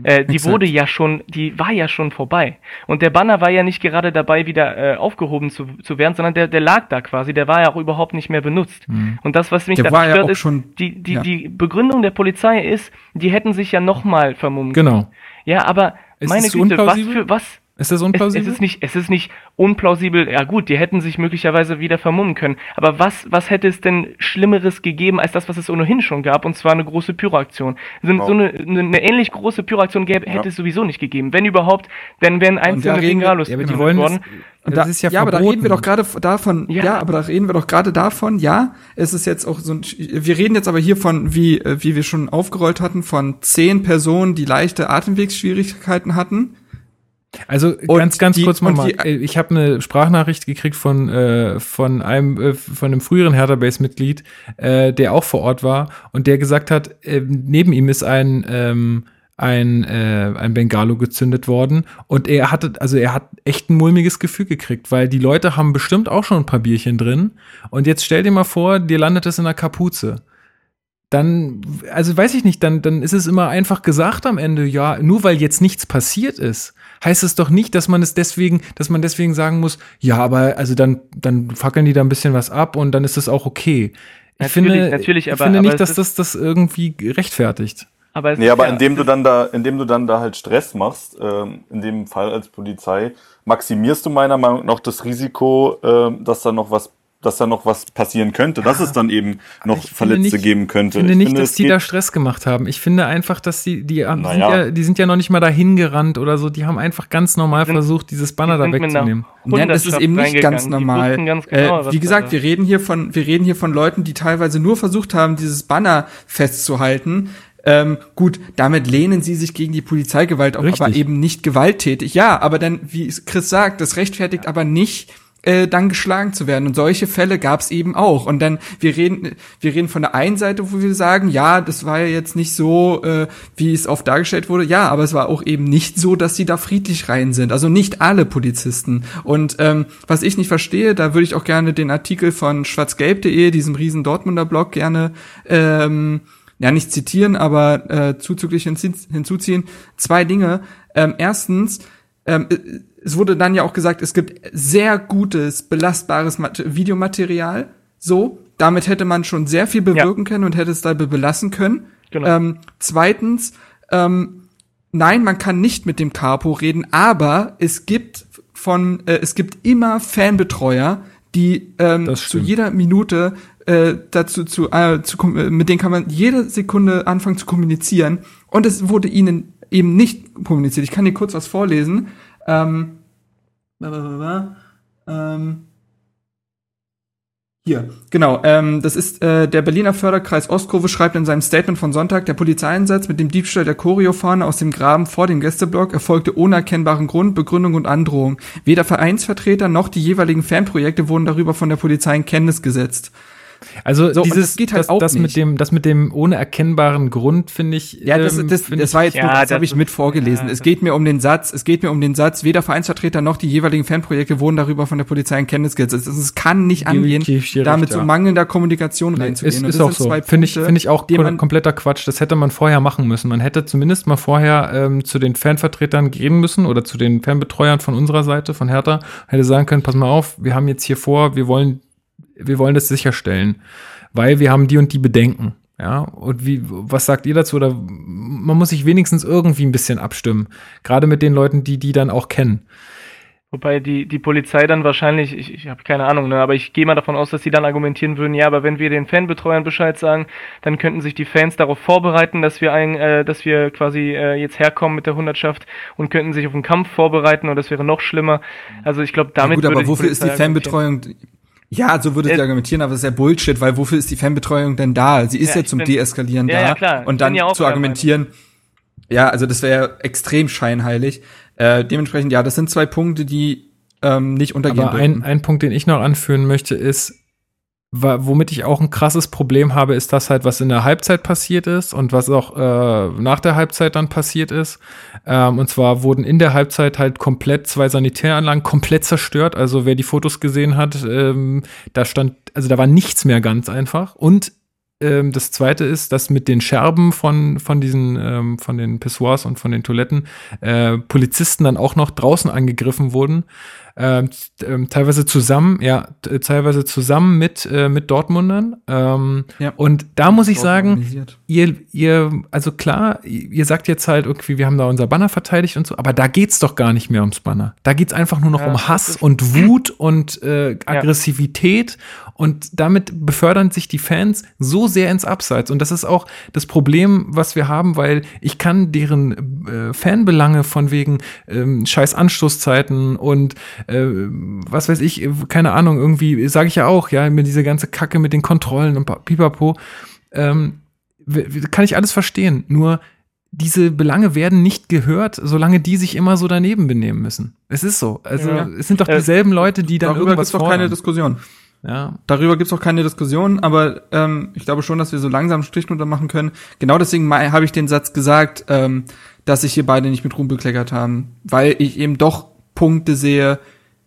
äh, die wurde ja schon, die war ja schon vorbei. Und der Banner war ja nicht gerade dabei, wieder äh, aufgehoben zu, zu werden, sondern der, der lag da quasi, der war ja auch überhaupt nicht mehr benutzt. Mhm. Und das, was mich der da stört, ja ist, schon, die, die, ja. die Begründung der Polizei ist, die hätten sich ja nochmal vermummt. Genau. Ja, aber es meine Güte, was für, was, ist das unplausibel? Es, es, ist nicht, es ist nicht unplausibel. Ja gut, die hätten sich möglicherweise wieder vermummen können. Aber was, was hätte es denn Schlimmeres gegeben als das, was es ohnehin schon gab? Und zwar eine große Pyroaktion. So, oh. so eine, eine, ähnlich große Pyroaktion gäbe, hätte ja. es sowieso nicht gegeben. Wenn überhaupt, dann wären einzelne Bengalos ja, die wollen worden. Und das da, ist ja, ja aber da reden wir doch gerade davon, ja. ja. aber da reden wir doch gerade davon, ja, es ist jetzt auch so ein, wir reden jetzt aber hier von, wie, äh, wie wir schon aufgerollt hatten, von zehn Personen, die leichte Atemwegsschwierigkeiten hatten. Also und ganz, ganz die, kurz mal, ich habe eine Sprachnachricht gekriegt von äh, von einem äh, von einem früheren Hertha Base Mitglied, äh, der auch vor Ort war und der gesagt hat, äh, neben ihm ist ein ähm, ein, äh, ein Bengalo gezündet worden und er hatte, also er hat echt ein mulmiges Gefühl gekriegt, weil die Leute haben bestimmt auch schon ein paar Bierchen drin und jetzt stell dir mal vor, dir landet es in der Kapuze. Dann, also weiß ich nicht, dann, dann ist es immer einfach gesagt am Ende, ja, nur weil jetzt nichts passiert ist, heißt es doch nicht, dass man es deswegen, dass man deswegen sagen muss, ja, aber also dann, dann fackeln die da ein bisschen was ab und dann ist es auch okay. Ich natürlich, finde, natürlich, aber, ich finde nicht, dass das das irgendwie rechtfertigt. Aber nee, aber ja, indem du dann da, indem du dann da halt Stress machst, ähm, in dem Fall als Polizei, maximierst du meiner Meinung nach das Risiko, äh, dass da noch was dass da noch was passieren könnte, ja, dass es dann eben noch Verletzte nicht, geben könnte. Ich finde nicht, ich finde, dass die da Stress gemacht haben. Ich finde einfach, dass die, die, naja. sind, ja, die sind ja noch nicht mal dahin gerannt oder so. Die haben einfach ganz normal sind, versucht, dieses Banner da wegzunehmen. Nein, das ist eben nicht ganz normal. Ganz genau, äh, wie gesagt, wir reden hier von, wir reden hier von Leuten, die teilweise nur versucht haben, dieses Banner festzuhalten. Ähm, gut, damit lehnen sie sich gegen die Polizeigewalt auf, aber eben nicht gewalttätig. Ja, aber dann, wie Chris sagt, das rechtfertigt aber nicht, äh, dann geschlagen zu werden. Und solche Fälle gab es eben auch. Und dann, wir reden, wir reden von der einen Seite, wo wir sagen, ja, das war ja jetzt nicht so, äh, wie es oft dargestellt wurde. Ja, aber es war auch eben nicht so, dass sie da friedlich rein sind. Also nicht alle Polizisten. Und ähm, was ich nicht verstehe, da würde ich auch gerne den Artikel von schwarzgelb.de, diesem riesen Dortmunder Blog, gerne ähm, ja nicht zitieren, aber äh, zuzüglich hinzuziehen, zwei Dinge. Ähm, erstens, ähm, äh, es wurde dann ja auch gesagt, es gibt sehr gutes, belastbares Mat Videomaterial. So, damit hätte man schon sehr viel bewirken ja. können und hätte es dabei belassen können. Genau. Ähm, zweitens, ähm, nein, man kann nicht mit dem Capo reden, aber es gibt von, äh, es gibt immer Fanbetreuer, die ähm, zu jeder Minute äh, dazu zu, äh, zu äh, mit denen kann man jede Sekunde anfangen zu kommunizieren und es wurde ihnen eben nicht kommuniziert. Ich kann dir kurz was vorlesen. Ähm, ähm, hier, genau. Ähm, das ist äh, der Berliner Förderkreis Ostkurve schreibt in seinem Statement von Sonntag, der Polizeieinsatz mit dem Diebstahl der Choreofahne aus dem Graben vor dem Gästeblock erfolgte ohne erkennbaren Grund, Begründung und Androhung. Weder Vereinsvertreter noch die jeweiligen Fanprojekte wurden darüber von der Polizei in Kenntnis gesetzt. Also so, dieses, das geht halt das, auch das nicht. mit dem, das mit dem ohne erkennbaren Grund finde ich. Ja, das, ähm, das, das war jetzt, ja, das, das habe ich mit vorgelesen. Ja, es geht mir um den Satz, es geht mir um den Satz, weder Vereinsvertreter noch die jeweiligen Fanprojekte wurden darüber von der Polizei in Kenntnis gesetzt. Es kann nicht angehen, damit recht, so mangelnder Kommunikation nee, reinzugehen. Ist, ist auch so. Finde ich, finde ich auch kompletter Quatsch. Das hätte man vorher machen müssen. Man hätte zumindest mal vorher ähm, zu den Fanvertretern gehen müssen oder zu den Fanbetreuern von unserer Seite, von Hertha, hätte sagen können, pass mal auf, wir haben jetzt hier vor, wir wollen wir wollen das sicherstellen, weil wir haben die und die Bedenken. Ja, und wie, was sagt ihr dazu? Oder man muss sich wenigstens irgendwie ein bisschen abstimmen. Gerade mit den Leuten, die die dann auch kennen. Wobei die, die Polizei dann wahrscheinlich, ich, ich habe keine Ahnung, ne, aber ich gehe mal davon aus, dass sie dann argumentieren würden, ja, aber wenn wir den Fanbetreuern Bescheid sagen, dann könnten sich die Fans darauf vorbereiten, dass wir ein, äh, dass wir quasi äh, jetzt herkommen mit der Hundertschaft und könnten sich auf einen Kampf vorbereiten und das wäre noch schlimmer. Also ich glaube, damit. Ja gut, aber wofür ist die Fanbetreuung? Ja, so würde ich argumentieren, aber das ist ja Bullshit, weil wofür ist die Fanbetreuung denn da? Sie ist ja, ja zum bin, Deeskalieren ja, da. Ja, klar. Und dann ja zu argumentieren, ja, also das wäre ja extrem scheinheilig. Äh, dementsprechend, ja, das sind zwei Punkte, die ähm, nicht untergehen Aber ein, ein Punkt, den ich noch anführen möchte, ist, womit ich auch ein krasses Problem habe, ist das halt, was in der Halbzeit passiert ist und was auch äh, nach der Halbzeit dann passiert ist. Ähm, und zwar wurden in der Halbzeit halt komplett zwei Sanitäranlagen komplett zerstört. Also wer die Fotos gesehen hat, ähm, da stand, also da war nichts mehr ganz einfach. Und ähm, das zweite ist, dass mit den Scherben von, von diesen, ähm, von den Pissoirs und von den Toiletten äh, Polizisten dann auch noch draußen angegriffen wurden ähm, ähm, teilweise zusammen, ja, teilweise zusammen mit, äh, mit Dortmundern. Ähm, ja. Und da muss ich sagen, ihr, ihr, also klar, ihr sagt jetzt halt irgendwie, wir haben da unser Banner verteidigt und so, aber da geht's doch gar nicht mehr ums Banner. Da geht's einfach nur noch ja, um Hass und Wut und äh, Aggressivität und damit befördern sich die Fans so sehr ins Abseits. Und das ist auch das Problem, was wir haben, weil ich kann deren äh, Fanbelange von wegen ähm, scheiß Anstoßzeiten und äh, was weiß ich, keine Ahnung, irgendwie, sage ich ja auch, ja, mir diese ganze Kacke mit den Kontrollen und pipapo, ähm, kann ich alles verstehen. Nur diese Belange werden nicht gehört, solange die sich immer so daneben benehmen müssen. Es ist so. Also ja. es sind doch äh, dieselben Leute, die dann Darüber irgendwas gibt's doch keine Diskussion. Ja. Darüber gibt's auch keine Diskussion, aber ähm, ich glaube schon, dass wir so langsam einen Strich drunter machen können. Genau deswegen habe ich den Satz gesagt, ähm, dass sich hier beide nicht mit Ruhm bekleckert haben, weil ich eben doch Punkte sehe, äh,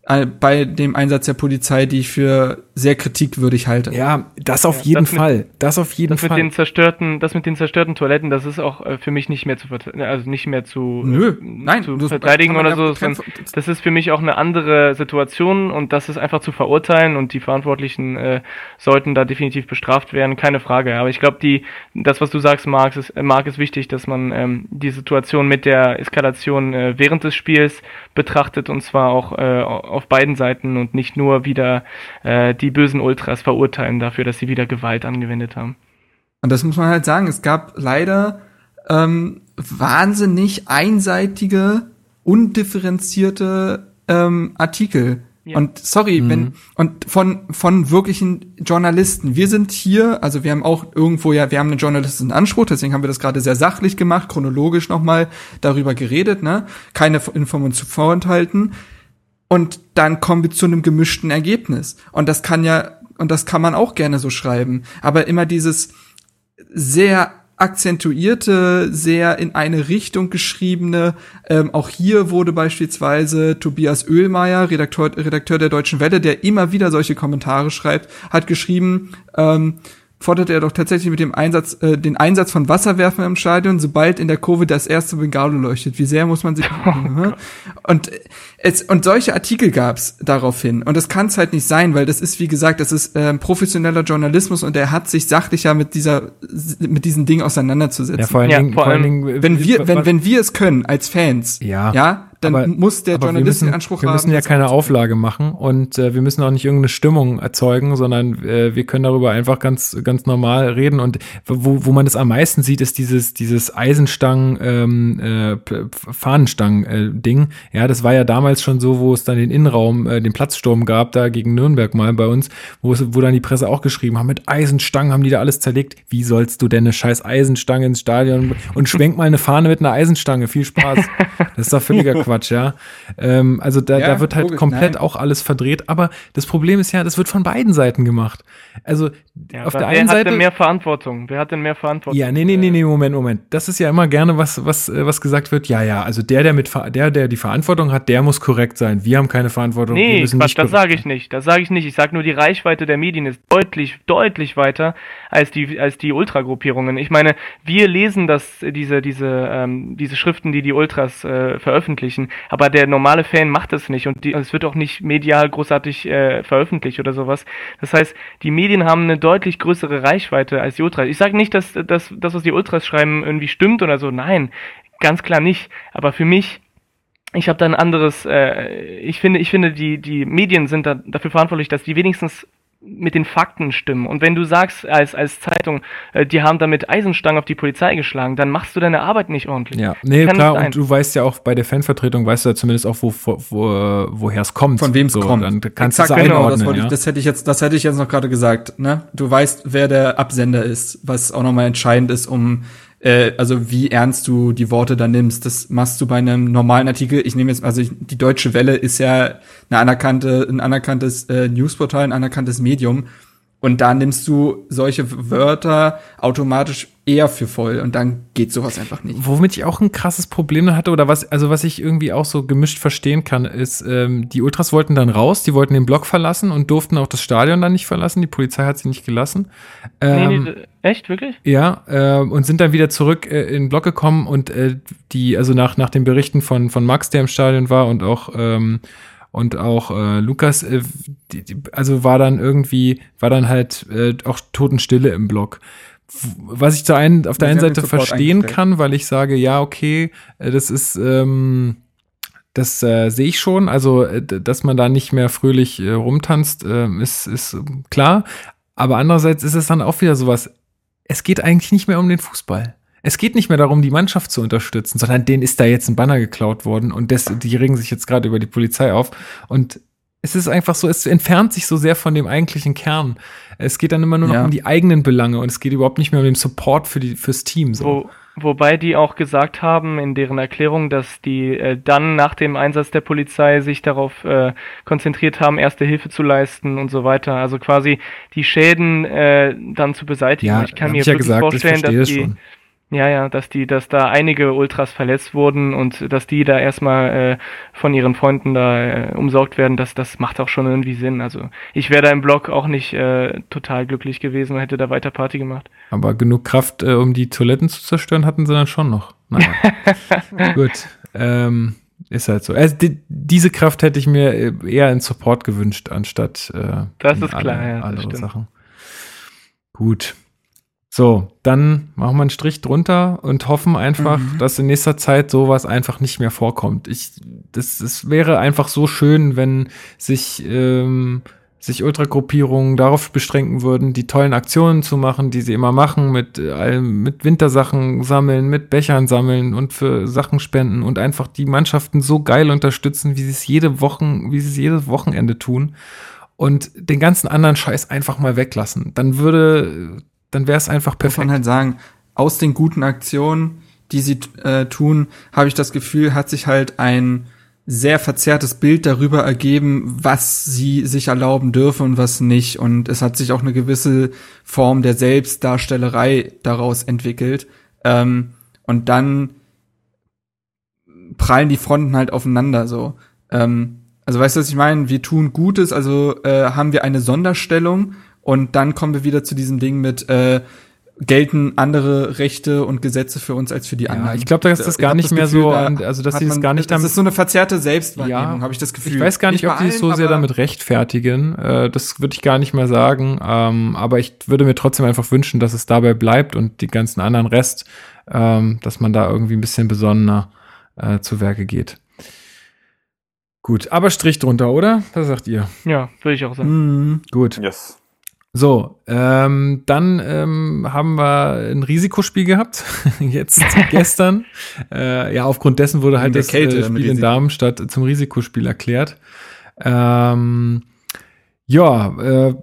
bei dem Einsatz der Polizei, die ich für sehr kritikwürdig halte. Ja, das auf jeden das Fall. Mit, das auf jeden das Fall. Mit den zerstörten, das mit den zerstörten Toiletten, das ist auch äh, für mich nicht mehr zu also nicht mehr zu, Nö, nein, zu verteidigen oder so. Das, das ist für mich auch eine andere Situation und das ist einfach zu verurteilen und die Verantwortlichen äh, sollten da definitiv bestraft werden, keine Frage. Aber ich glaube, die, das, was du sagst, Marc, ist, äh, Marc, ist wichtig, dass man ähm, die Situation mit der Eskalation äh, während des Spiels betrachtet und zwar auch äh, auf beiden Seiten und nicht nur wieder äh, die bösen Ultras verurteilen dafür, dass sie wieder Gewalt angewendet haben. Und das muss man halt sagen. Es gab leider ähm, wahnsinnig einseitige, undifferenzierte ähm, Artikel ja. Und sorry, mhm. wenn und von von wirklichen Journalisten. Wir sind hier, also wir haben auch irgendwo ja, wir haben einen journalistischen Anspruch, deswegen haben wir das gerade sehr sachlich gemacht, chronologisch nochmal darüber geredet, ne? Keine Informationen zu vorenthalten. Und dann kommen wir zu einem gemischten Ergebnis. Und das kann ja, und das kann man auch gerne so schreiben. Aber immer dieses sehr akzentuierte, sehr in eine Richtung geschriebene. Ähm, auch hier wurde beispielsweise Tobias Oehlmeier, Redakteur, Redakteur der Deutschen Welle, der immer wieder solche Kommentare schreibt, hat geschrieben, ähm, forderte er doch tatsächlich mit dem Einsatz, äh, den Einsatz von Wasserwerfern im Stadion, sobald in der Kurve das erste Bengalo leuchtet. Wie sehr muss man sich oh und es und solche Artikel gab's daraufhin und das kann es halt nicht sein, weil das ist wie gesagt, das ist äh, professioneller Journalismus und er hat sich sachlicher mit dieser mit diesen Dingen auseinanderzusetzen. Ja, vor allen Dingen, ja, vor allen Dingen wenn wir wenn wenn wir es können als Fans, ja, ja, dann aber, muss der Journalist den Anspruch haben. Wir müssen ja keine Auflage machen und äh, wir müssen auch nicht irgendeine Stimmung erzeugen, sondern äh, wir können darüber einfach ganz, ganz normal reden. Und wo, wo man das am meisten sieht, ist dieses, dieses Eisenstangen, ähm, äh, Fahnenstangen-Ding. Äh, ja, das war ja damals schon so, wo es dann den Innenraum, äh, den Platzsturm gab, da gegen Nürnberg mal bei uns, wo, es, wo dann die Presse auch geschrieben haben, mit Eisenstangen haben die da alles zerlegt. Wie sollst du denn eine scheiß Eisenstange ins Stadion und schwenk mal eine Fahne mit einer Eisenstange? Viel Spaß. Das ist doch völliger Quatsch, ja. Ähm, also da, ja, da wird halt logisch, komplett nein. auch alles verdreht. Aber das Problem ist ja, das wird von beiden Seiten gemacht. Also ja, auf der einen Seite. Wer hat denn mehr Verantwortung? Wer hat denn mehr Verantwortung? Ja, nee, nee, nee, nee, Moment, Moment. Das ist ja immer gerne was, was, äh, was gesagt wird. Ja, ja, also der, der mit der, der die Verantwortung hat, der muss korrekt sein. Wir haben keine Verantwortung. Nee, Quatsch, das sage ich nicht. Das sage ich nicht. Ich sage nur, die Reichweite der Medien ist deutlich, deutlich weiter als die, als die Ultragruppierungen. Ich meine, wir lesen das, diese, diese, ähm, diese Schriften, die die Ultras äh, veröffentlichen, aber der normale Fan macht das nicht und die, es wird auch nicht medial großartig äh, veröffentlicht oder sowas. Das heißt, die Medien haben eine deutlich größere Reichweite als die Ultras. Ich sage nicht, dass, dass das, was die Ultras schreiben, irgendwie stimmt oder so. Nein, ganz klar nicht. Aber für mich ich habe da ein anderes, äh, ich finde, ich finde, die, die Medien sind da, dafür verantwortlich, dass die wenigstens mit den Fakten stimmen. Und wenn du sagst als, als Zeitung, äh, die haben damit Eisenstangen auf die Polizei geschlagen, dann machst du deine Arbeit nicht ordentlich. Ja, nee, klar, und du weißt ja auch bei der Fanvertretung, weißt du ja zumindest auch, wo, wo, wo woher es kommt. Von wem es so, kommt. Dann kannst Exakt, du genau, das, ja? ich, das hätte ich jetzt, das hätte ich jetzt noch gerade gesagt, ne? Du weißt, wer der Absender ist, was auch nochmal entscheidend ist, um äh, also wie ernst du die Worte da nimmst. Das machst du bei einem normalen Artikel. Ich nehme jetzt, also ich, die Deutsche Welle ist ja eine anerkannte, ein anerkanntes äh, Newsportal, ein anerkanntes Medium. Und da nimmst du solche Wörter automatisch eher für voll und dann geht sowas einfach nicht. Womit ich auch ein krasses Problem hatte oder was, also was ich irgendwie auch so gemischt verstehen kann, ist, ähm, die Ultras wollten dann raus, die wollten den Block verlassen und durften auch das Stadion dann nicht verlassen. Die Polizei hat sie nicht gelassen. Ähm, nee, nee, echt, wirklich? Ja, äh, und sind dann wieder zurück äh, in den Block gekommen und äh, die, also nach, nach den Berichten von, von Max, der im Stadion war und auch ähm, und auch äh, Lukas, äh, die, die, also war dann irgendwie, war dann halt äh, auch Totenstille im Block. Was ich zur einen, auf der einen Seite verstehen kann, weil ich sage, ja, okay, äh, das ist, ähm, das äh, sehe ich schon. Also, äh, dass man da nicht mehr fröhlich äh, rumtanzt, äh, ist, ist klar. Aber andererseits ist es dann auch wieder sowas, es geht eigentlich nicht mehr um den Fußball Es geht nicht mehr darum, die Mannschaft zu unterstützen, sondern denen ist da jetzt ein Banner geklaut worden und das, die regen sich jetzt gerade über die Polizei auf. Und es ist einfach so, es entfernt sich so sehr von dem eigentlichen Kern. Es geht dann immer nur noch ja. um die eigenen Belange und es geht überhaupt nicht mehr um den Support für die, fürs Team. So. Wo, wobei die auch gesagt haben in deren Erklärung, dass die äh, dann nach dem Einsatz der Polizei sich darauf äh, konzentriert haben, erste Hilfe zu leisten und so weiter. Also quasi die Schäden äh, dann zu beseitigen. Ja, ich kann mir ich ja gesagt, vorstellen, dass die, schon. Ja, ja, dass die, dass da einige Ultras verletzt wurden und dass die da erstmal äh, von ihren Freunden da äh, umsorgt werden, das, das macht auch schon irgendwie Sinn. Also ich wäre da im Blog auch nicht äh, total glücklich gewesen und hätte da weiter Party gemacht. Aber genug Kraft, äh, um die Toiletten zu zerstören, hatten sie dann schon noch. Naja. Gut. Ähm, ist halt so. Also die, diese Kraft hätte ich mir äh, eher in Support gewünscht, anstatt äh, das ist klar, ja, andere Sachen. Gut. So, dann machen wir einen Strich drunter und hoffen einfach, mhm. dass in nächster Zeit sowas einfach nicht mehr vorkommt. Ich, das, es wäre einfach so schön, wenn sich, ähm, sich Ultragruppierungen darauf beschränken würden, die tollen Aktionen zu machen, die sie immer machen, mit, äh, mit Wintersachen sammeln, mit Bechern sammeln und für Sachen spenden und einfach die Mannschaften so geil unterstützen, wie sie es jede Wochen, wie sie es jedes Wochenende tun und den ganzen anderen Scheiß einfach mal weglassen. Dann würde dann wäre es einfach perfekt. Muss man halt sagen, aus den guten Aktionen, die sie äh, tun, habe ich das Gefühl, hat sich halt ein sehr verzerrtes Bild darüber ergeben, was sie sich erlauben dürfen und was nicht. Und es hat sich auch eine gewisse Form der Selbstdarstellerei daraus entwickelt. Ähm, und dann prallen die Fronten halt aufeinander so. Ähm, also weißt du, was ich meine? Wir tun Gutes, also äh, haben wir eine Sonderstellung und dann kommen wir wieder zu diesem Ding mit äh, gelten andere Rechte und Gesetze für uns als für die ja, anderen. Ich glaube, dass das gar nicht mehr Gefühl, so, an, also dass sie das gar nicht damit. Das ist so eine verzerrte Selbstwahrnehmung, ja, habe ich das Gefühl. Ich weiß gar nicht, nicht ob die es so sehr damit rechtfertigen. Äh, das würde ich gar nicht mehr sagen. Ähm, aber ich würde mir trotzdem einfach wünschen, dass es dabei bleibt und die ganzen anderen Rest, ähm, dass man da irgendwie ein bisschen besonnener äh, zu Werke geht. Gut, aber Strich drunter, oder? Was sagt ihr? Ja, würde ich auch sagen. Mm, gut. Yes. So, ähm, dann ähm, haben wir ein Risikospiel gehabt, jetzt gestern. Äh, ja, aufgrund dessen wurde halt das Kälte, äh, Spiel in Darmstadt zum Risikospiel erklärt. Ähm, ja, äh,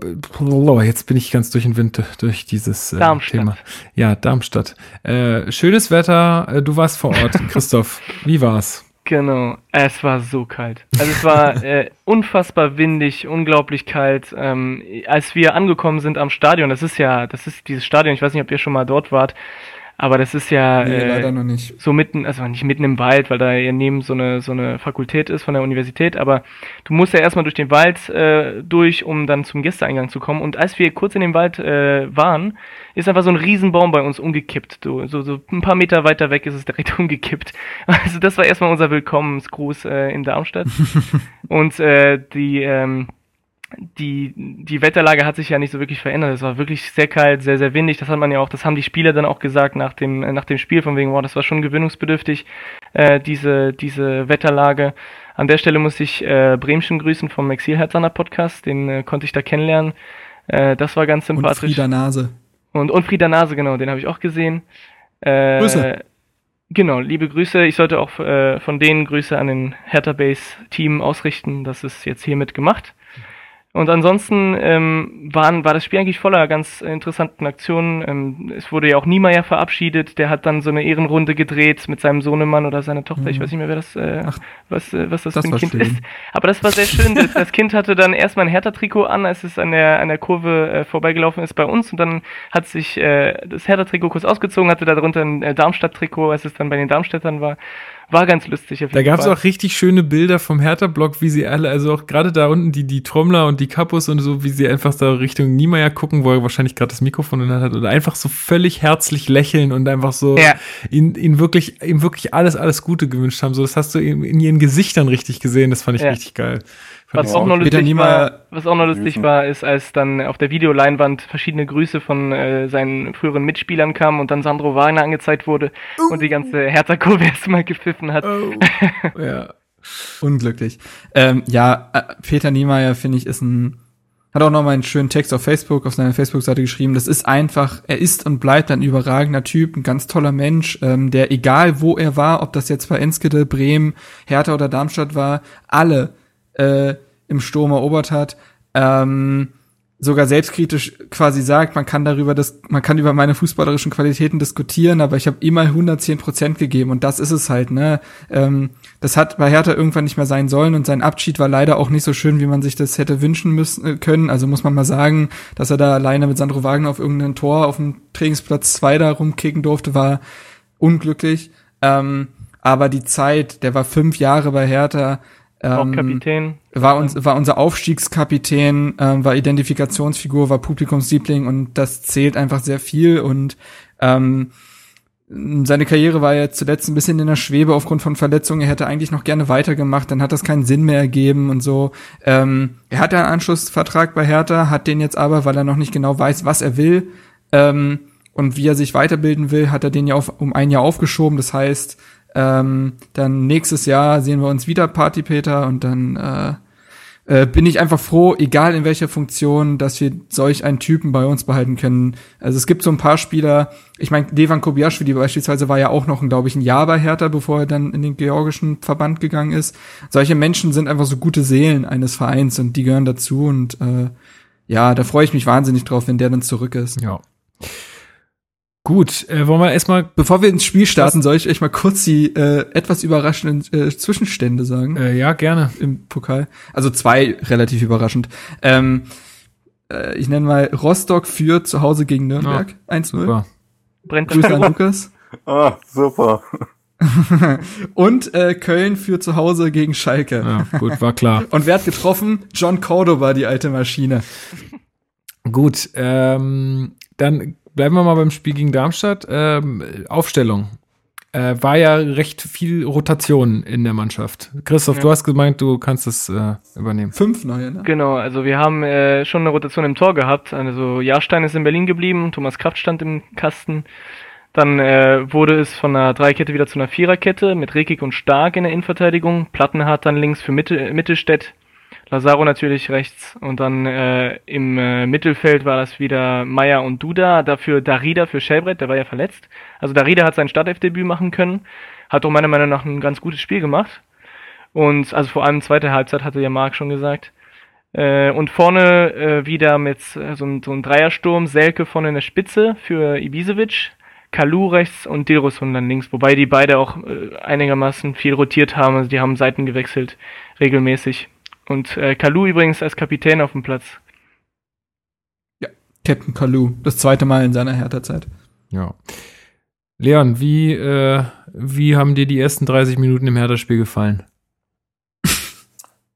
jetzt bin ich ganz durch den Wind durch dieses äh, Thema. Ja, Darmstadt. Äh, schönes Wetter, äh, du warst vor Ort, Christoph. Wie war's? Genau, es war so kalt. Also es war äh, unfassbar windig, unglaublich kalt. Ähm, als wir angekommen sind am Stadion, das ist ja, das ist dieses Stadion, ich weiß nicht, ob ihr schon mal dort wart, aber das ist ja nee, äh, so mitten, also nicht mitten im Wald, weil da ja neben so eine so eine Fakultät ist von der Universität, aber du musst ja erstmal durch den Wald äh, durch, um dann zum Gästeeingang zu kommen. Und als wir kurz in dem Wald äh, waren, ist einfach so ein Riesenbaum bei uns umgekippt. So, so, so ein paar Meter weiter weg ist es direkt umgekippt. Also das war erstmal unser Willkommensgruß äh, in Darmstadt. Und äh, die ähm, die, die Wetterlage hat sich ja nicht so wirklich verändert. Es war wirklich sehr kalt, sehr, sehr windig. Das hat man ja auch, das haben die Spieler dann auch gesagt nach dem, nach dem Spiel, von wegen, wow, das war schon gewöhnungsbedürftig, äh, diese, diese Wetterlage. An der Stelle muss ich äh, Bremchen grüßen vom Exilherzaner Podcast, den äh, konnte ich da kennenlernen. Äh, das war ganz sympathisch. Und Frieda Nase. Und, und Frieda Nase, genau, den habe ich auch gesehen. Äh, Grüße. Genau, liebe Grüße. Ich sollte auch äh, von denen Grüße an den Hertha Base Team ausrichten. Das ist jetzt hiermit gemacht. Und ansonsten ähm, waren, war das Spiel eigentlich voller ganz interessanten Aktionen. Ähm, es wurde ja auch Niemeyer verabschiedet, der hat dann so eine Ehrenrunde gedreht mit seinem Sohnemann oder seiner Tochter. Mhm. Ich weiß nicht mehr, wer das, äh, Ach, was, äh, was das, das für ein Kind schön. ist. Aber das war sehr schön. das, das Kind hatte dann erstmal ein Hertha-Trikot an, als es an der, an der Kurve äh, vorbeigelaufen ist bei uns. Und dann hat sich äh, das Hertha-Trikot kurz ausgezogen, hatte darunter ein äh, Darmstadt-Trikot, als es dann bei den Darmstädtern war. War ganz lustig. da gab es auch richtig schöne Bilder vom Hertha-Block, wie sie alle, also auch gerade da unten die, die Trommler und die Kapus und so, wie sie einfach da Richtung Niemeyer gucken, wo er wahrscheinlich gerade das Mikrofon in der Hand hat und einfach so völlig herzlich lächeln und einfach so ja. ihn, ihn wirklich, ihm wirklich alles, alles Gute gewünscht haben. So, das hast du in, in ihren Gesichtern richtig gesehen. Das fand ich ja. richtig geil. Was auch, noch lustig war, was auch noch lustig war, ist, als dann auf der Videoleinwand verschiedene Grüße von äh, seinen früheren Mitspielern kamen und dann Sandro Wagner angezeigt wurde uh. und die ganze Hertha-Kurve erstmal gepfiffen hat. Oh. ja. Unglücklich. Ähm, ja, äh, Peter Niemeyer, finde ich, ist ein Hat auch noch mal einen schönen Text auf Facebook, auf seiner Facebook-Seite geschrieben. Das ist einfach, er ist und bleibt ein überragender Typ, ein ganz toller Mensch, ähm, der egal wo er war, ob das jetzt bei Enskede, Bremen, Hertha oder Darmstadt war, alle äh, im Sturm erobert hat. Ähm, sogar selbstkritisch quasi sagt, man kann darüber das, man kann über meine fußballerischen Qualitäten diskutieren, aber ich habe immer 110 Prozent gegeben und das ist es halt, ne? Ähm, das hat bei Hertha irgendwann nicht mehr sein sollen und sein Abschied war leider auch nicht so schön, wie man sich das hätte wünschen müssen äh, können. Also muss man mal sagen, dass er da alleine mit Sandro Wagner auf irgendeinem Tor auf dem Trainingsplatz 2 da rumkicken durfte, war unglücklich. Ähm, aber die Zeit, der war fünf Jahre bei Hertha, ähm, Kapitän. War, uns, war unser Aufstiegskapitän, ähm, war Identifikationsfigur, war Publikumsliebling und das zählt einfach sehr viel und ähm, seine Karriere war ja zuletzt ein bisschen in der Schwebe aufgrund von Verletzungen. Er hätte eigentlich noch gerne weitergemacht, dann hat das keinen Sinn mehr ergeben und so. Ähm, er hat einen Anschlussvertrag bei Hertha, hat den jetzt aber, weil er noch nicht genau weiß, was er will ähm, und wie er sich weiterbilden will, hat er den ja auf, um ein Jahr aufgeschoben. Das heißt, ähm, dann nächstes Jahr sehen wir uns wieder, Party Peter, und dann äh, äh, bin ich einfach froh, egal in welcher Funktion, dass wir solch einen Typen bei uns behalten können. Also es gibt so ein paar Spieler, ich meine, Devan Kobiaschwili beispielsweise war ja auch noch, glaube ich, ein Jahr bei Hertha, bevor er dann in den georgischen Verband gegangen ist. Solche Menschen sind einfach so gute Seelen eines Vereins und die gehören dazu und äh, ja, da freue ich mich wahnsinnig drauf, wenn der dann zurück ist. Ja. Gut, äh, wollen wir erstmal, bevor wir ins Spiel starten, soll ich euch mal kurz die äh, etwas überraschenden äh, Zwischenstände sagen? Äh, ja, gerne. Im Pokal. Also zwei relativ überraschend. Ähm, äh, ich nenne mal Rostock für zu Hause gegen Nürnberg. Ja, 1-0. Brennt Grüße an Lukas. ah, super. Und äh, Köln für zu Hause gegen Schalke. Ja, gut, war klar. Und wer hat getroffen? John Cordoba, die alte Maschine. Gut, ähm, dann bleiben wir mal beim Spiel gegen Darmstadt. Ähm, Aufstellung. Äh, war ja recht viel Rotation in der Mannschaft. Christoph, ja. du hast gemeint, du kannst es äh, übernehmen. Fünf neue, ne? Genau, also wir haben äh, schon eine Rotation im Tor gehabt. Also Jahrstein ist in Berlin geblieben, Thomas Kraft stand im Kasten. Dann äh, wurde es von einer Dreikette wieder zu einer Viererkette mit Rekik und Stark in der Innenverteidigung. Plattenhardt dann links für Mitte, Mittelstädt Lazaro natürlich rechts und dann äh, im äh, Mittelfeld war das wieder Meier und Duda, dafür Darida für Schellbrett, der war ja verletzt. Also Darida hat sein Startelfdebüt machen können, hat auch meiner Meinung nach ein ganz gutes Spiel gemacht. Und also vor allem zweite Halbzeit hatte ja Marc schon gesagt. Äh, und vorne äh, wieder mit äh, so, so einem Dreiersturm, Selke vorne in der Spitze für Ibisevic, Kalu rechts und Dilrosun dann links, wobei die beide auch äh, einigermaßen viel rotiert haben, also die haben Seiten gewechselt regelmäßig. Und äh, Kalu übrigens als Kapitän auf dem Platz. Ja, Captain Kalu. Das zweite Mal in seiner Hertha-Zeit. Ja. Leon, wie, äh, wie haben dir die ersten 30 Minuten im Hertha-Spiel gefallen?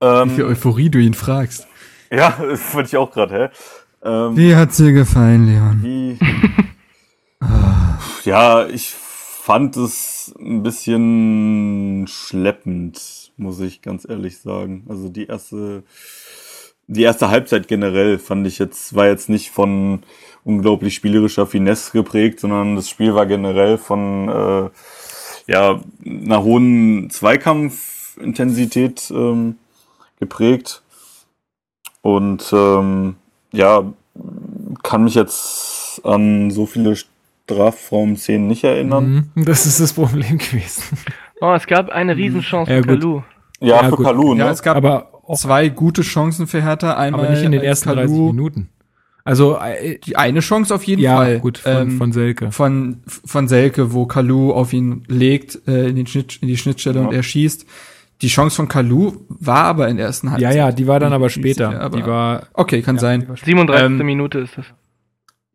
Ähm, wie viel Euphorie du ihn fragst. Ja, das fand ich auch gerade, hä? Ähm, wie hat's dir gefallen, Leon? Wie, ja, ich fand es ein bisschen schleppend muss ich ganz ehrlich sagen. Also die erste, die erste Halbzeit generell fand ich jetzt, war jetzt nicht von unglaublich spielerischer Finesse geprägt, sondern das Spiel war generell von äh, ja, einer hohen Zweikampfintensität ähm, geprägt. Und ähm, ja, kann mich jetzt an so viele Strafraum-Szenen nicht erinnern. Mhm, das ist das Problem gewesen. Oh, es gab eine mhm. Riesenchance ja, für Kalu. Ja, ja, für. Kalu, ne? Ja, es gab aber zwei gute Chancen für Hertha. Einmal aber nicht in den ersten Kalu, 30 Minuten. Also äh, die eine Chance auf jeden ja, Fall. Ja, gut, von, ähm, von Selke. Von, von Selke, wo Kalu auf ihn legt, äh, in, den Schnitt, in die Schnittstelle ja. und er schießt. Die Chance von Kalu war aber in der ersten Halbzeit. Ja, ja, die war dann aber später. Ja, aber die war, okay, kann ja, sein. 37. Ähm, Minute ist das.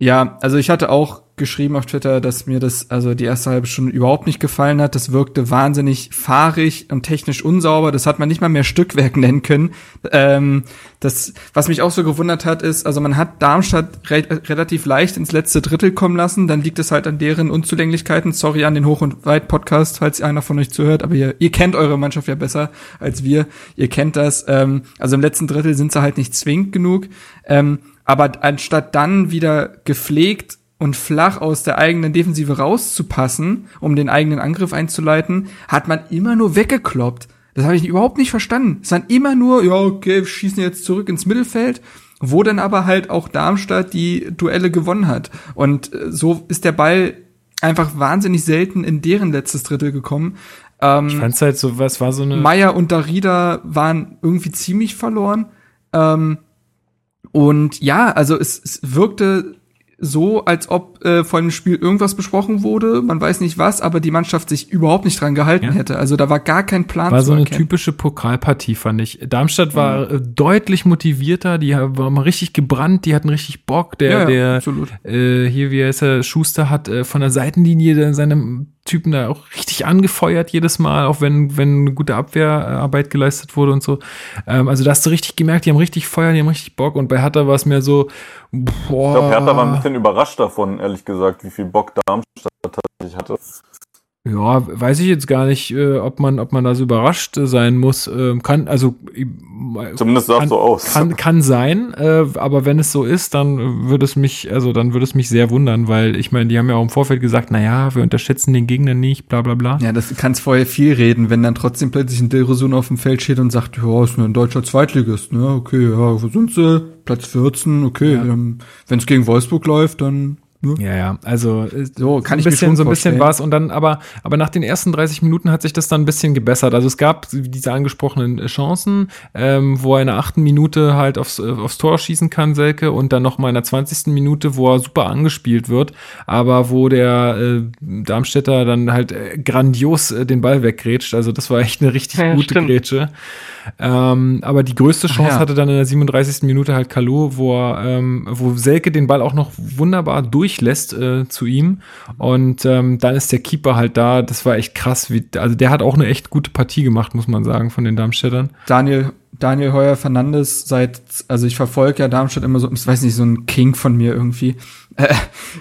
Ja, also ich hatte auch geschrieben auf Twitter, dass mir das, also die erste halbe Stunde überhaupt nicht gefallen hat. Das wirkte wahnsinnig fahrig und technisch unsauber. Das hat man nicht mal mehr Stückwerk nennen können. Ähm, das, was mich auch so gewundert hat, ist, also man hat Darmstadt re relativ leicht ins letzte Drittel kommen lassen. Dann liegt es halt an deren Unzulänglichkeiten. Sorry an den Hoch- und Weit-Podcast, falls einer von euch zuhört, aber ihr, ihr kennt eure Mannschaft ja besser als wir. Ihr kennt das. Ähm, also im letzten Drittel sind sie halt nicht zwingend genug. Ähm, aber anstatt dann wieder gepflegt und flach aus der eigenen Defensive rauszupassen, um den eigenen Angriff einzuleiten, hat man immer nur weggekloppt. Das habe ich überhaupt nicht verstanden. Es waren immer nur, ja, okay, wir schießen jetzt zurück ins Mittelfeld. wo dann aber halt auch Darmstadt die Duelle gewonnen hat. Und äh, so ist der Ball einfach wahnsinnig selten in deren letztes Drittel gekommen. Ähm, ich fand's halt so, was war so eine. Meier und Darida waren irgendwie ziemlich verloren. Ähm, und ja, also es, es wirkte so, als ob äh, vor dem Spiel irgendwas besprochen wurde, man weiß nicht was, aber die Mannschaft sich überhaupt nicht dran gehalten ja. hätte. Also da war gar kein Plan. War so eine typische Pokalpartie, fand ich. Darmstadt war mhm. deutlich motivierter, die waren richtig gebrannt, die hatten richtig Bock. Der, ja, ja, der äh, hier, wie heißt er, Schuster hat äh, von der Seitenlinie seine Typen da auch richtig angefeuert jedes Mal, auch wenn, wenn eine gute Abwehrarbeit geleistet wurde und so. Ähm, also da hast du richtig gemerkt, die haben richtig Feuer, die haben richtig Bock und bei Hertha war es mehr so, boah. Ich glaube, Hertha war ein bisschen überrascht davon, ehrlich gesagt, wie viel Bock Darmstadt tatsächlich hatte. Ja, weiß ich jetzt gar nicht, äh, ob man, ob man da so überrascht sein muss. Ähm, kann, also zumindest sah es so aus. Kann, kann sein, äh, aber wenn es so ist, dann würde es mich, also dann würde es mich sehr wundern, weil ich meine, die haben ja auch im Vorfeld gesagt, na ja, wir unterschätzen den Gegner nicht, bla bla bla. Ja, das kannst vorher viel reden, wenn dann trotzdem plötzlich ein Dilrosun auf dem Feld steht und sagt, ja, ist nur ein deutscher Zweitligist, ne? Okay, ja, wo sind sie? Platz 14, okay. Ja. Ähm, wenn es gegen Wolfsburg läuft, dann Ne? Ja, ja, also äh, so kann ich bisschen, so ein bisschen was und dann aber aber nach den ersten 30 Minuten hat sich das dann ein bisschen gebessert. Also es gab diese angesprochenen Chancen, ähm, wo er in der achten Minute halt aufs, äh, aufs Tor schießen kann, Selke, und dann noch mal in der 20. Minute, wo er super angespielt wird, aber wo der äh, Darmstädter dann halt äh, grandios äh, den Ball weggrätscht. Also das war echt eine richtig ja, gute stimmt. Grätsche. Ähm, aber die größte Chance ja. hatte dann in der 37. Minute halt Kalu, wo, er, ähm, wo Selke den Ball auch noch wunderbar durchlässt äh, zu ihm. Und ähm, dann ist der Keeper halt da. Das war echt krass. Wie, also der hat auch eine echt gute Partie gemacht, muss man sagen, von den Darmstädtern. Daniel, Daniel Heuer Fernandes seit, also ich verfolge ja Darmstadt immer so, ich weiß nicht, so ein King von mir irgendwie. Äh,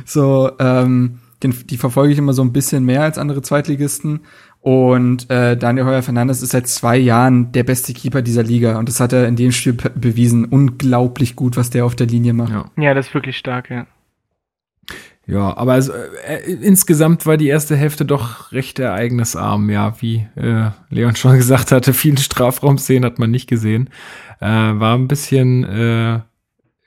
so, ähm, den, die verfolge ich immer so ein bisschen mehr als andere Zweitligisten. Und äh, Daniel Heuer Fernandes ist seit zwei Jahren der beste Keeper dieser Liga. Und das hat er in dem Spiel bewiesen. Unglaublich gut, was der auf der Linie macht. Ja, ja das ist wirklich stark, ja. Ja, aber also, äh, insgesamt war die erste Hälfte doch recht ereignisarm, ja, wie äh, Leon schon gesagt hatte, viele Strafraumszenen hat man nicht gesehen. Äh, war ein bisschen äh,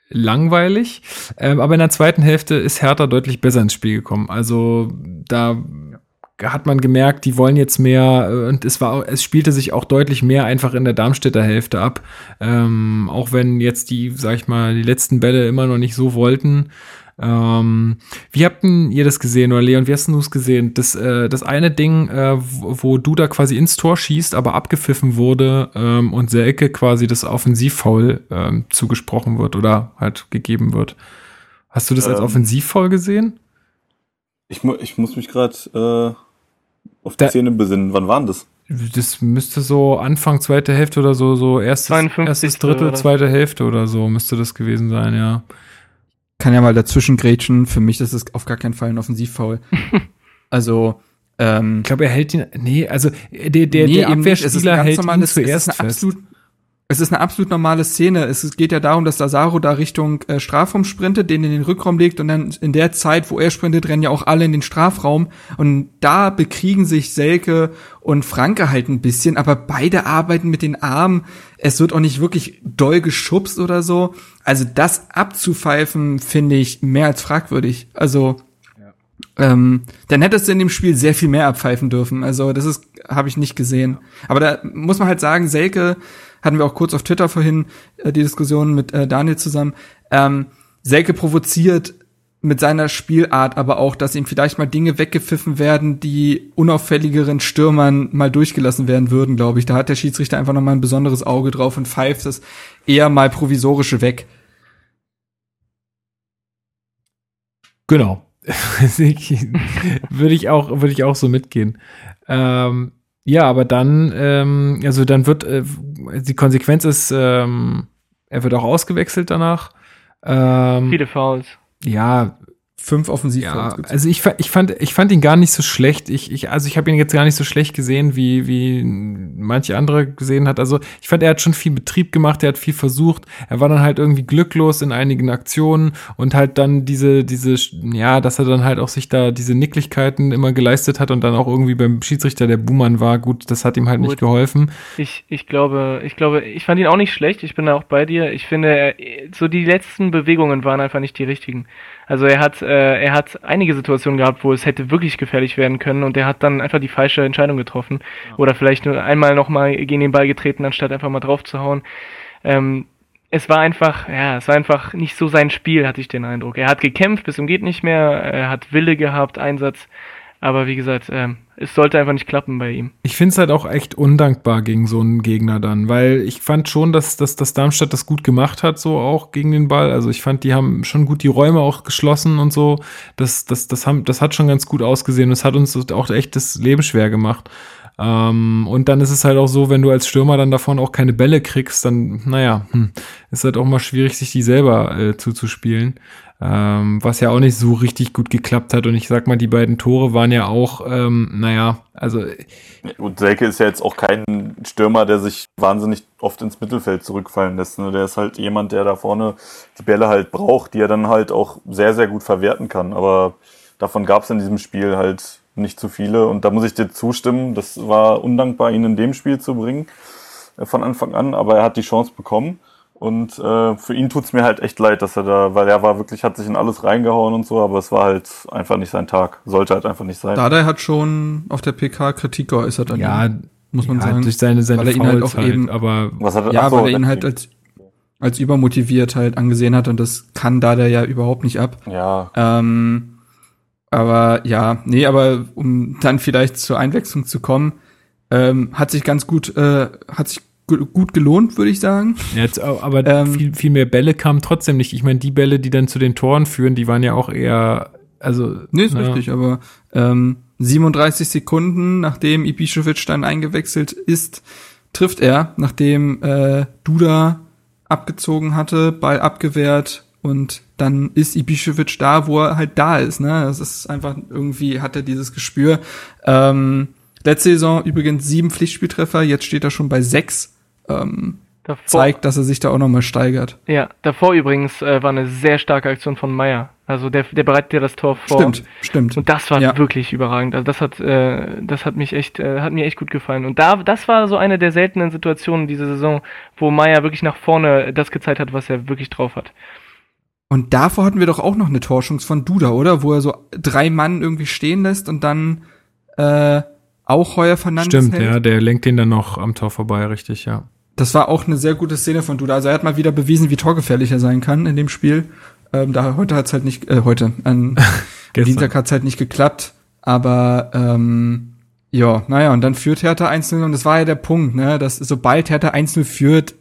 langweilig, ähm, aber in der zweiten Hälfte ist Hertha deutlich besser ins Spiel gekommen. Also da hat man gemerkt, die wollen jetzt mehr äh, und es war, es spielte sich auch deutlich mehr einfach in der Darmstädter Hälfte ab. Ähm, auch wenn jetzt die, sag ich mal, die letzten Bälle immer noch nicht so wollten. Ähm, wie habt ihr das gesehen oder Leon, wie hast du es gesehen? Das, äh, das eine Ding, äh, wo, wo du da quasi ins Tor schießt, aber abgepfiffen wurde ähm, und Selke quasi das Offensivfoul ähm, zugesprochen wird oder halt gegeben wird. Hast du das als ähm. Offensivfoul gesehen? Ich, mu ich muss mich gerade äh, auf die da, Szene besinnen. Wann waren das? Das müsste so Anfang zweite Hälfte oder so, so erstes, erstes Drittel, zweite Hälfte oder so müsste das gewesen sein, ja. Kann ja mal dazwischen grätschen. Für mich ist es auf gar keinen Fall ein Offensivfoul. also, ähm, ich glaube, er hält ihn. Nee, also der, der, nee, der Abwehrspieler hält ihn zuerst fest. Absolut, es ist eine absolut normale Szene. Es geht ja darum, dass Lazaro da Richtung äh, Strafraum sprintet, den in den Rückraum legt und dann in der Zeit, wo er sprintet, rennen ja auch alle in den Strafraum und da bekriegen sich Selke und Franke halt ein bisschen, aber beide arbeiten mit den Armen. Es wird auch nicht wirklich doll geschubst oder so. Also das abzupfeifen finde ich mehr als fragwürdig. Also ähm, dann hättest du in dem Spiel sehr viel mehr abpfeifen dürfen. Also das ist habe ich nicht gesehen. Aber da muss man halt sagen, Selke hatten wir auch kurz auf Twitter vorhin äh, die Diskussion mit äh, Daniel zusammen. Ähm, Selke provoziert mit seiner Spielart aber auch, dass ihm vielleicht mal Dinge weggepfiffen werden, die unauffälligeren Stürmern mal durchgelassen werden würden, glaube ich. Da hat der Schiedsrichter einfach noch mal ein besonderes Auge drauf und pfeift das eher mal provisorische weg. Genau. würde ich auch, würde ich auch so mitgehen. Ähm, ja, aber dann, ähm, also dann wird, äh, die Konsequenz ist, ähm, er wird auch ausgewechselt danach. Ähm, Viele Fouls. Ja, fünf offensiv. Ja, also ich, ich fand ich fand ihn gar nicht so schlecht. Ich, ich also ich habe ihn jetzt gar nicht so schlecht gesehen, wie wie manche andere gesehen hat. Also ich fand, er hat schon viel Betrieb gemacht, er hat viel versucht. Er war dann halt irgendwie glücklos in einigen Aktionen und halt dann diese diese ja, dass er dann halt auch sich da diese Nicklichkeiten immer geleistet hat und dann auch irgendwie beim Schiedsrichter der Buhmann war. Gut, das hat ihm halt Gut. nicht geholfen. Ich ich glaube, ich glaube, ich fand ihn auch nicht schlecht. Ich bin da auch bei dir. Ich finde, so die letzten Bewegungen waren einfach nicht die richtigen. Also er hat, äh, er hat einige Situationen gehabt, wo es hätte wirklich gefährlich werden können und er hat dann einfach die falsche Entscheidung getroffen. Ja. Oder vielleicht nur einmal nochmal gegen den Ball getreten, anstatt einfach mal drauf zu hauen. Ähm, es war einfach, ja, es war einfach nicht so sein Spiel, hatte ich den Eindruck. Er hat gekämpft bis zum geht nicht mehr, er hat Wille gehabt, Einsatz, aber wie gesagt, ähm, es sollte einfach nicht klappen bei ihm. Ich finde es halt auch echt undankbar gegen so einen Gegner dann, weil ich fand schon, dass, dass, dass Darmstadt das gut gemacht hat, so auch gegen den Ball. Also ich fand, die haben schon gut die Räume auch geschlossen und so. Das, das, das, haben, das hat schon ganz gut ausgesehen. Das hat uns auch echt das Leben schwer gemacht. Ähm, und dann ist es halt auch so, wenn du als Stürmer dann davon auch keine Bälle kriegst, dann, naja, hm, ist halt auch mal schwierig, sich die selber äh, zuzuspielen ähm, was ja auch nicht so richtig gut geklappt hat. Und ich sag mal, die beiden Tore waren ja auch, ähm, naja, also. Und Selke ist ja jetzt auch kein Stürmer, der sich wahnsinnig oft ins Mittelfeld zurückfallen lässt. Ne? Der ist halt jemand, der da vorne die Bälle halt braucht, die er dann halt auch sehr, sehr gut verwerten kann. Aber davon gab es in diesem Spiel halt nicht zu viele. Und da muss ich dir zustimmen, das war undankbar, ihn in dem Spiel zu bringen äh, von Anfang an, aber er hat die Chance bekommen. Und äh, für ihn tut's mir halt echt leid, dass er da, weil er war wirklich, hat sich in alles reingehauen und so, aber es war halt einfach nicht sein Tag. Sollte halt einfach nicht sein. Dada hat schon auf der PK Kritik geäußert an ja, ihn, muss man ja, sagen. Durch seine, seine weil er ihn halt auch halt, eben, aber was hat er, ja, achso, weil er ihn halt als, als übermotiviert halt angesehen hat und das kann Dada ja überhaupt nicht ab. Ja. Ähm, aber ja, nee, aber um dann vielleicht zur Einwechslung zu kommen, ähm, hat sich ganz gut, äh, hat sich gut gelohnt, würde ich sagen. Jetzt, aber ähm, viel, viel mehr Bälle kamen trotzdem nicht. Ich meine, die Bälle, die dann zu den Toren führen, die waren ja auch eher, also. Nee, ist na, richtig, aber ähm, 37 Sekunden, nachdem Ibišević dann eingewechselt ist, trifft er, nachdem äh, Duda abgezogen hatte, Ball abgewehrt und dann ist Ibišević da, wo er halt da ist. Ne? Das ist einfach irgendwie hat er dieses Gespür. Ähm, letzte Saison übrigens sieben Pflichtspieltreffer, jetzt steht er schon bei sechs ähm, davor, zeigt, dass er sich da auch nochmal steigert. Ja, davor übrigens äh, war eine sehr starke Aktion von Meyer. Also der, der bereitet ja das Tor vor. Stimmt, stimmt. Und das war ja. wirklich überragend. Also das hat, äh, das hat mich echt, äh, hat mir echt gut gefallen. Und da, das war so eine der seltenen Situationen diese Saison, wo Meyer wirklich nach vorne das gezeigt hat, was er wirklich drauf hat. Und davor hatten wir doch auch noch eine Torschance von Duda, oder? Wo er so drei Mann irgendwie stehen lässt und dann äh, auch Heuer Fernandes Stimmt, hält. ja, der lenkt den dann noch am Tor vorbei, richtig, ja. Das war auch eine sehr gute Szene von Duda. Also er hat mal wieder bewiesen, wie torgefährlich er sein kann in dem Spiel. Ähm, da heute hat's halt nicht, äh, heute, an Dienstag hat's halt nicht geklappt. Aber ähm, ja, naja, und dann führt Hertha 1-0 und das war ja der Punkt, ne, dass sobald Hertha 1-0 führt,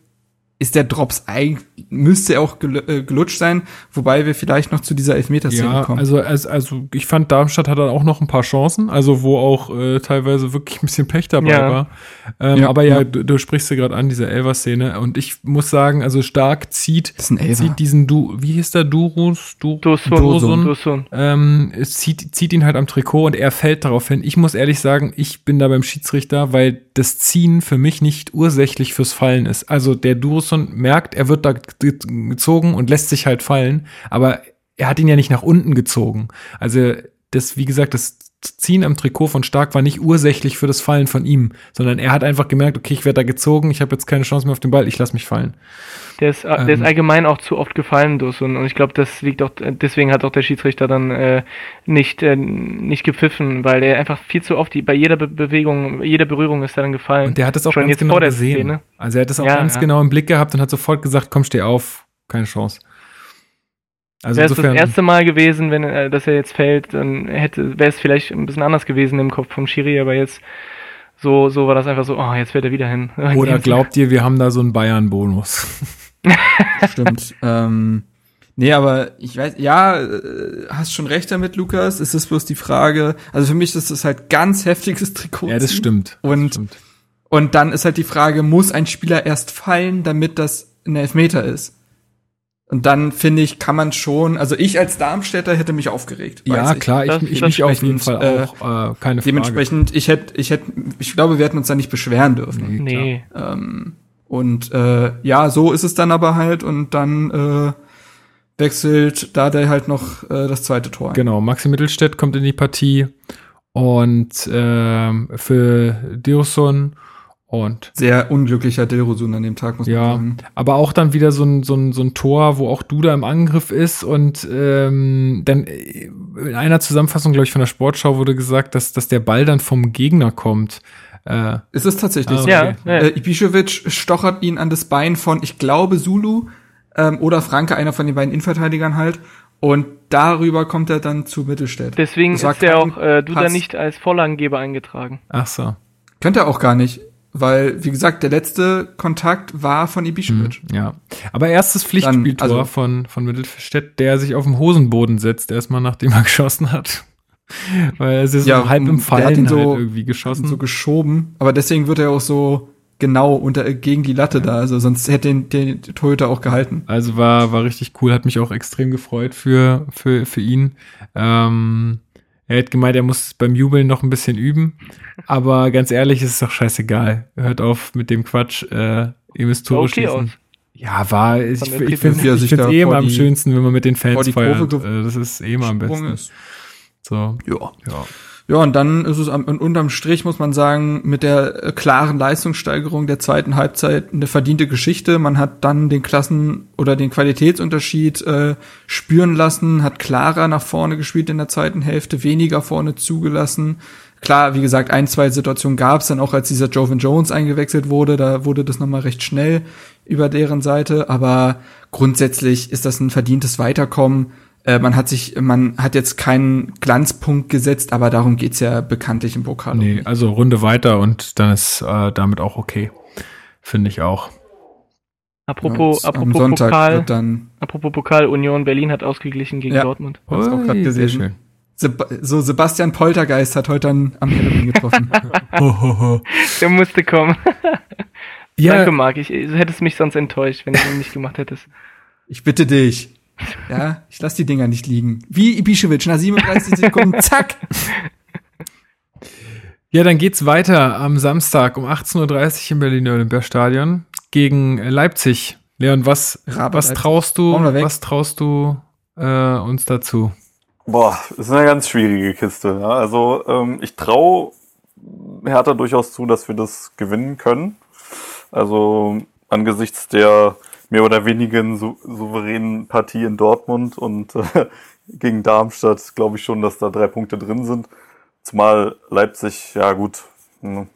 ist der Drops eigentlich, müsste er auch äh, gelutscht sein, wobei wir vielleicht noch zu dieser Elfmeterszene ja, kommen. Also, also, also ich fand, Darmstadt hat dann auch noch ein paar Chancen, also wo auch äh, teilweise wirklich ein bisschen Pech dabei ja. war. Ähm, ja, aber ja, ja. Du, du, sprichst ja gerade an, diese Elver-Szene. Und ich muss sagen, also stark zieht, zieht diesen Du, wie hieß der Durus? Du, Dursun. Dursun. Dursun. Ähm, zieht, zieht ihn halt am Trikot und er fällt darauf hin. Ich muss ehrlich sagen, ich bin da beim Schiedsrichter, weil das Ziehen für mich nicht ursächlich fürs Fallen ist. Also der Durus Gustafsson merkt, er wird da gezogen und lässt sich halt fallen, aber er hat ihn ja nicht nach unten gezogen. Also das, wie gesagt, das Ziehen am Trikot von Stark war nicht ursächlich für das Fallen von ihm, sondern er hat einfach gemerkt, okay, ich werde da gezogen, ich habe jetzt keine Chance mehr auf den Ball, ich lasse mich fallen. Der ist, ähm, der ist ähm. allgemein auch zu oft gefallen, Dusun, und ich glaube, das liegt auch, deswegen hat auch der Schiedsrichter dann äh, nicht, äh, nicht gepfiffen, weil er einfach viel zu oft, die, bei jeder Be Bewegung, jeder Berührung ist er dann gefallen. Und der hat es auch Schon ganz genau gesehen. Szene. Also er hat es auch ja, ganz ja. genau im Blick gehabt und hat sofort gesagt, komm, steh auf, keine Chance. Also wäre es das erste Mal gewesen, wenn äh, dass er jetzt fällt, dann hätte wäre es vielleicht ein bisschen anders gewesen im Kopf vom Schiri, aber jetzt so so war das einfach so, oh, jetzt fährt er wieder hin. Oder glaubt ihr, wir haben da so einen Bayern Bonus? Stimmt. ähm, nee, aber ich weiß, ja, äh, hast schon recht damit, Lukas. Es ist bloß die Frage, also für mich ist das halt ganz heftiges Trikot. Ja, das stimmt. Und das stimmt. und dann ist halt die Frage, muss ein Spieler erst fallen, damit das ein Elfmeter ist? Und dann finde ich, kann man schon, also ich als Darmstädter hätte mich aufgeregt. Ja, ich. klar, ich, ich mich auf jeden Fall äh, auch, äh, keine Frage. Dementsprechend, ich hätte, ich hätte, ich glaube, wir hätten uns da nicht beschweren dürfen. Nee. nee. Ähm, und äh, ja, so ist es dann aber halt und dann äh, wechselt da der halt noch äh, das zweite Tor. Ein. Genau, Maxi Mittelstädt kommt in die Partie und äh, für Dirson und sehr unglücklicher Dilrosun an dem Tag, muss ja, man sagen. Aber auch dann wieder so ein, so, ein, so ein Tor, wo auch Duda im Angriff ist und ähm, dann in einer Zusammenfassung, glaube ich, von der Sportschau wurde gesagt, dass, dass der Ball dann vom Gegner kommt. Äh, ist es tatsächlich ah, okay. ja, ja. Äh, Ibišević stochert ihn an das Bein von, ich glaube, Zulu ähm, oder Franke, einer von den beiden Innenverteidigern halt. Und darüber kommt er dann zu Mittelstädt. Deswegen ist er auch äh, Duda nicht als Vorlagengeber eingetragen. Ach so. Könnte er auch gar nicht. Weil, wie gesagt, der letzte Kontakt war von Ibišević. Mhm, ja. Aber erstes Pflichtspieltor also, von, von Mittelstädt, der sich auf dem Hosenboden setzt, erstmal nachdem er geschossen hat. Weil er ist ja, so halb im Fallen so, halt irgendwie geschossen. So geschoben. Aber deswegen wird er auch so genau unter, gegen die Latte da. Also sonst hätte den, den Toyota auch gehalten. Also war, war richtig cool. Hat mich auch extrem gefreut für, für, für ihn. Ähm, er hat gemeint, er muss beim Jubeln noch ein bisschen üben. Aber ganz ehrlich, ist es doch scheißegal. Hört auf mit dem Quatsch. Äh, ihr müsst Tore okay schießen. Aus. Ja, war, ich, ich, ich finde es eh immer am schönsten, wenn man mit den Fans feiert. Äh, das ist eh immer am besten. Ist. So. Ja. ja. Ja, und dann ist es am, unterm Strich, muss man sagen, mit der äh, klaren Leistungssteigerung der zweiten Halbzeit eine verdiente Geschichte. Man hat dann den Klassen- oder den Qualitätsunterschied äh, spüren lassen, hat klarer nach vorne gespielt in der zweiten Hälfte, weniger vorne zugelassen. Klar, wie gesagt, ein, zwei Situationen gab es dann auch, als dieser Joven Jones eingewechselt wurde. Da wurde das nochmal recht schnell über deren Seite. Aber grundsätzlich ist das ein verdientes Weiterkommen äh, man hat sich, man hat jetzt keinen Glanzpunkt gesetzt, aber darum geht's ja bekanntlich im Pokal. Nee, also Runde weiter und dann ist äh, damit auch okay. Finde ich auch. Apropos, ja, apropos Sonntag Pokal, wird dann apropos Pokal, Union Berlin hat ausgeglichen gegen ja. Dortmund. Hab's auch gerade gesehen. Schön. Seb so Sebastian Poltergeist hat heute dann am Halloween getroffen. Der musste kommen. ja. Danke, Marc. Ich, du hättest mich sonst enttäuscht, wenn du ihn nicht gemacht hättest. Ich bitte dich. Ja, ich lasse die Dinger nicht liegen. Wie Ibišević, nach 37 Sekunden, zack. Ja, dann geht's weiter am Samstag um 18.30 Uhr im Berliner Olympiastadion gegen Leipzig. Leon, was, was traust du, was traust du äh, uns dazu? Boah, ist eine ganz schwierige Kiste. Ja. Also ähm, ich traue Hertha durchaus zu, dass wir das gewinnen können. Also angesichts der mehr oder weniger sou souveränen Partie in Dortmund und äh, gegen Darmstadt glaube ich schon, dass da drei Punkte drin sind. Zumal Leipzig, ja gut, hm,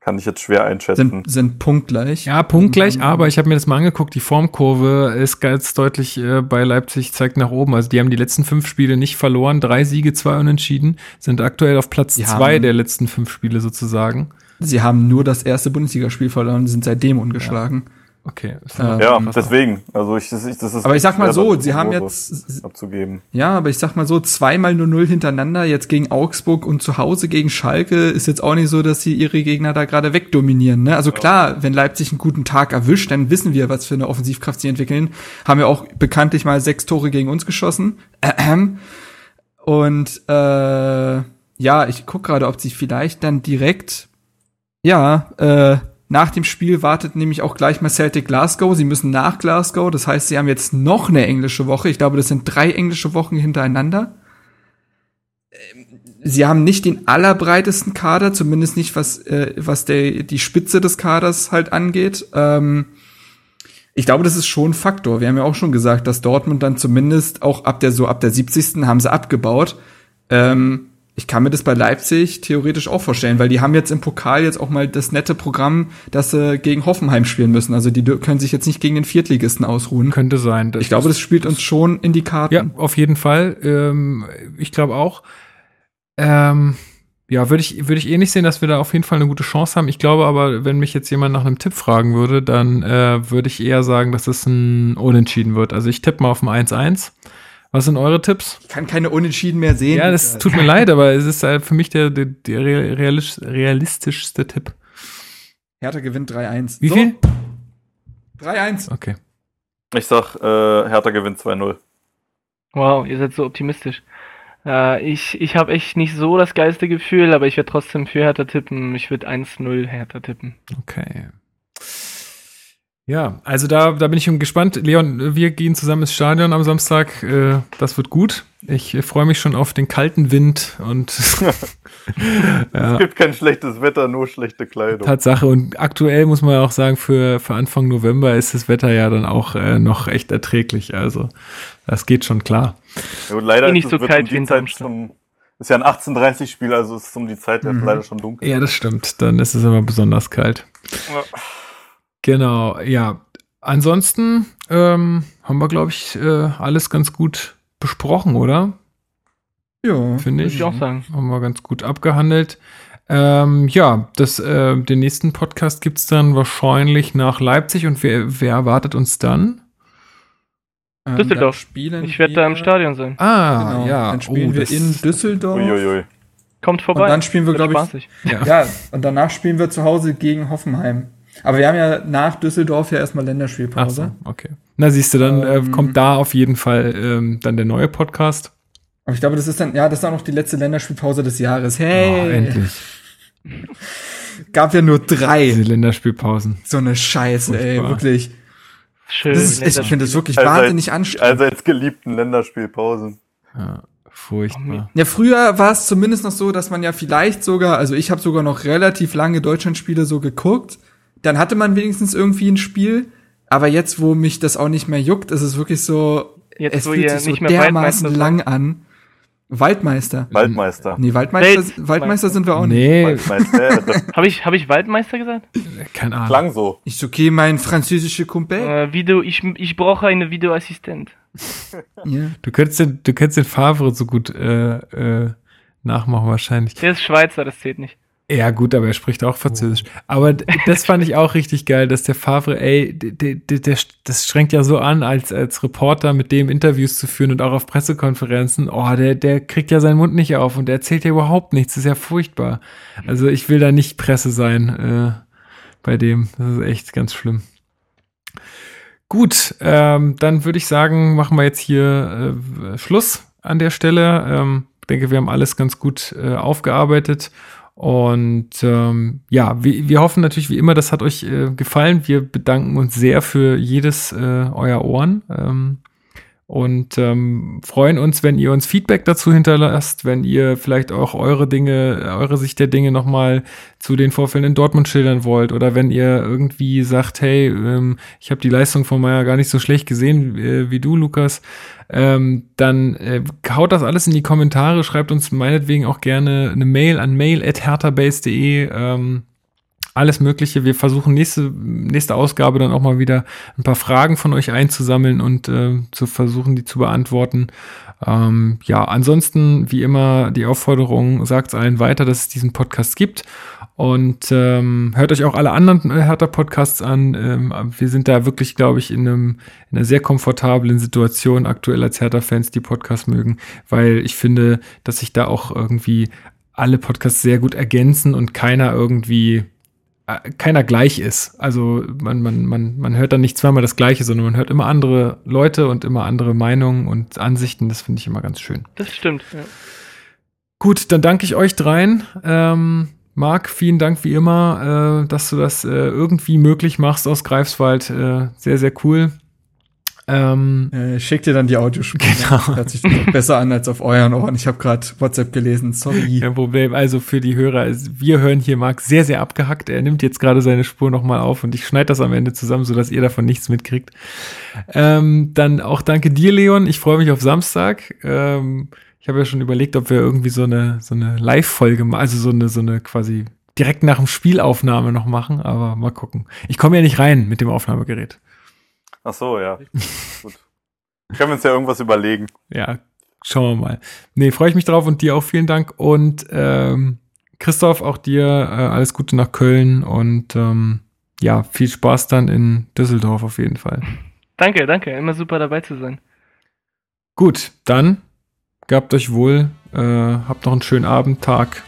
kann ich jetzt schwer einschätzen. Sind, sind punktgleich. Ja, punktgleich, aber ich habe mir das mal angeguckt, die Formkurve ist ganz deutlich äh, bei Leipzig, zeigt nach oben. Also die haben die letzten fünf Spiele nicht verloren, drei Siege, zwei Unentschieden, sind aktuell auf Platz die zwei der letzten fünf Spiele sozusagen. Sie haben nur das erste Bundesligaspiel verloren, sind seitdem ungeschlagen. Ja. Okay. Ähm, ja, deswegen. Also ich, das, ich, das ist. Aber ich sag mal so, sie haben jetzt abzugeben. Ja, aber ich sag mal so, zweimal nur null hintereinander, jetzt gegen Augsburg und zu Hause gegen Schalke, ist jetzt auch nicht so, dass sie ihre Gegner da gerade wegdominieren. Ne? Also klar, wenn Leipzig einen guten Tag erwischt, dann wissen wir, was für eine Offensivkraft sie entwickeln. Haben ja auch bekanntlich mal sechs Tore gegen uns geschossen. Und äh, ja, ich guck gerade, ob sie vielleicht dann direkt ja, äh, nach dem Spiel wartet nämlich auch gleich mal Celtic Glasgow. Sie müssen nach Glasgow. Das heißt, sie haben jetzt noch eine englische Woche. Ich glaube, das sind drei englische Wochen hintereinander. Ähm, sie haben nicht den allerbreitesten Kader, zumindest nicht was, äh, was der, die Spitze des Kaders halt angeht. Ähm, ich glaube, das ist schon ein Faktor. Wir haben ja auch schon gesagt, dass Dortmund dann zumindest auch ab der so ab der 70. haben sie abgebaut. Ähm, ich kann mir das bei Leipzig theoretisch auch vorstellen, weil die haben jetzt im Pokal jetzt auch mal das nette Programm, dass sie gegen Hoffenheim spielen müssen. Also die können sich jetzt nicht gegen den Viertligisten ausruhen. Könnte sein. Ich glaube, das spielt uns schon in die Karten. Ja, auf jeden Fall. Ähm, ich glaube auch. Ähm, ja, würde ich, würde ich eh nicht sehen, dass wir da auf jeden Fall eine gute Chance haben. Ich glaube aber, wenn mich jetzt jemand nach einem Tipp fragen würde, dann äh, würde ich eher sagen, dass es ein Unentschieden wird. Also ich tippe mal auf ein 1-1. Was sind eure Tipps? Ich kann keine Unentschieden mehr sehen. Ja, das tut mir leid, aber es ist halt für mich der, der, der realistischste Tipp. Hertha gewinnt 3-1. Wie so. viel? 3-1. Okay. Ich sag, äh, Hertha gewinnt 2-0. Wow, ihr seid so optimistisch. Äh, ich ich habe echt nicht so das geilste Gefühl, aber ich werde trotzdem für Hertha tippen. Ich würde 1-0 Hertha tippen. Okay. Ja, also da, da bin ich gespannt. Leon, wir gehen zusammen ins Stadion am Samstag. Äh, das wird gut. Ich freue mich schon auf den kalten Wind und ja. es gibt kein schlechtes Wetter, nur schlechte Kleidung. Tatsache. Und aktuell muss man ja auch sagen, für, für Anfang November ist das Wetter ja dann auch äh, noch echt erträglich. Also das geht schon klar. Ja, und leider nicht ist so kalt um wie in Zeit schon, ist ja ein 18:30 Spiel, also ist es um die Zeit mhm. leider schon dunkel. Ja, das stimmt. Dann ist es immer besonders kalt. Ja. Genau, ja. Ansonsten ähm, haben wir, glaube ich, äh, alles ganz gut besprochen, oder? Ja, finde ich. ich auch sagen. Haben wir ganz gut abgehandelt. Ähm, ja, das, äh, den nächsten Podcast gibt es dann wahrscheinlich nach Leipzig und wer, wer erwartet uns dann? Ähm, Düsseldorf. Spielen ich werde da im Stadion sein. Ah, genau. ja. Dann spielen oh, wir in Düsseldorf. Uiuiui. Kommt vorbei. Und dann spielen wir, glaube ich. Ja. ja, und danach spielen wir zu Hause gegen Hoffenheim. Aber wir haben ja nach Düsseldorf ja erstmal Länderspielpause. Ach so, okay. Na, siehst du, dann äh, ähm, äh, kommt da auf jeden Fall ähm, dann der neue Podcast. Aber ich glaube, das ist dann, ja, das ist auch noch die letzte Länderspielpause des Jahres. Hey! Oh, endlich. Gab ja nur drei. Diese Länderspielpausen. So eine Scheiße, Furchtbar. ey, wirklich. Schön. Das ist, ich finde das wirklich also wahnsinnig anstrengend. Also als geliebten Länderspielpausen. Ja. Furchtbar. Ja, früher war es zumindest noch so, dass man ja vielleicht sogar, also ich habe sogar noch relativ lange Deutschlandspiele so geguckt dann hatte man wenigstens irgendwie ein Spiel. Aber jetzt, wo mich das auch nicht mehr juckt, ist es wirklich so, jetzt, es fühlt sich so dermaßen lang an. Waldmeister. Waldmeister. Nee, Waldmeister, Waldmeister sind wir auch nee. nicht. Waldmeister. habe ich, hab ich Waldmeister gesagt? Keine Ahnung. Klang so. Ist okay, mein französischer Kumpel. Äh, Video, ich, ich brauche einen Videoassistent. ja. Du könntest den, du könntest den Favre so gut äh, äh, nachmachen wahrscheinlich. Der ist Schweizer, das zählt nicht. Ja, gut, aber er spricht auch Französisch. Aber das fand ich auch richtig geil, dass der Favre, ey, der, der, der, das strengt ja so an, als, als Reporter mit dem Interviews zu führen und auch auf Pressekonferenzen. Oh, der, der kriegt ja seinen Mund nicht auf und der erzählt ja überhaupt nichts. Das ist ja furchtbar. Also ich will da nicht Presse sein äh, bei dem. Das ist echt ganz schlimm. Gut, ähm, dann würde ich sagen, machen wir jetzt hier äh, Schluss an der Stelle. Ähm, denke, wir haben alles ganz gut äh, aufgearbeitet. Und ähm, ja, wir, wir hoffen natürlich wie immer, das hat euch äh, gefallen. Wir bedanken uns sehr für jedes äh, euer Ohren. Ähm, und ähm, freuen uns, wenn ihr uns Feedback dazu hinterlasst, wenn ihr vielleicht auch eure Dinge, eure Sicht der Dinge nochmal zu den Vorfällen in Dortmund schildern wollt oder wenn ihr irgendwie sagt, hey, ähm, ich habe die Leistung von Meier gar nicht so schlecht gesehen äh, wie du, Lukas, ähm, dann äh, haut das alles in die Kommentare, schreibt uns meinetwegen auch gerne eine Mail an mail.herterbase.de. Ähm, alles Mögliche. Wir versuchen nächste, nächste Ausgabe dann auch mal wieder ein paar Fragen von euch einzusammeln und äh, zu versuchen, die zu beantworten. Ähm, ja, ansonsten, wie immer, die Aufforderung, sagt es allen weiter, dass es diesen Podcast gibt. Und ähm, hört euch auch alle anderen äh, Hertha-Podcasts an. Ähm, wir sind da wirklich, glaube ich, in, einem, in einer sehr komfortablen Situation aktuell als Hertha-Fans, die Podcasts mögen, weil ich finde, dass sich da auch irgendwie alle Podcasts sehr gut ergänzen und keiner irgendwie keiner gleich ist. Also man, man, man, man hört dann nicht zweimal das Gleiche, sondern man hört immer andere Leute und immer andere Meinungen und Ansichten. Das finde ich immer ganz schön. Das stimmt. Ja. Gut, dann danke ich euch dreien. Ähm, Marc, vielen Dank wie immer, äh, dass du das äh, irgendwie möglich machst aus Greifswald. Äh, sehr, sehr cool. Ähm, äh, schick dir dann die Audiospur. Genau. Hört sich besser an als auf euren Ohren. Ich habe gerade WhatsApp gelesen. Sorry. Kein Problem. Also für die Hörer, wir hören hier Marc sehr, sehr abgehackt. Er nimmt jetzt gerade seine Spur nochmal auf und ich schneide das am Ende zusammen, sodass ihr davon nichts mitkriegt. Ähm, dann auch danke dir, Leon. Ich freue mich auf Samstag. Ähm, ich habe ja schon überlegt, ob wir irgendwie so eine, so eine Live-Folge, also so eine, so eine quasi direkt nach dem Spielaufnahme noch machen, aber mal gucken. Ich komme ja nicht rein mit dem Aufnahmegerät. Ach so, ja. Gut. Können wir uns ja irgendwas überlegen. Ja, schauen wir mal. Nee, freue ich mich drauf und dir auch vielen Dank. Und ähm, Christoph, auch dir äh, alles Gute nach Köln und ähm, ja, viel Spaß dann in Düsseldorf auf jeden Fall. Danke, danke. Immer super dabei zu sein. Gut, dann gabt euch wohl, äh, habt noch einen schönen Abend, Tag,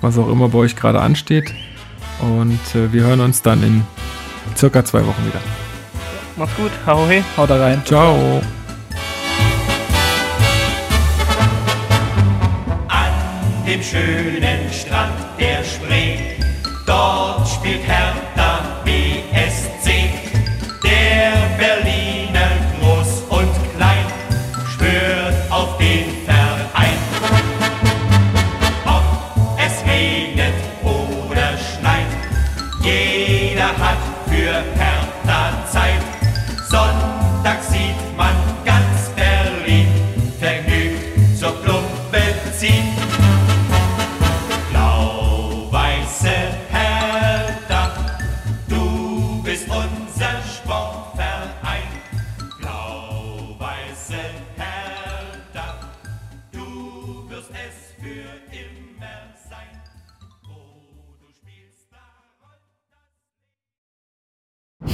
was auch immer bei euch gerade ansteht. Und äh, wir hören uns dann in circa zwei Wochen wieder. Mach's gut. Hau he. Haut da rein. Ciao. An dem schönen Strand der Spree, dort spielt Hertha